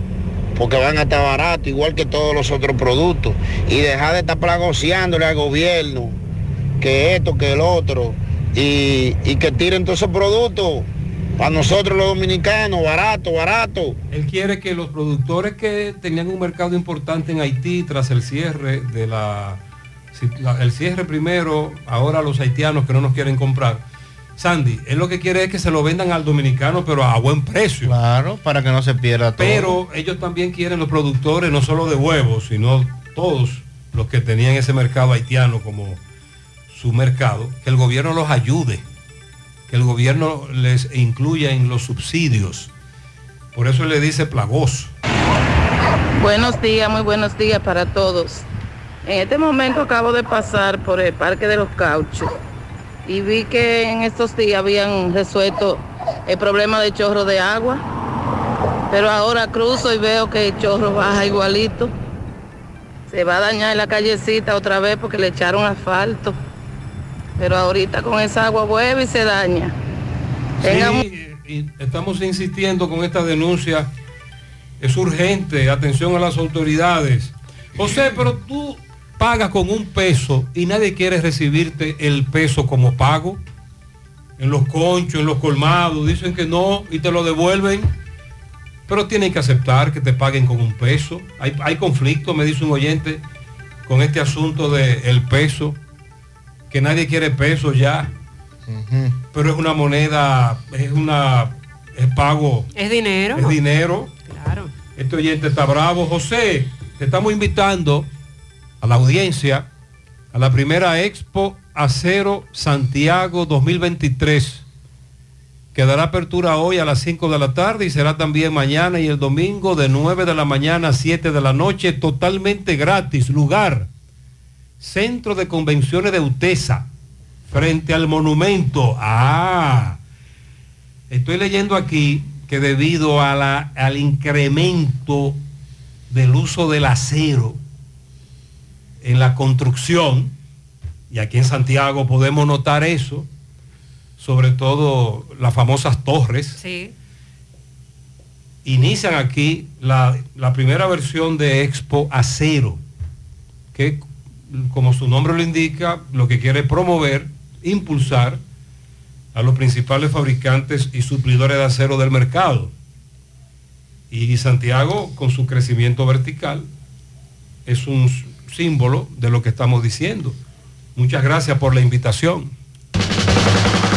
porque van a estar baratos, igual que todos los otros productos. Y dejar de estar plagoseándole al gobierno que esto, que el otro, y, y que tiren todos esos productos para nosotros los dominicanos, barato, barato. Él quiere que los productores que tenían un mercado importante en Haití tras el cierre de la, el cierre primero, ahora los haitianos que no nos quieren comprar. Sandy, él lo que quiere es que se lo vendan al dominicano, pero a buen precio. Claro, para que no se pierda todo. Pero ellos también quieren los productores, no solo de huevos, sino todos los que tenían ese mercado haitiano como su mercado, que el gobierno los ayude, que el gobierno les incluya en los subsidios. Por eso le dice plagoso. Buenos días, muy buenos días para todos. En este momento acabo de pasar por el Parque de los Cauchos y vi que en estos días habían resuelto el problema de chorro de agua, pero ahora cruzo y veo que el chorro baja igualito. Se va a dañar la callecita otra vez porque le echaron asfalto, pero ahorita con esa agua vuelve y se daña. Sí, y estamos insistiendo con esta denuncia. Es urgente, atención a las autoridades. José, pero tú pagas con un peso y nadie quiere recibirte el peso como pago. En los conchos, en los colmados, dicen que no y te lo devuelven. Pero tienen que aceptar que te paguen con un peso. Hay, hay conflicto, me dice un oyente, con este asunto del peso, que nadie quiere peso ya. Pero es una moneda, es una es pago. Es dinero. Es dinero. Claro. Este oyente está bravo. José, te estamos invitando a la audiencia a la primera Expo Acero Santiago 2023 que dará apertura hoy a las 5 de la tarde y será también mañana y el domingo de 9 de la mañana a 7 de la noche, totalmente gratis. Lugar, Centro de Convenciones de Utesa, frente al monumento. Ah, estoy leyendo aquí que debido al incremento del uso del acero en la construcción, y aquí en Santiago podemos notar eso, sobre todo las famosas torres, Sí. inician aquí la, la primera versión de Expo Acero, que como su nombre lo indica, lo que quiere es promover, impulsar a los principales fabricantes y suplidores de acero del mercado. Y Santiago, con su crecimiento vertical, es un símbolo de lo que estamos diciendo. Muchas gracias por la invitación.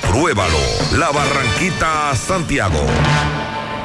Compruébalo. La Barranquita Santiago.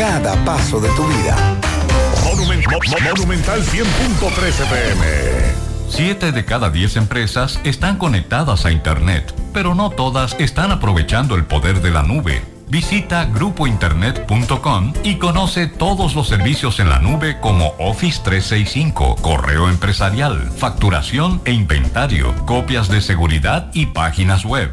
cada paso de tu vida. Monument- Mo- Mo- Monumental 100.13 pm. Siete de cada diez empresas están conectadas a Internet, pero no todas están aprovechando el poder de la nube. Visita grupointernet.com y conoce todos los servicios en la nube como Office 365, correo empresarial, facturación e inventario, copias de seguridad y páginas web.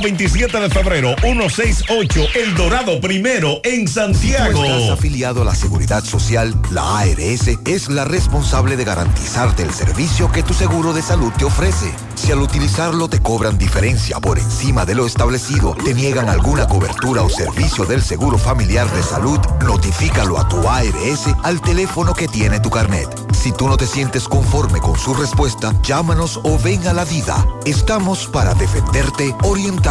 27 de febrero, 168, El Dorado Primero, en Santiago. Estás afiliado a la Seguridad Social, la ARS es la responsable de garantizarte el servicio que tu seguro de salud te ofrece. Si al utilizarlo te cobran diferencia por encima de lo establecido, te niegan alguna cobertura o servicio del Seguro Familiar de Salud, notifícalo a tu ARS al teléfono que tiene tu carnet. Si tú no te sientes conforme con su respuesta, llámanos o ven a la vida. Estamos para defenderte, orientarte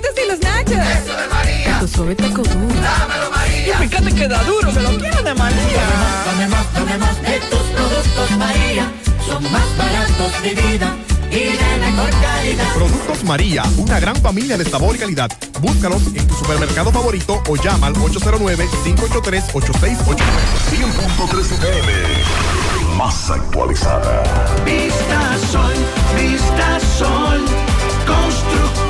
Burritos y los nachos. Eso de María. Tu suave taco duro. Dámelo, María. Y fíjate que da duro, que lo quiero de María. Dame más, dame más de tus productos, María. Son más baratos de vida. Y de mejor calidad. Productos María, una gran familia de sabor y calidad. Búscalos en tu supermercado favorito o llama al 809-583-8689. 100.3 FM, más actualizada. Vista Sol, Vista Sol, constructora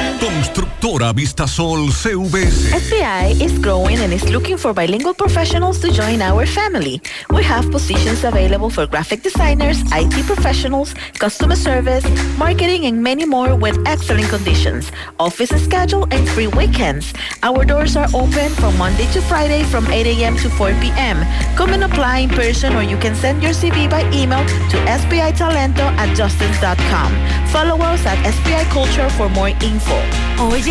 Constructora Vistasol CVS. SBI is growing and is looking for bilingual professionals to join our family. We have positions available for graphic designers, IT professionals, customer service, marketing, and many more with excellent conditions. Office schedule and free weekends. Our doors are open from Monday to Friday from 8 a.m. to 4 p.m. Come and apply in person or you can send your CV by email to sbitalento at justins.com. Follow us at SBI Culture for more info. Oye,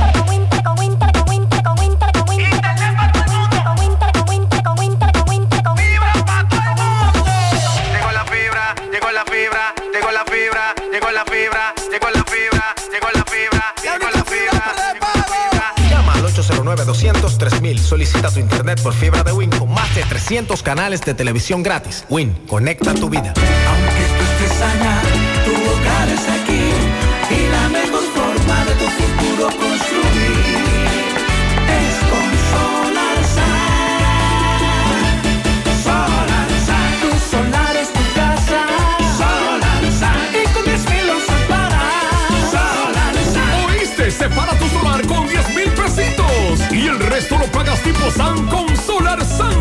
809-200-3000. Solicita tu internet por fibra de Win con más de 300 canales de televisión gratis. Win, conecta tu vida. estés allá, tu hogar es aquí y la San Consular San.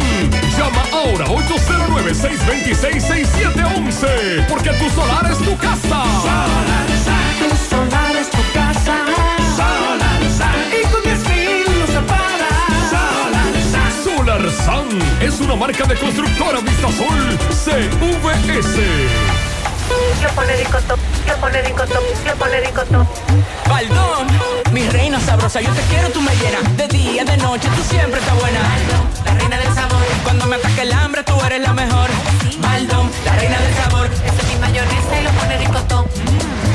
Llama ahora 809-626-6711. Porque tu solar es tu casa. Solar San. Tu solar es tu casa. Solar San. Y con 10 mil lo separa. Solar San. Solar San es una marca de constructora Vista Sol CVS. Yo pone ricotop, yo pone ricotop, yo pone ricotop. Baldón, mi reina sabrosa, yo te quiero, tú me llenas. De día, de noche, tú siempre estás buena. la reina del sabor. Cuando me ataque el hambre, tú eres la mejor. Baldón, la reina del sabor. Esa es mi mayonesa y lo pone ricotop.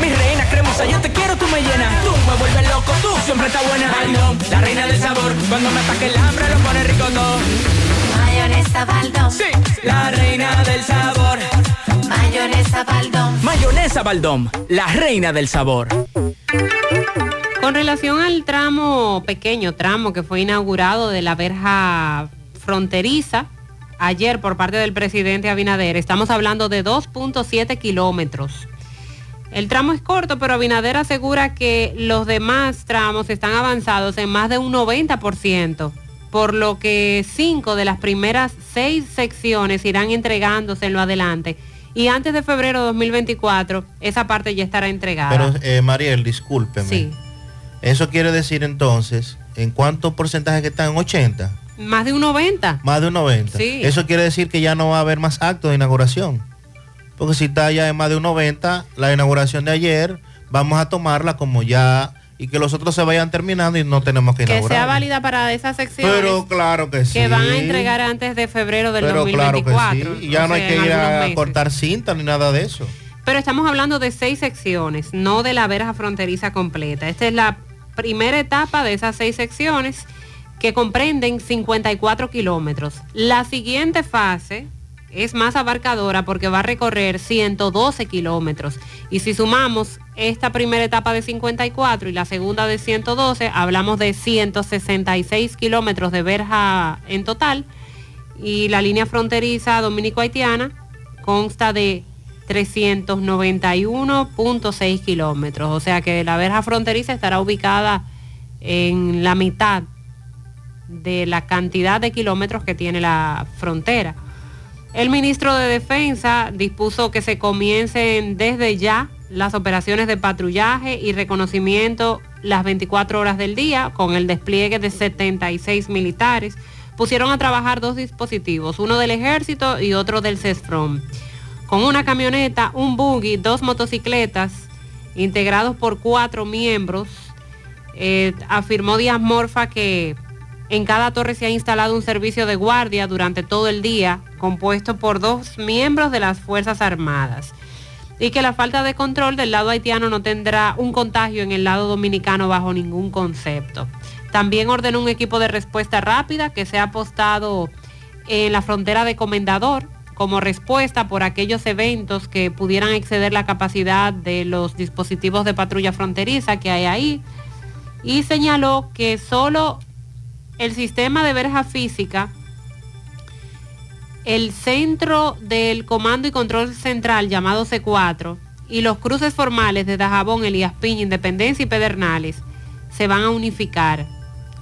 Mi reina cremosa, yo te quiero, tú me llenas. Tú me vuelves loco, tú siempre estás buena. Baldón, la reina del sabor. Cuando me ataque el hambre, lo pone ricotop. Mayonesa Baldón. Sí, la reina del sabor. Mayonesa Baldón. Mayonesa Baldón, la reina del sabor. Con relación al tramo, pequeño tramo que fue inaugurado de la verja fronteriza ayer por parte del presidente Abinader, estamos hablando de 2.7 kilómetros. El tramo es corto, pero Abinader asegura que los demás tramos están avanzados en más de un 90%, por lo que cinco de las primeras seis secciones irán entregándose en lo adelante. Y antes de febrero de 2024, esa parte ya estará entregada. Pero, eh, Mariel, discúlpeme. Sí. Eso quiere decir entonces, ¿en cuánto porcentaje que están? ¿80? Más de un 90. Más de un 90. Sí. Eso quiere decir que ya no va a haber más actos de inauguración. Porque si está ya en más de un 90, la inauguración de ayer, vamos a tomarla como ya y que los otros se vayan terminando y no tenemos que Que inaugurar. sea válida para esas secciones Pero claro que sí. que van a entregar antes de febrero del Pero claro 2024. que sí. Y ya no hay sea, que ir a meses. cortar cinta ni nada de eso. Pero estamos hablando de seis secciones, no de la verja fronteriza completa. Esta es la primera etapa de esas seis secciones que comprenden 54 kilómetros. La siguiente fase es más abarcadora porque va a recorrer 112 kilómetros. Y si sumamos esta primera etapa de 54 y la segunda de 112, hablamos de 166 kilómetros de verja en total. Y la línea fronteriza dominico-haitiana consta de 391.6 kilómetros. O sea que la verja fronteriza estará ubicada en la mitad de la cantidad de kilómetros que tiene la frontera. El ministro de Defensa dispuso que se comiencen desde ya las operaciones de patrullaje y reconocimiento las 24 horas del día con el despliegue de 76 militares. Pusieron a trabajar dos dispositivos, uno del ejército y otro del CESFROM con una camioneta, un buggy, dos motocicletas, integrados por cuatro miembros. Eh, afirmó Díaz Morfa que en cada torre se ha instalado un servicio de guardia durante todo el día, compuesto por dos miembros de las Fuerzas Armadas. Y que la falta de control del lado haitiano no tendrá un contagio en el lado dominicano bajo ningún concepto. También ordenó un equipo de respuesta rápida que se ha apostado en la frontera de Comendador como respuesta por aquellos eventos que pudieran exceder la capacidad de los dispositivos de patrulla fronteriza que hay ahí. Y señaló que solo el sistema de verja física, el centro del Comando y Control Central llamado C4 y los cruces formales de Dajabón, Elías Piña, Independencia y Pedernales se van a unificar,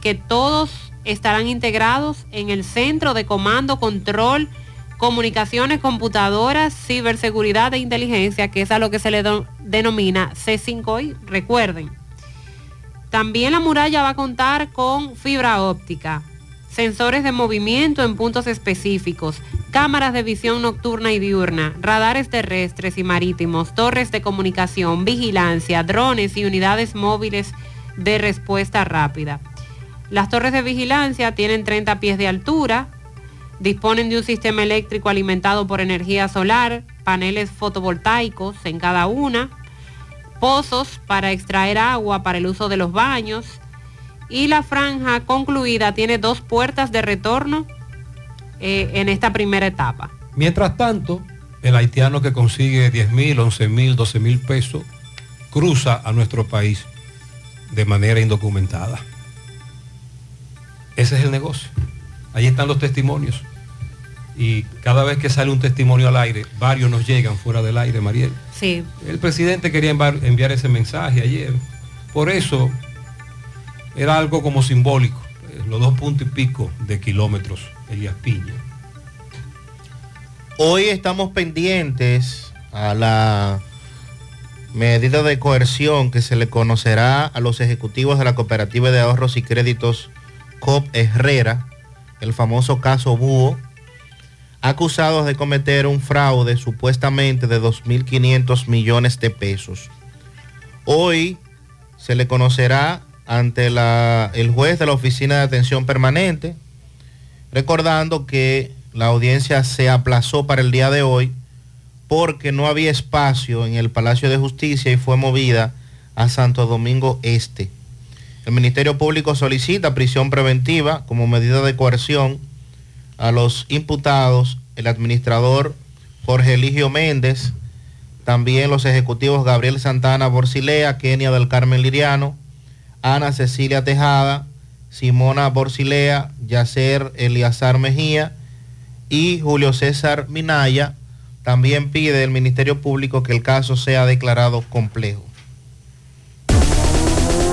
que todos estarán integrados en el centro de comando, control, comunicaciones, computadoras, ciberseguridad e inteligencia, que es a lo que se le denomina C5I, recuerden. También la muralla va a contar con fibra óptica, sensores de movimiento en puntos específicos, cámaras de visión nocturna y diurna, radares terrestres y marítimos, torres de comunicación, vigilancia, drones y unidades móviles de respuesta rápida. Las torres de vigilancia tienen 30 pies de altura, disponen de un sistema eléctrico alimentado por energía solar, paneles fotovoltaicos en cada una, pozos para extraer agua para el uso de los baños y la franja concluida tiene dos puertas de retorno eh, en esta primera etapa. Mientras tanto, el haitiano que consigue 10 mil, 11 mil, 12 mil pesos cruza a nuestro país de manera indocumentada. Ese es el negocio. Ahí están los testimonios. Y cada vez que sale un testimonio al aire, varios nos llegan fuera del aire, Mariel. Sí. El presidente quería enviar, ese mensaje ayer. Por eso era algo como simbólico, eh, los dos puntos y pico de kilómetros, Elías Piña. Hoy estamos pendientes a la medida de coerción que se le conocerá a los ejecutivos de la Cooperativa de Ahorros y Créditos COP Herrera, el famoso caso Búho, acusados de cometer un fraude supuestamente de 2.500 millones de pesos. Hoy se le conocerá ante el juez de la Oficina de Atención Permanente, recordando que la audiencia se aplazó para el día de hoy porque no había espacio en el Palacio de Justicia y fue movida a Santo Domingo Este. El Ministerio Público solicita prisión preventiva como medida de coerción a los imputados, el administrador Jorge Eligio Méndez, también los ejecutivos Gabriel Santana Borsilea, Kenia del Carmen Liriano, Ana Cecilia Tejada, Simona Borsilea, Yacer Eliazar Mejía y Julio César Minaya. También pide el Ministerio Público que el caso sea declarado complejo.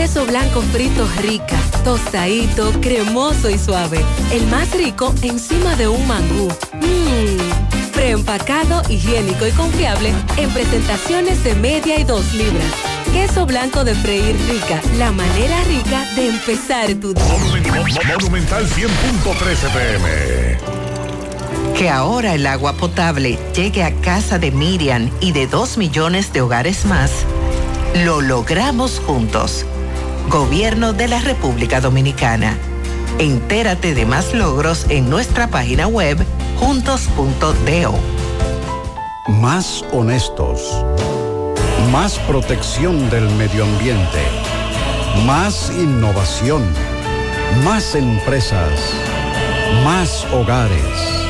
Queso blanco frito rica, tostadito, cremoso y suave. El más rico encima de un mangú. Mmm, preempacado, higiénico y confiable en presentaciones de media y dos libras. Queso blanco de freír rica, la manera rica de empezar tu día. Monumental 100.13 pm. Que ahora el agua potable llegue a casa de Miriam y de dos millones de hogares más, lo logramos juntos. Gobierno de la República Dominicana. Entérate de más logros en nuestra página web juntos.do. Más honestos. Más protección del medio ambiente. Más innovación. Más empresas. Más hogares.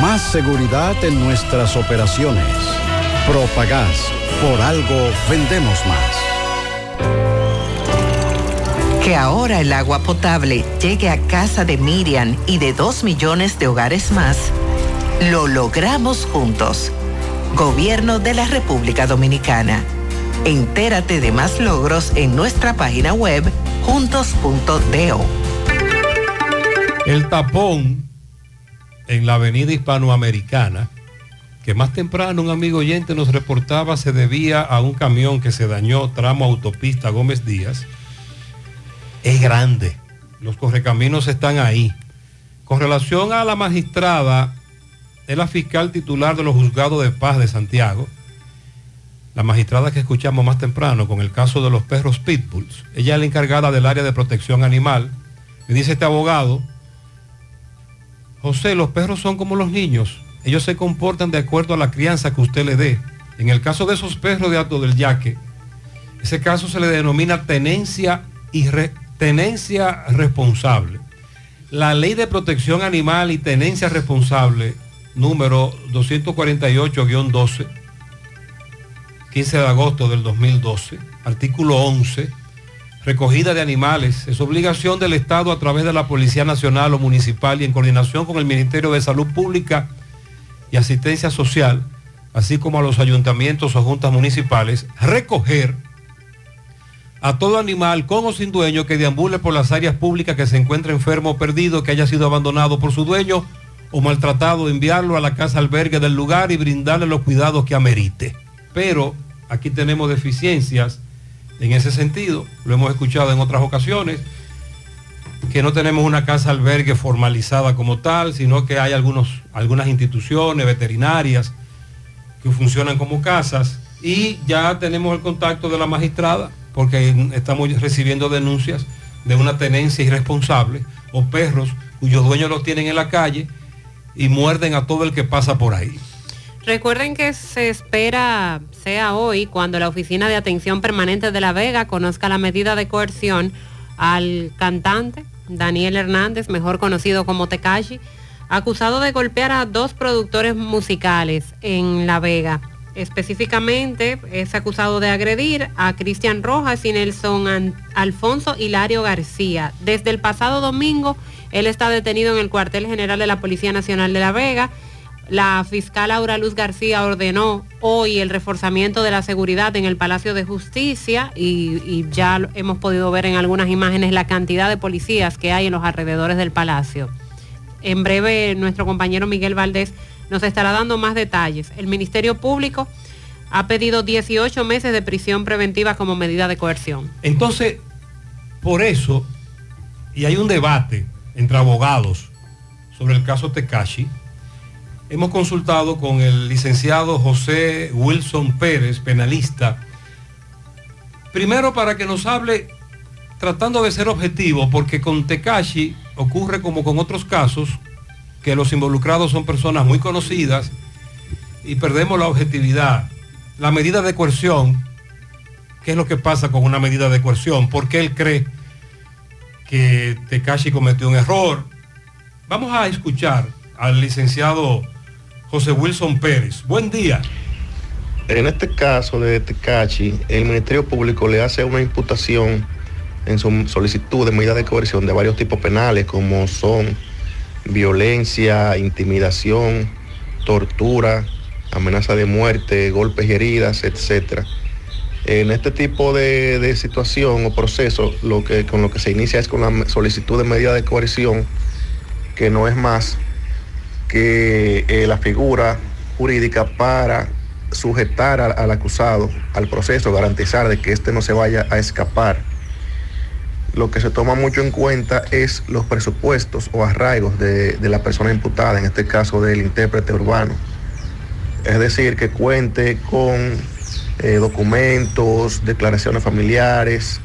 Más seguridad en nuestras operaciones. Propagás. Por algo vendemos más. Que ahora el agua potable llegue a casa de Miriam y de dos millones de hogares más, lo logramos juntos. Gobierno de la República Dominicana. Entérate de más logros en nuestra página web juntos.do. El tapón en la avenida hispanoamericana, que más temprano un amigo oyente nos reportaba se debía a un camión que se dañó tramo autopista Gómez Díaz, es grande. Los correcaminos están ahí. Con relación a la magistrada, es la fiscal titular de los juzgados de paz de Santiago, la magistrada que escuchamos más temprano con el caso de los perros pitbulls. Ella es la encargada del área de protección animal. Me dice este abogado, José, los perros son como los niños. Ellos se comportan de acuerdo a la crianza que usted le dé. En el caso de esos perros de Alto del Yaque, ese caso se le denomina tenencia, y re- tenencia responsable. La ley de protección animal y tenencia responsable, número 248-12, 15 de agosto del 2012, artículo 11, recogida de animales, es obligación del Estado a través de la Policía Nacional o Municipal y en coordinación con el Ministerio de Salud Pública y Asistencia Social, así como a los ayuntamientos o juntas municipales, recoger a todo animal con o sin dueño que deambule por las áreas públicas que se encuentre enfermo o perdido, que haya sido abandonado por su dueño o maltratado, enviarlo a la casa albergue del lugar y brindarle los cuidados que amerite. Pero aquí tenemos deficiencias en ese sentido, lo hemos escuchado en otras ocasiones, que no tenemos una casa albergue formalizada como tal, sino que hay algunos, algunas instituciones veterinarias que funcionan como casas y ya tenemos el contacto de la magistrada porque estamos recibiendo denuncias de una tenencia irresponsable o perros cuyos dueños los tienen en la calle y muerden a todo el que pasa por ahí. Recuerden que se espera sea hoy cuando la Oficina de Atención Permanente de La Vega conozca la medida de coerción al cantante Daniel Hernández, mejor conocido como Tekashi, acusado de golpear a dos productores musicales en La Vega. Específicamente es acusado de agredir a Cristian Rojas y Nelson Alfonso Hilario García. Desde el pasado domingo, él está detenido en el cuartel general de la Policía Nacional de La Vega. La fiscal Aura Luz García ordenó hoy el reforzamiento de la seguridad en el Palacio de Justicia y, y ya hemos podido ver en algunas imágenes la cantidad de policías que hay en los alrededores del palacio. En breve, nuestro compañero Miguel Valdés nos estará dando más detalles. El Ministerio Público ha pedido 18 meses de prisión preventiva como medida de coerción. Entonces, por eso, y hay un debate entre abogados sobre el caso Tecashi, hemos consultado con el licenciado José Wilson Pérez, penalista, primero para que nos hable, tratando de ser objetivo, porque con Tecashi ocurre como con otros casos, que los involucrados son personas muy conocidas y perdemos la objetividad. La medida de coerción, ¿qué es lo que pasa con una medida de coerción? ¿Por qué él cree que Tekashi cometió un error? Vamos a escuchar al licenciado José Wilson Pérez. Buen día. En este caso de Tecachi, el Ministerio Público le hace una imputación en su solicitud de medida de coerción de varios tipos penales, como son violencia, intimidación, tortura, amenaza de muerte, golpes y heridas, etc. En este tipo de, de situación o proceso, lo que, con lo que se inicia es con la solicitud de medida de coerción, que no es más que eh, la figura jurídica para sujetar al, al acusado al proceso, garantizar de que éste no se vaya a escapar. Lo que se toma mucho en cuenta es los presupuestos o arraigos de, de la persona imputada, en este caso del intérprete urbano. Es decir, que cuente con eh, documentos, declaraciones familiares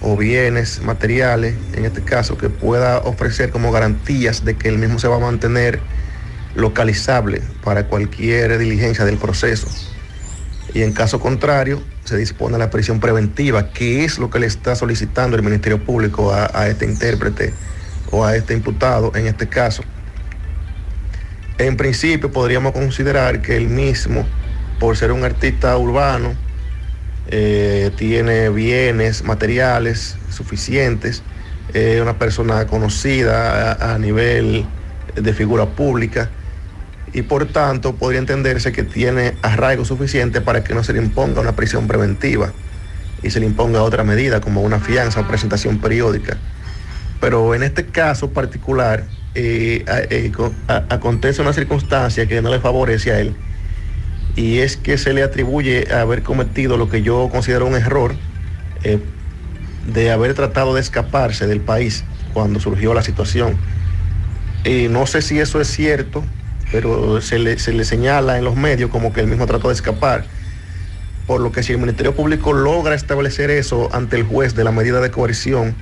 o bienes materiales, en este caso, que pueda ofrecer como garantías de que el mismo se va a mantener localizable para cualquier diligencia del proceso. Y en caso contrario, se dispone la prisión preventiva, que es lo que le está solicitando el Ministerio Público a, a este intérprete o a este imputado en este caso. En principio podríamos considerar que el mismo, por ser un artista urbano, eh, tiene bienes materiales suficientes, es una persona conocida a, a nivel de figura pública y por tanto podría entenderse que tiene arraigo suficiente para que no se le imponga una prisión preventiva y se le imponga otra medida como una fianza o presentación periódica. Pero en este caso particular eh, eh, acontece una circunstancia que no le favorece a él y es que se le atribuye haber cometido lo que yo considero un error eh, de haber tratado de escaparse del país cuando surgió la situación. Eh, no sé si eso es cierto, pero se le, se le señala en los medios como que él mismo trató de escapar. Por lo que si el Ministerio Público logra establecer eso ante el juez de la medida de coerción,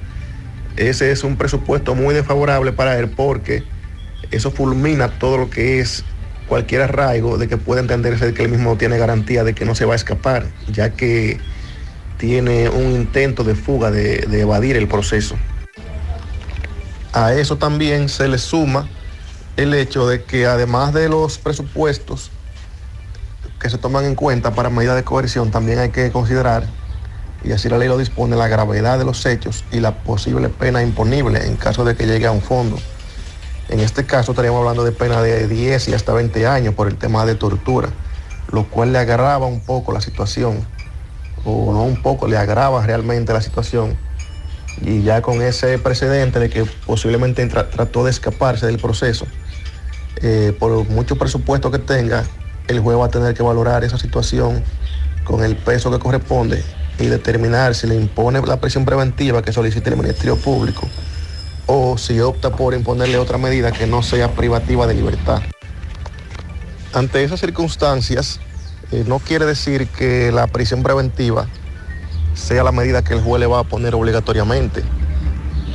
ese es un presupuesto muy desfavorable para él porque eso fulmina todo lo que es cualquier arraigo de que pueda entenderse de que él mismo tiene garantía de que no se va a escapar, ya que tiene un intento de fuga de, de evadir el proceso. A eso también se le suma el hecho de que además de los presupuestos que se toman en cuenta para medidas de coerción, también hay que considerar, y así la ley lo dispone, la gravedad de los hechos y la posible pena imponible en caso de que llegue a un fondo. En este caso estaríamos hablando de pena de 10 y hasta 20 años por el tema de tortura, lo cual le agrava un poco la situación, o no un poco, le agrava realmente la situación. Y ya con ese precedente de que posiblemente tra- trató de escaparse del proceso, eh, por mucho presupuesto que tenga, el juez va a tener que valorar esa situación con el peso que corresponde y determinar si le impone la prisión preventiva que solicite el Ministerio Público o si opta por imponerle otra medida que no sea privativa de libertad. Ante esas circunstancias, eh, no quiere decir que la prisión preventiva sea la medida que el juez le va a poner obligatoriamente,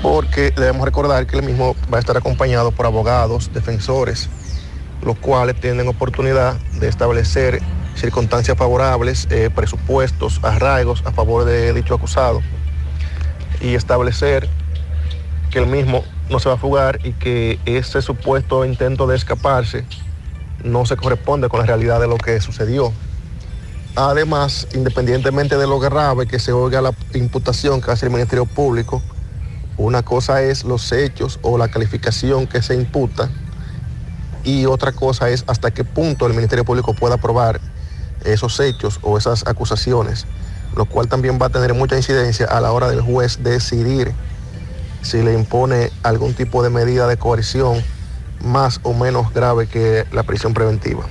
porque debemos recordar que el mismo va a estar acompañado por abogados, defensores, los cuales tienen oportunidad de establecer circunstancias favorables, eh, presupuestos, arraigos a favor de dicho acusado y establecer que el mismo no se va a fugar y que ese supuesto intento de escaparse no se corresponde con la realidad de lo que sucedió. Además, independientemente de lo grave que se oiga la imputación que hace el Ministerio Público, una cosa es los hechos o la calificación que se imputa y otra cosa es hasta qué punto el Ministerio Público pueda probar esos hechos o esas acusaciones, lo cual también va a tener mucha incidencia a la hora del juez decidir si le impone algún tipo de medida de coerción más o menos grave que la prisión preventiva.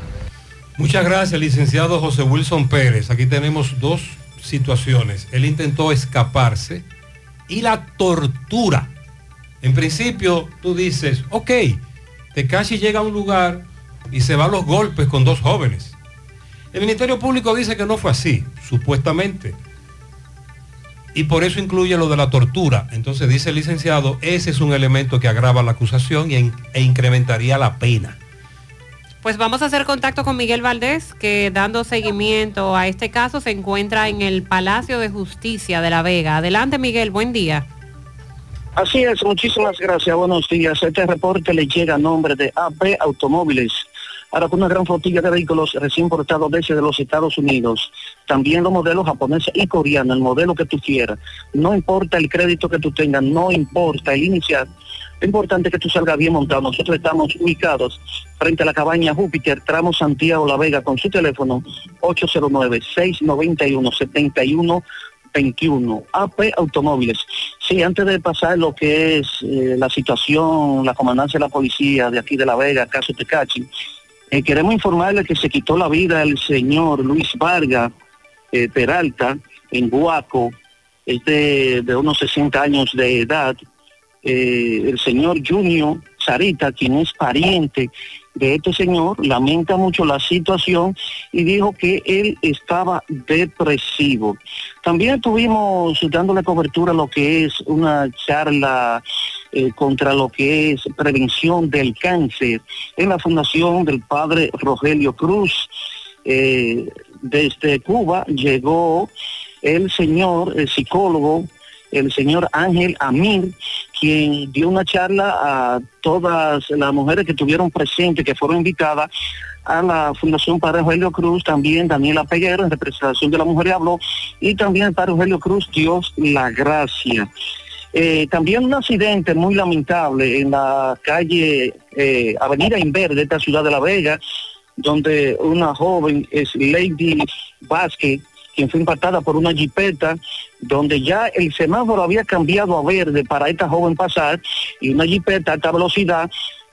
Muchas gracias, licenciado José Wilson Pérez. Aquí tenemos dos situaciones. Él intentó escaparse y la tortura. En principio, tú dices, ok, Tekashi llega a un lugar y se va a los golpes con dos jóvenes. El Ministerio Público dice que no fue así, supuestamente. Y por eso incluye lo de la tortura. Entonces dice el licenciado, ese es un elemento que agrava la acusación en- e incrementaría la pena. Pues vamos a hacer contacto con Miguel Valdés, que dando seguimiento a este caso se encuentra en el Palacio de Justicia de La Vega. Adelante, Miguel, buen día. Así es, muchísimas gracias, buenos días. Este reporte le llega a nombre de AP Automóviles. Ahora con una gran flotilla de vehículos recién importados desde los Estados Unidos. También los modelos japoneses y coreanos, el modelo que tú quieras. No importa el crédito que tú tengas, no importa el inicial. Lo importante que tú salgas bien montado. Nosotros estamos ubicados frente a la cabaña Júpiter, tramo Santiago La Vega, con su teléfono 809-691-71 21 AP Automóviles. Sí, antes de pasar lo que es eh, la situación, la comandancia de la policía de aquí de La Vega, caso Tecachi, eh, queremos informarle que se quitó la vida el señor Luis Vargas eh, Peralta en Guaco, es de unos 60 años de edad. Eh, el señor Junior Sarita, quien es pariente de este señor, lamenta mucho la situación y dijo que él estaba depresivo. También estuvimos dándole cobertura a lo que es una charla eh, contra lo que es prevención del cáncer en la fundación del padre Rogelio Cruz. Eh, desde Cuba llegó el señor, el psicólogo, el señor Ángel Amir, quien dio una charla a todas las mujeres que estuvieron presentes, que fueron invitadas a la Fundación Padre Rogelio Cruz, también Daniela Peguero, en representación de la mujer habló, y también el Padre Cruz, Dios la gracia. Eh, también un accidente muy lamentable en la calle eh, Avenida Inver de esta ciudad de La Vega, donde una joven es Lady Vázquez, quien fue impactada por una jipeta, donde ya el semáforo había cambiado a verde para esta joven pasar, y una jipeta a alta velocidad,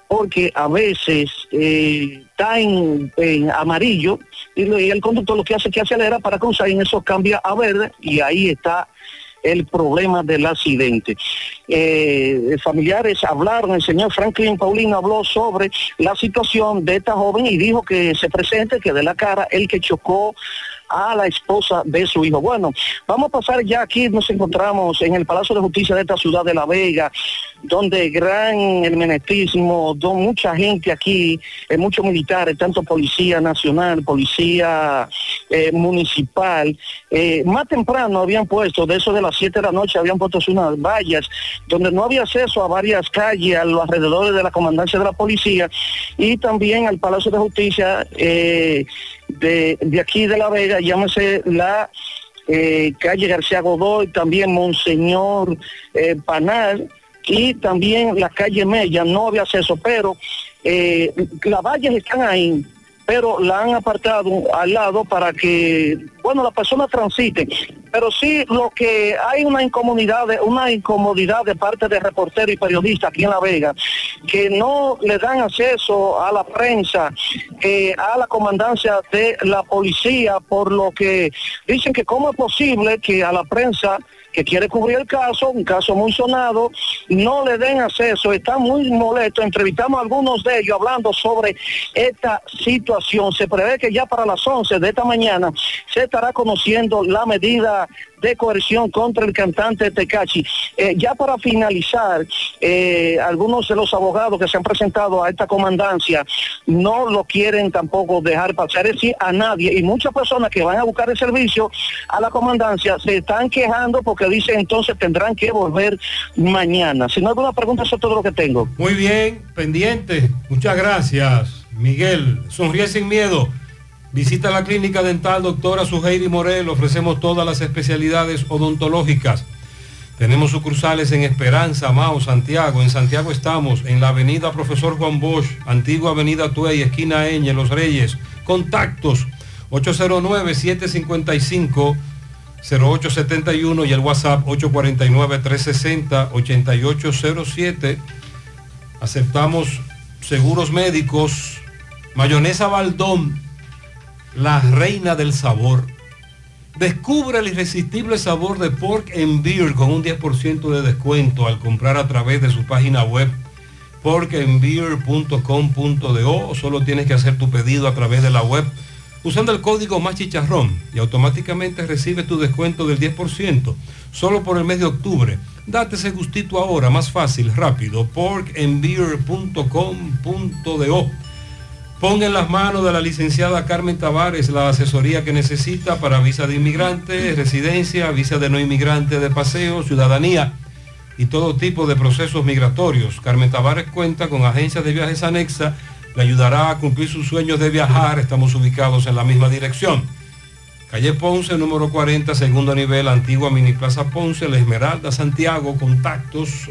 porque a veces eh, está en, en amarillo y, el conductor lo que hace es que acelera para cruzar y en eso cambia a verde y ahí está el problema del accidente. Eh, familiares hablaron, el señor Franklin Paulino habló sobre la situación de esta joven y dijo que se presente, que de la cara el que chocó a la esposa de su hijo. Bueno, vamos a pasar ya aquí, nos encontramos en el Palacio de Justicia de esta ciudad de La Vega, donde gran hermenetismo, don mucha gente aquí, eh, muchos militares, tanto policía nacional, policía eh, municipal. Eh, más temprano habían puesto, de eso de las 7 de la noche, habían puesto unas vallas donde no había acceso a varias calles a los alrededores de la comandancia de la policía y también al Palacio de Justicia eh, de, de aquí de La Vega, llámese la eh, calle García Godoy, también Monseñor eh, Panal y también la calle Mella, no había acceso, pero eh, las vallas están ahí, pero la han apartado al lado para que, bueno, las personas transiten. Pero sí lo que hay una incomodidad, de- una incomodidad de parte de reporteros y periodistas aquí en La Vega, que no le dan acceso a la prensa, eh, a la comandancia de la policía, por lo que dicen que cómo es posible que a la prensa que quiere cubrir el caso, un caso muy sonado, no le den acceso, está muy molesto, entrevistamos a algunos de ellos hablando sobre esta situación. Se prevé que ya para las 11 de esta mañana se estará conociendo la medida de coerción contra el cantante Tecachi. Eh, ya para finalizar, eh, algunos de los abogados que se han presentado a esta comandancia no lo quieren tampoco dejar pasar, es decir, a nadie. Y muchas personas que van a buscar el servicio a la comandancia se están quejando porque dicen entonces tendrán que volver mañana. Si no hay alguna pregunta, eso es todo lo que tengo. Muy bien, pendiente. Muchas gracias, Miguel. Sonríe sin miedo. Visita la clínica dental doctora Suheiri Morel. Ofrecemos todas las especialidades odontológicas. Tenemos sucursales en Esperanza, Mao, Santiago. En Santiago estamos en la avenida Profesor Juan Bosch, antigua avenida Tuey, esquina Eñe, Los Reyes. Contactos 809-755-0871 y el WhatsApp 849-360-8807. Aceptamos seguros médicos. Mayonesa Baldón, la reina del sabor. Descubre el irresistible sabor de Pork and Beer con un 10% de descuento al comprar a través de su página web porkandbeer.com.do o solo tienes que hacer tu pedido a través de la web usando el código más chicharrón y automáticamente recibes tu descuento del 10% solo por el mes de octubre. Date ese gustito ahora, más fácil, rápido, porkandbeer.com.do. Ponga en las manos de la licenciada Carmen Tavares la asesoría que necesita para visa de inmigrante, residencia, visa de no inmigrante de paseo, ciudadanía y todo tipo de procesos migratorios. Carmen Tavares cuenta con agencias de viajes anexa, le ayudará a cumplir sus sueños de viajar. Estamos ubicados en la misma dirección. Calle Ponce, número 40, segundo nivel, antigua Mini Plaza Ponce, La Esmeralda, Santiago, contactos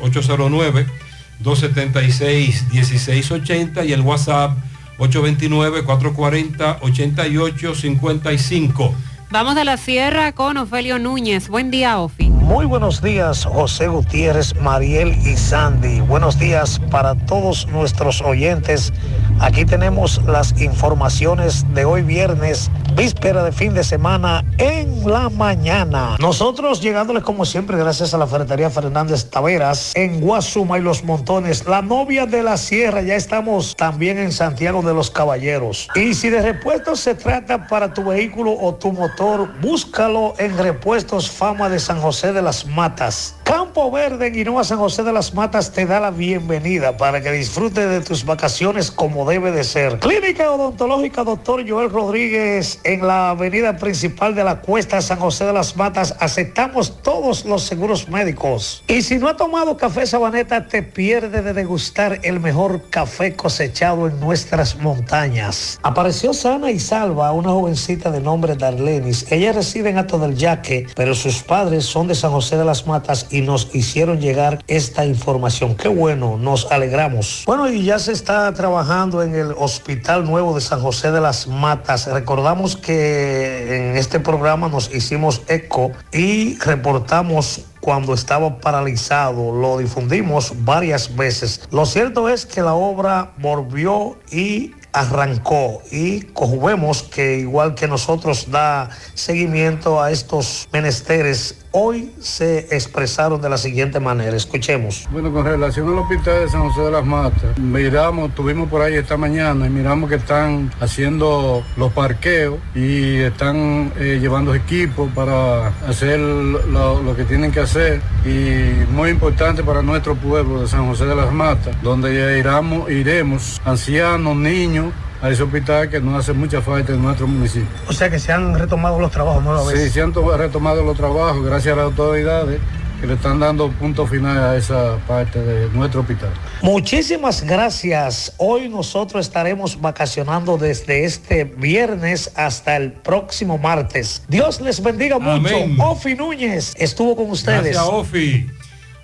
809-276-1680 y el WhatsApp 829-440-8855. Vamos a la sierra con Ofelio Núñez. Buen día, Ofi. Muy buenos días, José Gutiérrez, Mariel y Sandy. Buenos días para todos nuestros oyentes. Aquí tenemos las informaciones de hoy viernes, víspera de fin de semana en la mañana. Nosotros llegándoles como siempre gracias a la ferretería Fernández Taveras en Guasuma y Los Montones, la novia de la sierra. Ya estamos también en Santiago de los Caballeros. Y si de repuestos se trata para tu vehículo o tu motor, búscalo en Repuestos Fama de San José de las Matas. Campo Verde en Guinoa San José de las Matas te da la bienvenida para que disfrutes de tus vacaciones como debe de ser. Clínica Odontológica Doctor Joel Rodríguez en la avenida principal de la Cuesta San José de las Matas. Aceptamos todos los seguros médicos. Y si no ha tomado café Sabaneta, te pierde de degustar el mejor café cosechado en nuestras montañas. Apareció sana y salva una jovencita de nombre Darlenis. Ella reside en Ato del Yaque, pero sus padres son de San José de las Matas nos hicieron llegar esta información. Qué bueno, nos alegramos. Bueno, y ya se está trabajando en el Hospital Nuevo de San José de las Matas. Recordamos que en este programa nos hicimos eco y reportamos cuando estaba paralizado, lo difundimos varias veces. Lo cierto es que la obra volvió y arrancó y vemos que igual que nosotros da seguimiento a estos menesteres, hoy se expresaron de la siguiente manera. Escuchemos. Bueno, con relación al hospital de San José de las Matas, miramos, estuvimos por ahí esta mañana y miramos que están haciendo los parqueos y están eh, llevando equipos para hacer lo, que tienen que hacer y muy importante para nuestro pueblo de San José de las Matas, donde iremos, iremos ancianos, niños, ese hospital que nos hace mucha falta en nuestro municipio. O sea que se han retomado los trabajos nuevamente. Sí, se han to- retomado los trabajos gracias a las autoridades que le están dando punto final a esa parte de nuestro hospital. Muchísimas gracias. Hoy nosotros estaremos vacacionando desde este viernes hasta el próximo martes. Dios les bendiga mucho. Amén. Ofi Núñez estuvo con ustedes. Gracias, Ofi.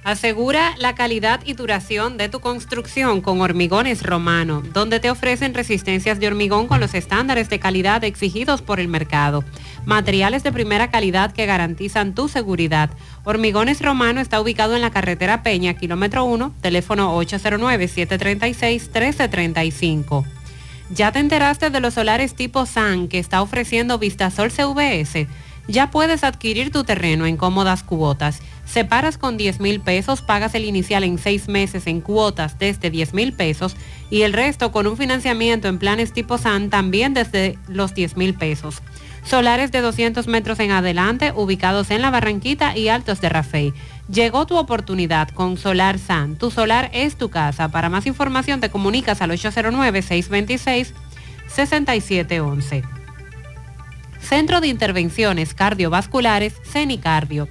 Asegura la calidad y duración de tu construcción con Hormigones Romano, donde te ofrecen resistencias de hormigón con los estándares de calidad exigidos por el mercado. Materiales de primera calidad que garantizan tu seguridad. Hormigones Romano está ubicado en la carretera Peña, kilómetro 1, teléfono 809-736-1335. ¿Ya te enteraste de los solares tipo SAN que está ofreciendo Vistasol CVS? Ya puedes adquirir tu terreno en cómodas cuotas. Separas con 10 mil pesos, pagas el inicial en seis meses en cuotas desde 10 mil pesos y el resto con un financiamiento en planes tipo SAN también desde los 10 mil pesos. Solares de 200 metros en adelante, ubicados en la Barranquita y Altos de Rafey. Llegó tu oportunidad con Solar SAN. Tu solar es tu casa. Para más información te comunicas al 809-626-6711. Centro de Intervenciones Cardiovasculares, CENICardio.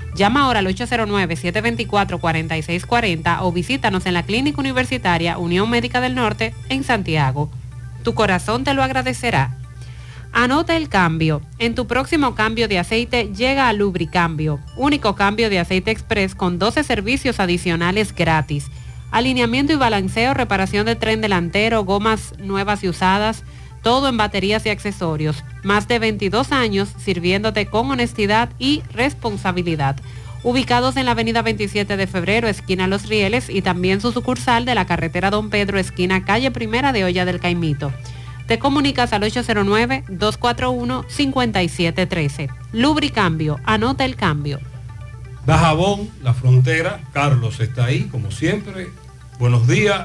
Llama ahora al 809-724-4640 o visítanos en la Clínica Universitaria Unión Médica del Norte en Santiago. Tu corazón te lo agradecerá. Anota el cambio. En tu próximo cambio de aceite llega a Lubricambio, único cambio de aceite express con 12 servicios adicionales gratis. Alineamiento y balanceo, reparación de tren delantero, gomas nuevas y usadas, todo en baterías y accesorios. Más de 22 años sirviéndote con honestidad y responsabilidad. Ubicados en la avenida 27 de febrero, esquina Los Rieles, y también su sucursal de la carretera Don Pedro, esquina calle Primera de Olla del Caimito. Te comunicas al 809-241-5713. Lubricambio, anota el cambio. Dajabón, la frontera, Carlos está ahí, como siempre. Buenos días.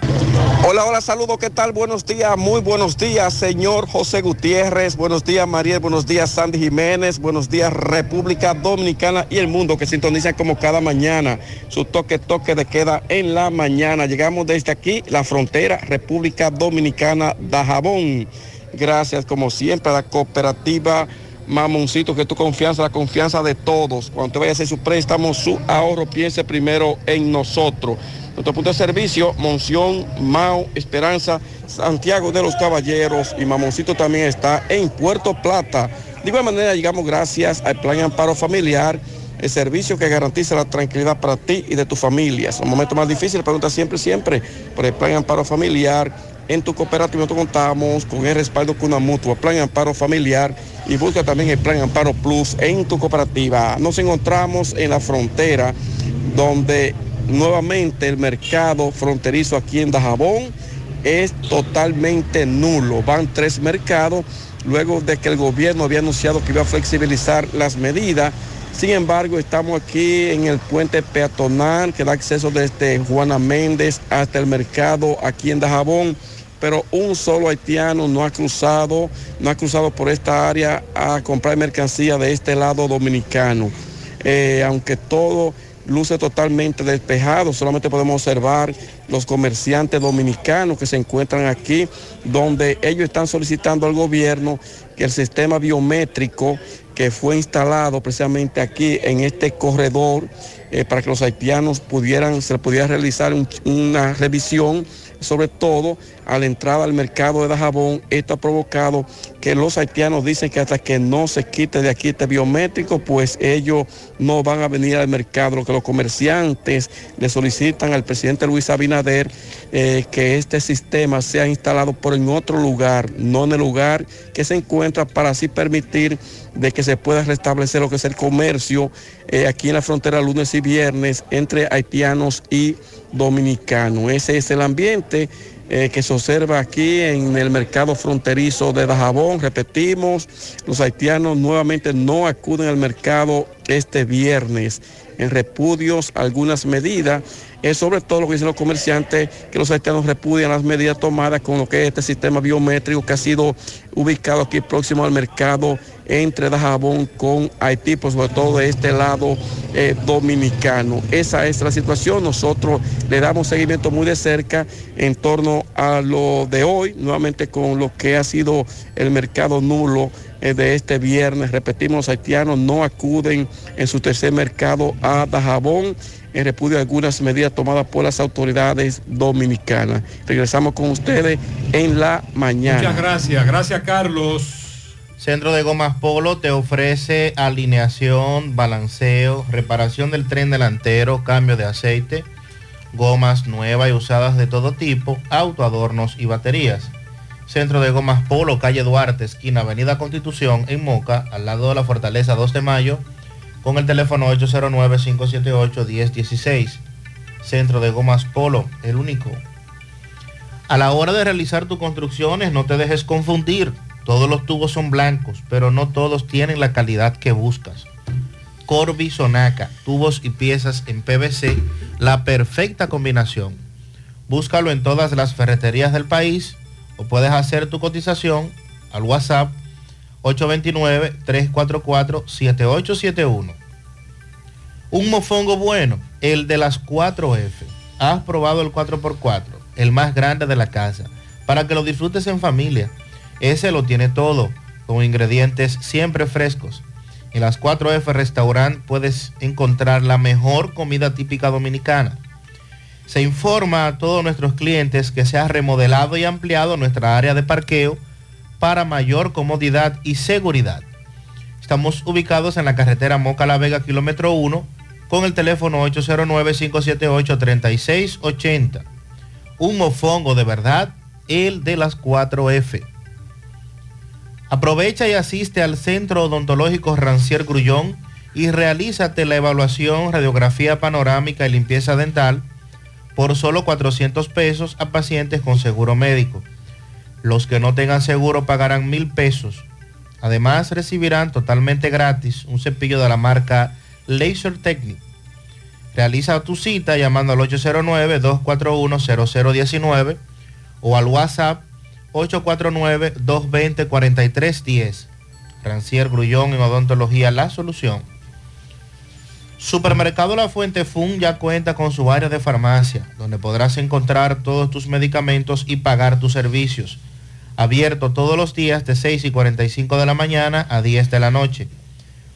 Hola, hola, saludos, ¿qué tal? Buenos días, muy buenos días, señor José Gutiérrez, buenos días, Mariel, buenos días, Sandy Jiménez, buenos días, República Dominicana y el mundo que sintonizan como cada mañana su toque, toque de queda en la mañana. Llegamos desde aquí, la frontera, República Dominicana, Dajabón. Gracias, como siempre, a la cooperativa Mamoncito, que tu confianza, la confianza de todos. Cuando te vaya a hacer su préstamo, su ahorro, piense primero en nosotros. Nuestro punto de servicio, Monción, Mao, Esperanza, Santiago de los Caballeros y Mamoncito también está en Puerto Plata. De igual manera, llegamos gracias al Plan Amparo Familiar, el servicio que garantiza la tranquilidad para ti y de tu familia. Es un momento más difícil, pregunta siempre, siempre por el Plan Amparo Familiar. En tu cooperativa nosotros contamos con el respaldo con una mutua, Plan Amparo Familiar y busca también el Plan Amparo Plus en tu cooperativa. Nos encontramos en la frontera donde nuevamente el mercado fronterizo aquí en Dajabón es totalmente nulo. Van tres mercados luego de que el gobierno había anunciado que iba a flexibilizar las medidas. Sin embargo, estamos aquí en el puente peatonal que da acceso desde Juana Méndez hasta el mercado aquí en Dajabón, pero un solo haitiano no ha cruzado, no ha cruzado por esta área a comprar mercancía de este lado dominicano. Eh, aunque todo luce totalmente despejado, solamente podemos observar los comerciantes dominicanos que se encuentran aquí, donde ellos están solicitando al gobierno que el sistema biométrico que fue instalado precisamente aquí en este corredor eh, para que los haitianos pudieran, se pudiera realizar un- una revisión sobre todo a la entrada al mercado de Dajabón, esto ha provocado que los haitianos dicen que hasta que no se quite de aquí este biométrico, pues ellos no van a venir al mercado. Lo que los comerciantes le solicitan al presidente Luis Abinader eh, que este sistema sea instalado por en otro lugar, no en el lugar que se encuentra para así permitir de que se pueda restablecer lo que es el comercio eh, aquí en la frontera lunes y viernes entre haitianos y dominicanos. Ese es el ambiente eh, que se observa aquí en el mercado fronterizo de Dajabón. Repetimos, los haitianos nuevamente no acuden al mercado este viernes en repudios algunas medidas. Es sobre todo lo que dicen los comerciantes, que los haitianos repudian las medidas tomadas con lo que es este sistema biométrico que ha sido ubicado aquí próximo al mercado entre Dajabón con Haití, pues sobre todo de este lado eh, dominicano. Esa es la situación. Nosotros le damos seguimiento muy de cerca en torno a lo de hoy, nuevamente con lo que ha sido el mercado nulo eh, de este viernes. Repetimos, los haitianos no acuden en su tercer mercado a Dajabón en repudio a algunas medidas tomadas por las autoridades dominicanas. Regresamos con ustedes en la mañana. Muchas gracias, gracias Carlos. Centro de Gomas Polo te ofrece alineación, balanceo, reparación del tren delantero, cambio de aceite, gomas nuevas y usadas de todo tipo, autoadornos y baterías. Centro de Gomas Polo, calle Duarte, esquina Avenida Constitución, en Moca, al lado de la Fortaleza 2 de Mayo, con el teléfono 809-578-1016. Centro de Gomas Polo, el único. A la hora de realizar tus construcciones, no te dejes confundir. Todos los tubos son blancos, pero no todos tienen la calidad que buscas. Corby Sonaca, tubos y piezas en PVC, la perfecta combinación. Búscalo en todas las ferreterías del país o puedes hacer tu cotización al WhatsApp 829-344-7871. Un mofongo bueno, el de las 4F. Has probado el 4x4, el más grande de la casa, para que lo disfrutes en familia. Ese lo tiene todo, con ingredientes siempre frescos. En las 4F Restaurant puedes encontrar la mejor comida típica dominicana. Se informa a todos nuestros clientes que se ha remodelado y ampliado nuestra área de parqueo para mayor comodidad y seguridad. Estamos ubicados en la carretera Moca La Vega, kilómetro 1, con el teléfono 809-578-3680. Un mofongo de verdad, el de las 4F. Aprovecha y asiste al Centro Odontológico Rancier Grullón y realízate la evaluación, radiografía panorámica y limpieza dental por solo 400 pesos a pacientes con seguro médico. Los que no tengan seguro pagarán mil pesos. Además recibirán totalmente gratis un cepillo de la marca Laser Technic. Realiza tu cita llamando al 809-241-0019 o al WhatsApp 849-220-4310. Rancier Grullón en Odontología La Solución. Supermercado La Fuente Fun ya cuenta con su área de farmacia, donde podrás encontrar todos tus medicamentos y pagar tus servicios. Abierto todos los días de 6 y 45 de la mañana a 10 de la noche.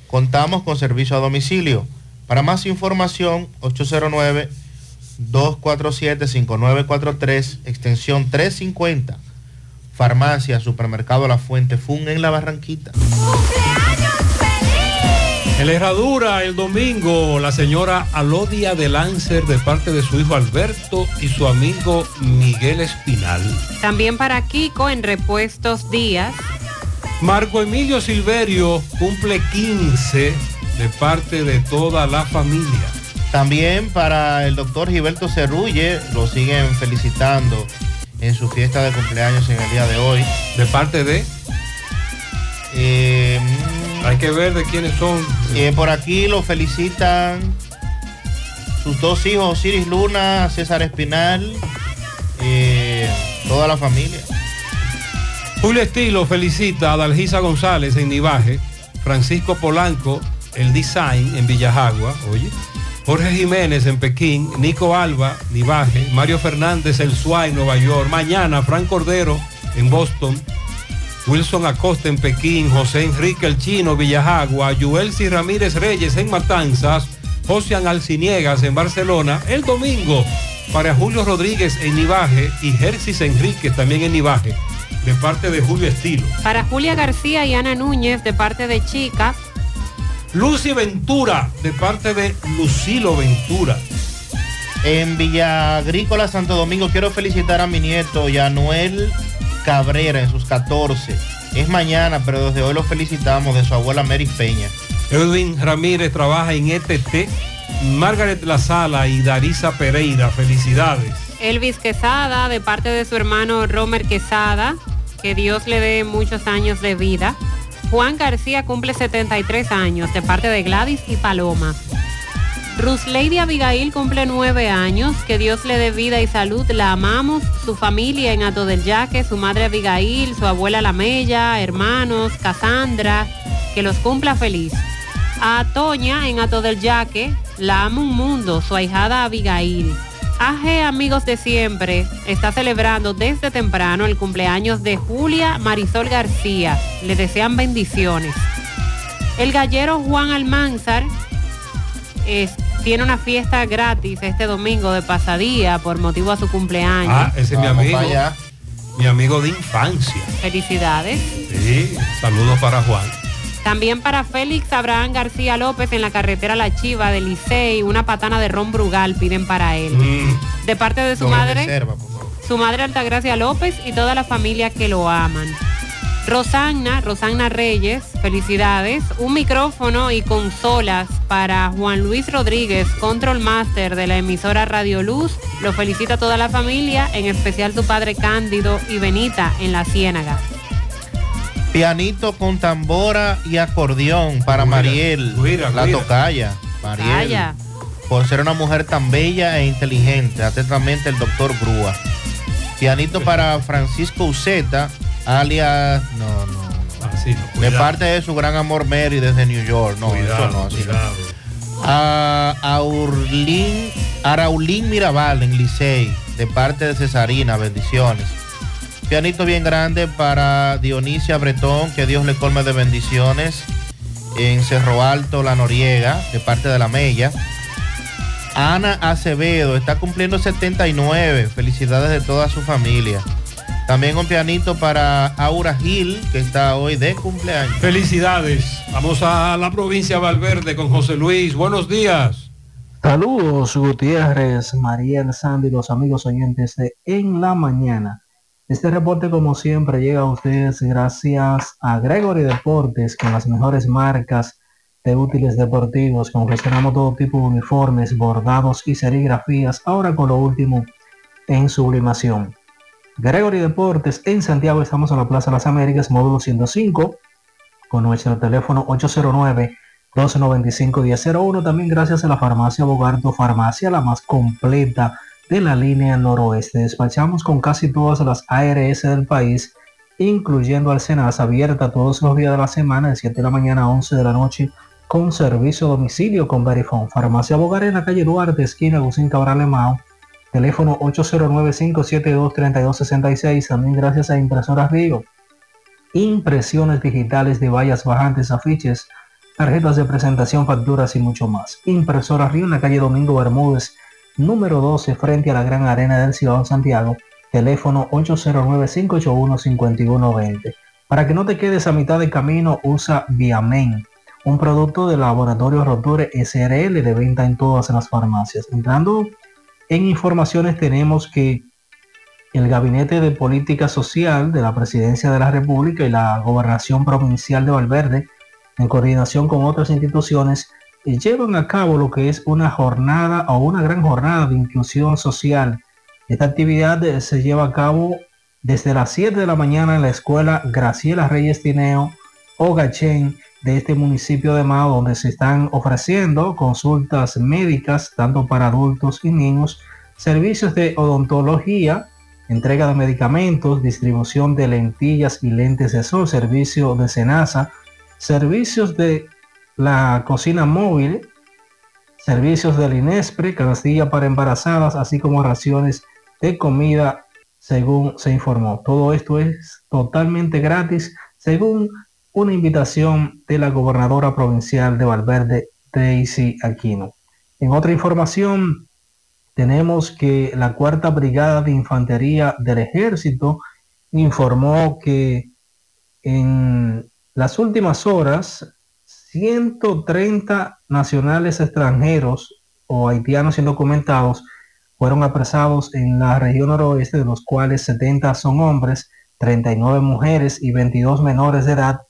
Contamos con servicio a domicilio. Para más información, 809-247-5943, extensión 350. Farmacia, Supermercado La Fuente Fun en La Barranquita. En la herradura el domingo, la señora Alodia de Lancer de parte de su hijo Alberto y su amigo Miguel Espinal. También para Kiko en Repuestos Díaz. Marco Emilio Silverio cumple 15 de parte de toda la familia. También para el doctor Gilberto Cerrulle, lo siguen felicitando en su fiesta de cumpleaños en el día de hoy. ¿De parte de? Eh, Hay que ver de quiénes son. Eh, por aquí lo felicitan sus dos hijos, Osiris Luna, César Espinal, eh, toda la familia. Julio Estilo felicita a Dalgisa González en Nivaje, Francisco Polanco, el Design en Villajagua, oye, Jorge Jiménez en Pekín, Nico Alba, Nivaje, Mario Fernández, El Suay, Nueva York, mañana Fran Cordero en Boston, Wilson Acosta en Pekín, José Enrique El Chino, Villajagua, Yuelsi Ramírez Reyes en Matanzas, Josian Alciniegas en Barcelona, el domingo para Julio Rodríguez en Nivaje y Jersis Enríquez también en Nivaje, de parte de Julio Estilo. Para Julia García y Ana Núñez de parte de Chica. Lucy Ventura de parte de Lucilo Ventura. En Villa Agrícola Santo Domingo quiero felicitar a mi nieto Yanuel Cabrera en sus 14. Es mañana, pero desde hoy lo felicitamos de su abuela Mary Peña. Edwin Ramírez trabaja en ETT, Margaret La Sala y Darisa Pereira, felicidades. Elvis Quesada de parte de su hermano Romer Quesada. Que Dios le dé muchos años de vida. Juan García cumple 73 años de parte de Gladys y Paloma. Lady Abigail cumple 9 años. Que Dios le dé vida y salud. La amamos. Su familia en Ato del Yaque, su madre Abigail, su abuela La Mella, hermanos, Cassandra. Que los cumpla feliz. A Toña en Ato del Yaque, la amo un mundo, su ahijada Abigail. AG Amigos de Siempre está celebrando desde temprano el cumpleaños de Julia Marisol García. Le desean bendiciones. El gallero Juan Almanzar es- tiene una fiesta gratis este domingo de pasadía por motivo a su cumpleaños. Ah, ese es mi amigo. allá. Mi amigo de infancia. Felicidades. Sí, saludos para Juan. También para Félix Abraham García López en la carretera La Chiva de Licey, una patana de ron Brugal piden para él. Mm. De parte de su madre, reserva, su madre Altagracia López y toda la familia que lo aman. Rosanna, Rosanna Reyes, felicidades. Un micrófono y consolas para Juan Luis Rodríguez, Control Master de la emisora Radio Luz. Lo felicita toda la familia, en especial su padre Cándido y Benita en la Ciénaga. Pianito con tambora y acordeón para Mariel, la tocaya. Mariel, por ser una mujer tan bella e inteligente. Atentamente el doctor Grúa. Pianito para Francisco Uceta alias, no, no. Así no, De parte de su gran amor Mary desde New York. No, Cuidado, eso no, así no. cuidado. A Aurlín, Araulín Mirabal en Licey, de parte de Cesarina, bendiciones. Pianito bien grande para Dionisia Bretón, que Dios le colme de bendiciones. En Cerro Alto, La Noriega, de parte de la Mella. Ana Acevedo está cumpliendo 79. Felicidades de toda su familia. También un pianito para Aura Gil, que está hoy de cumpleaños. Felicidades. Vamos a la provincia de Valverde con José Luis. Buenos días. Saludos Gutiérrez, Mariel, Sandy, los amigos oyentes de En la Mañana. Este reporte como siempre llega a ustedes gracias a Gregory Deportes con las mejores marcas de útiles deportivos. Confeccionamos todo tipo de uniformes, bordados y serigrafías, ahora con lo último en sublimación. Gregory Deportes en Santiago estamos en la Plaza Las Américas, módulo 105, con nuestro teléfono 809 295-1001. También gracias a la farmacia Bogarto, farmacia la más completa de la línea noroeste. Despachamos con casi todas las ARS del país, incluyendo Alcenas, abierta todos los días de la semana, de 7 de la mañana a 11 de la noche, con servicio a domicilio con Verifone. Farmacia Bogar en la calle Duarte, esquina Agustín Cabral Emao. Teléfono 809-572-3266. También gracias a Impresoras Río. Impresiones digitales de vallas bajantes, afiches, tarjetas de presentación, facturas y mucho más. Impresora Río en la calle Domingo Bermúdez, número 12, frente a la Gran Arena del Ciudad Santiago. Teléfono 809-581-5120. Para que no te quedes a mitad de camino, usa Viamen, un producto de Laboratorio Roture SRL de venta en todas las farmacias. Entrando en informaciones tenemos que el Gabinete de Política Social de la Presidencia de la República y la Gobernación Provincial de Valverde en coordinación con otras instituciones, eh, llevan a cabo lo que es una jornada o una gran jornada de inclusión social. Esta actividad eh, se lleva a cabo desde las 7 de la mañana en la escuela Graciela Reyes Tineo o Gachén de este municipio de Mao, donde se están ofreciendo consultas médicas tanto para adultos y niños, servicios de odontología, entrega de medicamentos, distribución de lentillas y lentes de sol, servicio de cenaza, servicios de la cocina móvil, servicios del INESPRE, canastilla para embarazadas, así como raciones de comida, según se informó. Todo esto es totalmente gratis, según una invitación de la gobernadora provincial de Valverde, Daisy Aquino. En otra información, tenemos que la cuarta brigada de infantería del ejército informó que en las últimas horas 130 nacionales extranjeros o haitianos indocumentados fueron apresados en la región noroeste, de los cuales 70 son hombres, 39 mujeres y 22 menores de edad,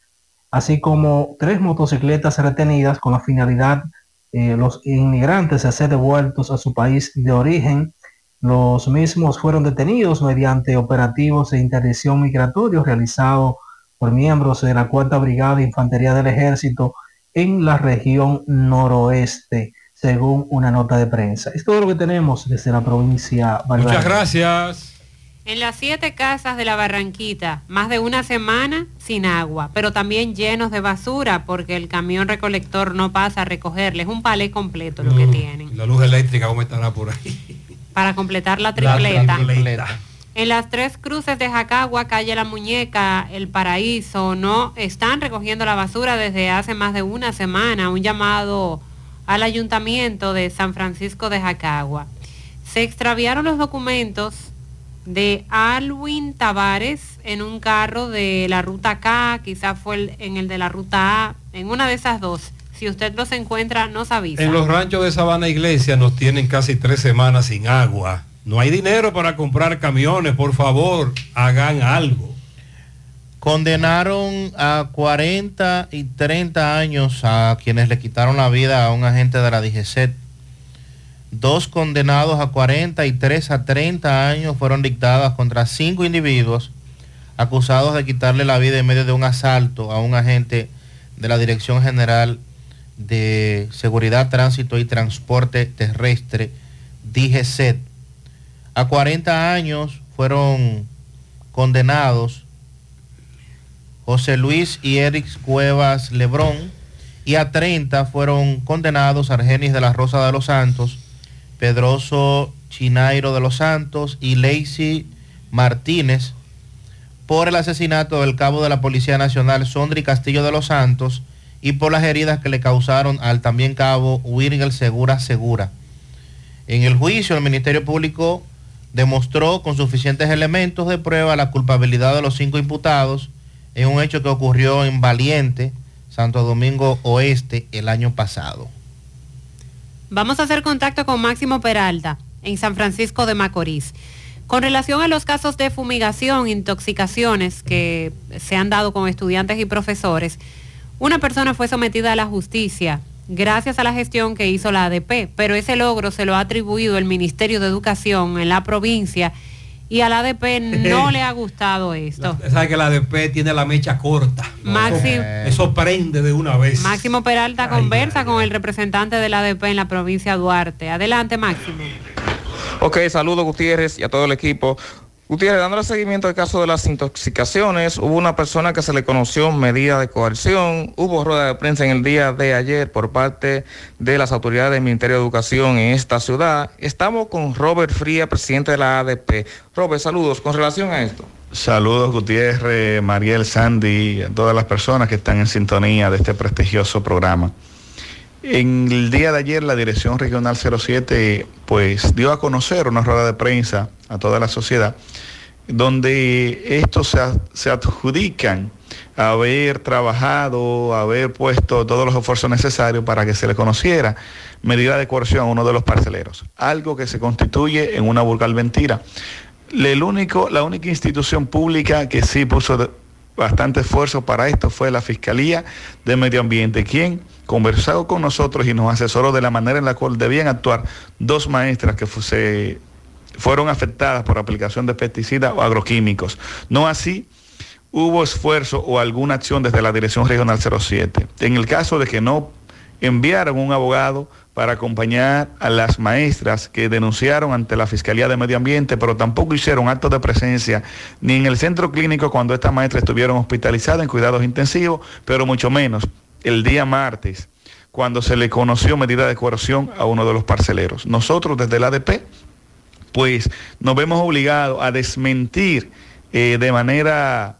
así como tres motocicletas retenidas con la finalidad eh, los inmigrantes a ser devueltos a su país de origen. Los mismos fueron detenidos mediante operativos de interdicción migratorio realizado por miembros de la Cuarta Brigada de Infantería del Ejército en la región noroeste, según una nota de prensa. Es todo lo que tenemos desde la provincia Valverde. Muchas gracias. En las siete casas de la Barranquita, más de una semana sin agua, pero también llenos de basura porque el camión recolector no pasa a recogerles. Un palé completo lo que tienen. La luz eléctrica, ¿cómo estará por ahí? Para completar la tripleta. En las tres cruces de Jacagua, calle La Muñeca, El Paraíso, no están recogiendo la basura desde hace más de una semana. Un llamado al ayuntamiento de San Francisco de Jacagua. Se extraviaron los documentos de Alwin Tavares en un carro de la ruta K, quizás fue el- en el de la ruta A, en una de esas dos. Si usted los encuentra, nos avisa. En los ranchos de Sabana Iglesia nos tienen casi tres semanas sin agua. No hay dinero para comprar camiones, por favor, hagan algo. Condenaron a 40 y 30 años a quienes le quitaron la vida a un agente de la DGCET. Dos condenados a 40 y tres a 30 años fueron dictadas contra cinco individuos acusados de quitarle la vida en medio de un asalto a un agente de la Dirección General de Seguridad, Tránsito y Transporte Terrestre, DGCET. A 40 años fueron condenados José Luis y Eric Cuevas Lebrón. Y a 30 fueron condenados Argenis de la Rosa de los Santos, Pedroso Chinairo de los Santos y Lacey Martínez por el asesinato del cabo de la Policía Nacional Sondri Castillo de los Santos y por las heridas que le causaron al también cabo Wirgel Segura Segura. En el juicio, el Ministerio Público demostró con suficientes elementos de prueba la culpabilidad de los cinco imputados en un hecho que ocurrió en Valiente, Santo Domingo Oeste, el año pasado. Vamos a hacer contacto con Máximo Peralta en San Francisco de Macorís. Con relación a los casos de fumigación, intoxicaciones que se han dado con estudiantes y profesores, una persona fue sometida a la justicia gracias a la gestión que hizo la ADP, pero ese logro se lo ha atribuido el Ministerio de Educación en la provincia y a la ADP no (laughs) le ha gustado esto. Sabe que la ADP tiene la mecha corta. Máximo, Eso prende de una vez. Máximo Peralta conversa con el representante de la ADP en la provincia de Duarte. Adelante, Máximo. Ok, saludos Gutiérrez y a todo el equipo. Gutiérrez, dándole seguimiento al caso de las intoxicaciones, hubo una persona que se le conoció medida de coerción, hubo rueda de prensa en el día de ayer por parte de las autoridades del Ministerio de Educación en esta ciudad. Estamos con Robert Fría, presidente de la ADP. Robert, saludos. Con relación a esto. Saludos Gutiérrez, Mariel, Sandy, a todas las personas que están en sintonía de este prestigioso programa. En el día de ayer la Dirección Regional 07 pues dio a conocer una rueda de prensa a toda la sociedad donde estos se, adjudican haber trabajado, haber puesto todos los esfuerzos necesarios para que se le conociera medida de coerción a uno de los parceleros, algo que se constituye en una vulgar mentira. La única institución pública que sí puso bastante esfuerzo para esto fue la Fiscalía de Medio Ambiente, quien conversó con nosotros y nos asesoró de la manera en la cual debían actuar dos maestras que se fueron afectadas por aplicación de pesticidas o agroquímicos. No así hubo esfuerzo o alguna acción desde la Dirección Regional 07. En el caso de que no enviaron un abogado para acompañar a las maestras que denunciaron ante la Fiscalía de Medio Ambiente, pero tampoco hicieron actos de presencia ni en el centro clínico cuando estas maestras estuvieron hospitalizadas en cuidados intensivos, pero mucho menos el día martes, cuando se le conoció medida de coerción a uno de los parceleros. Nosotros desde el ADP, pues nos vemos obligados a desmentir eh, de manera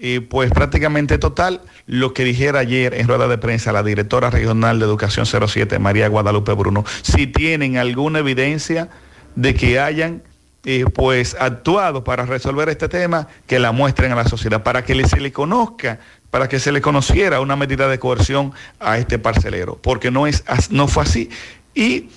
eh, pues prácticamente total lo que dijera ayer en rueda de prensa la directora regional de Educación 07, María Guadalupe Bruno, si tienen alguna evidencia de que hayan eh, pues actuado para resolver este tema, que la muestren a la sociedad, para que se le conozca, para que se le conociera una medida de coerción a este parcelero, porque no, es, no fue así. Y,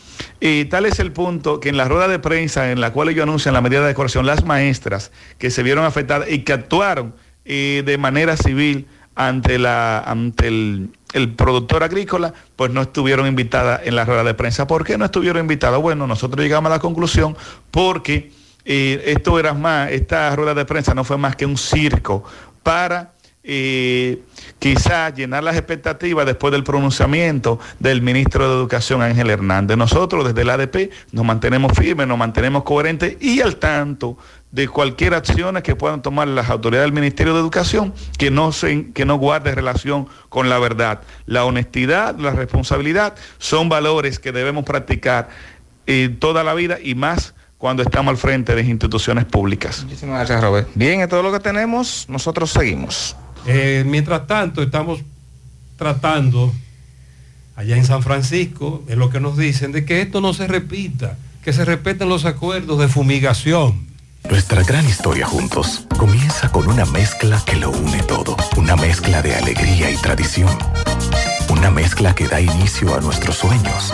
tal es el punto que en la rueda de prensa en la cual ellos anuncian la medida de coerción, las maestras que se vieron afectadas y que actuaron eh, de manera civil ante, la, ante el, el, productor agrícola, pues no estuvieron invitadas en la rueda de prensa. ¿Por qué no estuvieron invitadas? Bueno, nosotros llegamos a la conclusión porque eh, esto era más, esta rueda de prensa no fue más que un circo para eh, quizás llenar las expectativas después del pronunciamiento del ministro de Educación Ángel Hernández. Nosotros desde el ADP nos mantenemos firmes, nos mantenemos coherentes y al tanto de cualquier acción que puedan tomar las autoridades del Ministerio de Educación que no, se, que no guarde relación con la verdad. La honestidad, la responsabilidad son valores que debemos practicar eh, toda la vida y más cuando estamos al frente de instituciones públicas. Muchísimas gracias, Robert. Bien, es todo lo que tenemos. Nosotros seguimos. Eh, mientras tanto, estamos tratando allá en San Francisco, es lo que nos dicen, de que esto no se repita, que se respeten los acuerdos de fumigación. Nuestra gran historia juntos comienza con una mezcla que lo une todo, una mezcla de alegría y tradición. Una mezcla que da inicio a nuestros sueños,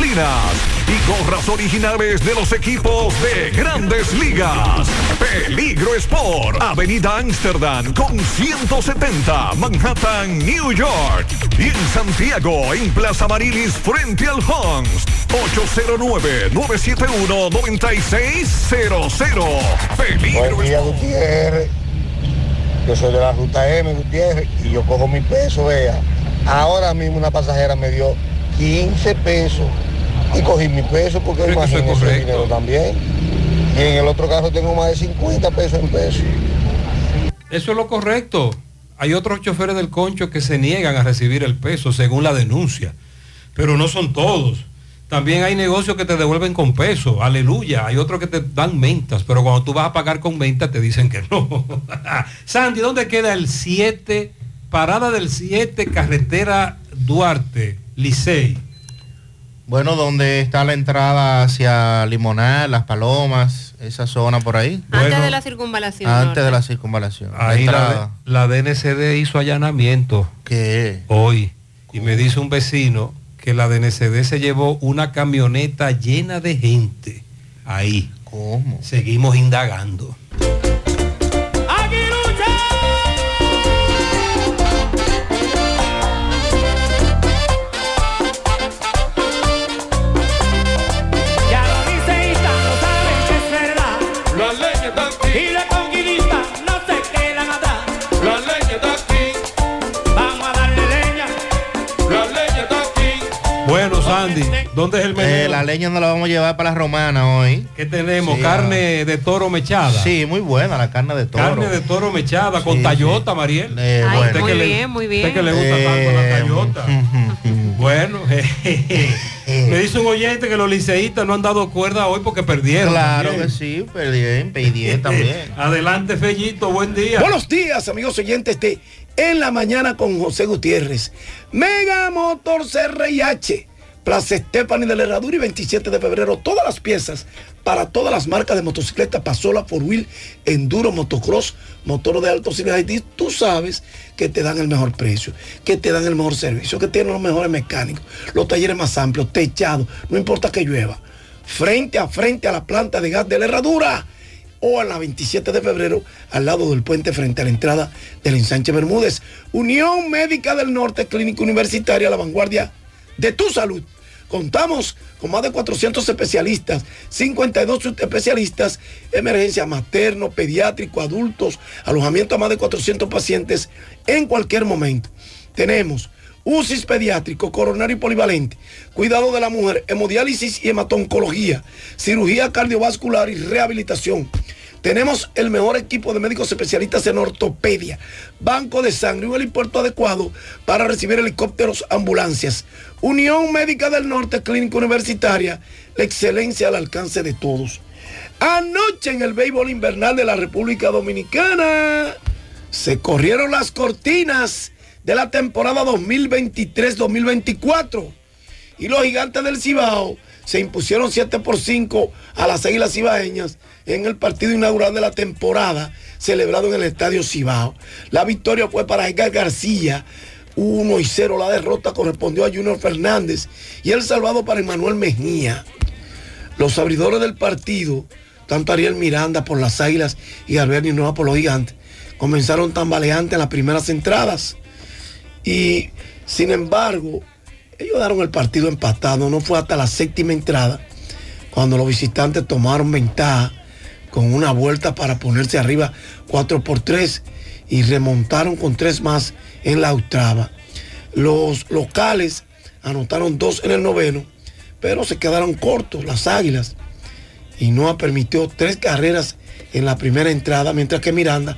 y gorras originales de los equipos de grandes ligas. Peligro Sport, Avenida Amsterdam con 170, Manhattan, New York. Y en Santiago, en Plaza Marilis, frente al Hans, 809-971-9600. Peligro Buen día, Gutiérrez. Yo soy de la ruta M, Gutiérrez, y yo cojo mi peso, vea. Ahora mismo una pasajera me dio 15 pesos y cogí mi peso porque imagínese ese dinero también. Y en el otro caso tengo más de 50 pesos en peso. Eso es lo correcto. Hay otros choferes del concho que se niegan a recibir el peso según la denuncia, pero no son todos. También hay negocios que te devuelven con peso, aleluya. Hay otros que te dan mentas, pero cuando tú vas a pagar con mentas te dicen que no. (laughs) Sandy, ¿dónde queda el 7? Parada del 7, carretera Duarte, Licey. Bueno, donde está la entrada hacia Limonal, Las Palomas, esa zona por ahí. Antes de la circunvalación. Antes norte. de la circunvalación. Ahí la, la DNCD hizo allanamiento. ¿Qué? Hoy. Y me dice un vecino que la DNCD se llevó una camioneta llena de gente. Ahí. ¿Cómo? Seguimos indagando. Sandy, ¿dónde es el menú? Eh, la leña nos la vamos a llevar para la romana hoy. ¿Qué tenemos? Sí, carne de toro mechada. Sí, muy buena la carne de toro. Carne de toro mechada con Sí, tallota, Mariel. Eh, Ay, bueno. muy que le- bien, muy bien. Usted que le gusta tanto la tallota. (laughs) Bueno, (laughs) me dice un oyente que los liceístas no han dado cuerda hoy porque perdieron. Claro también. que sí, perdí, perdí (laughs) también. Adelante, Fellito, buen día. Buenos días, amigos oyentes de En la Mañana con José Gutiérrez. Mega Motor CRIH. Plaza Stephanie de la Herradura y 27 de febrero. Todas las piezas para todas las marcas de motocicletas, Pasola, Four Wheel, Enduro, Motocross, motor de alto cilindraje. Tú sabes que te dan el mejor precio, que te dan el mejor servicio, que tienen los mejores mecánicos, los talleres más amplios, techados, no importa que llueva. Frente a frente a la planta de gas de la Herradura o a la 27 de febrero al lado del puente frente a la entrada del ensanche Bermúdez. Unión Médica del Norte, Clínica Universitaria, la vanguardia de tu salud. Contamos con más de 400 especialistas, 52 especialistas, emergencia materno, pediátrico, adultos, alojamiento a más de 400 pacientes en cualquier momento. Tenemos UCIS pediátrico, coronario y polivalente, cuidado de la mujer, hemodiálisis y hematoncología, cirugía cardiovascular y rehabilitación. Tenemos el mejor equipo de médicos especialistas en ortopedia, banco de sangre y un helipuerto adecuado para recibir helicópteros, ambulancias. Unión Médica del Norte, Clínica Universitaria, la excelencia al alcance de todos. Anoche en el béisbol invernal de la República Dominicana se corrieron las cortinas de la temporada 2023-2024 y los gigantes del Cibao se impusieron 7 por 5 a las Águilas Cibaeñas en el partido inaugural de la temporada celebrado en el Estadio Cibao. La victoria fue para Edgar García, 1 y 0. La derrota correspondió a Junior Fernández y el salvado para Emanuel Mejía. Los abridores del partido, tanto Ariel Miranda por las Águilas y Gabriel Nueva por los Gigantes, comenzaron tambaleantes en las primeras entradas. Y sin embargo, ellos daron el partido empatado. No fue hasta la séptima entrada cuando los visitantes tomaron ventaja con una vuelta para ponerse arriba 4 por 3 y remontaron con tres más en la octava. Los locales anotaron dos en el noveno, pero se quedaron cortos las águilas y no permitió tres carreras en la primera entrada, mientras que Miranda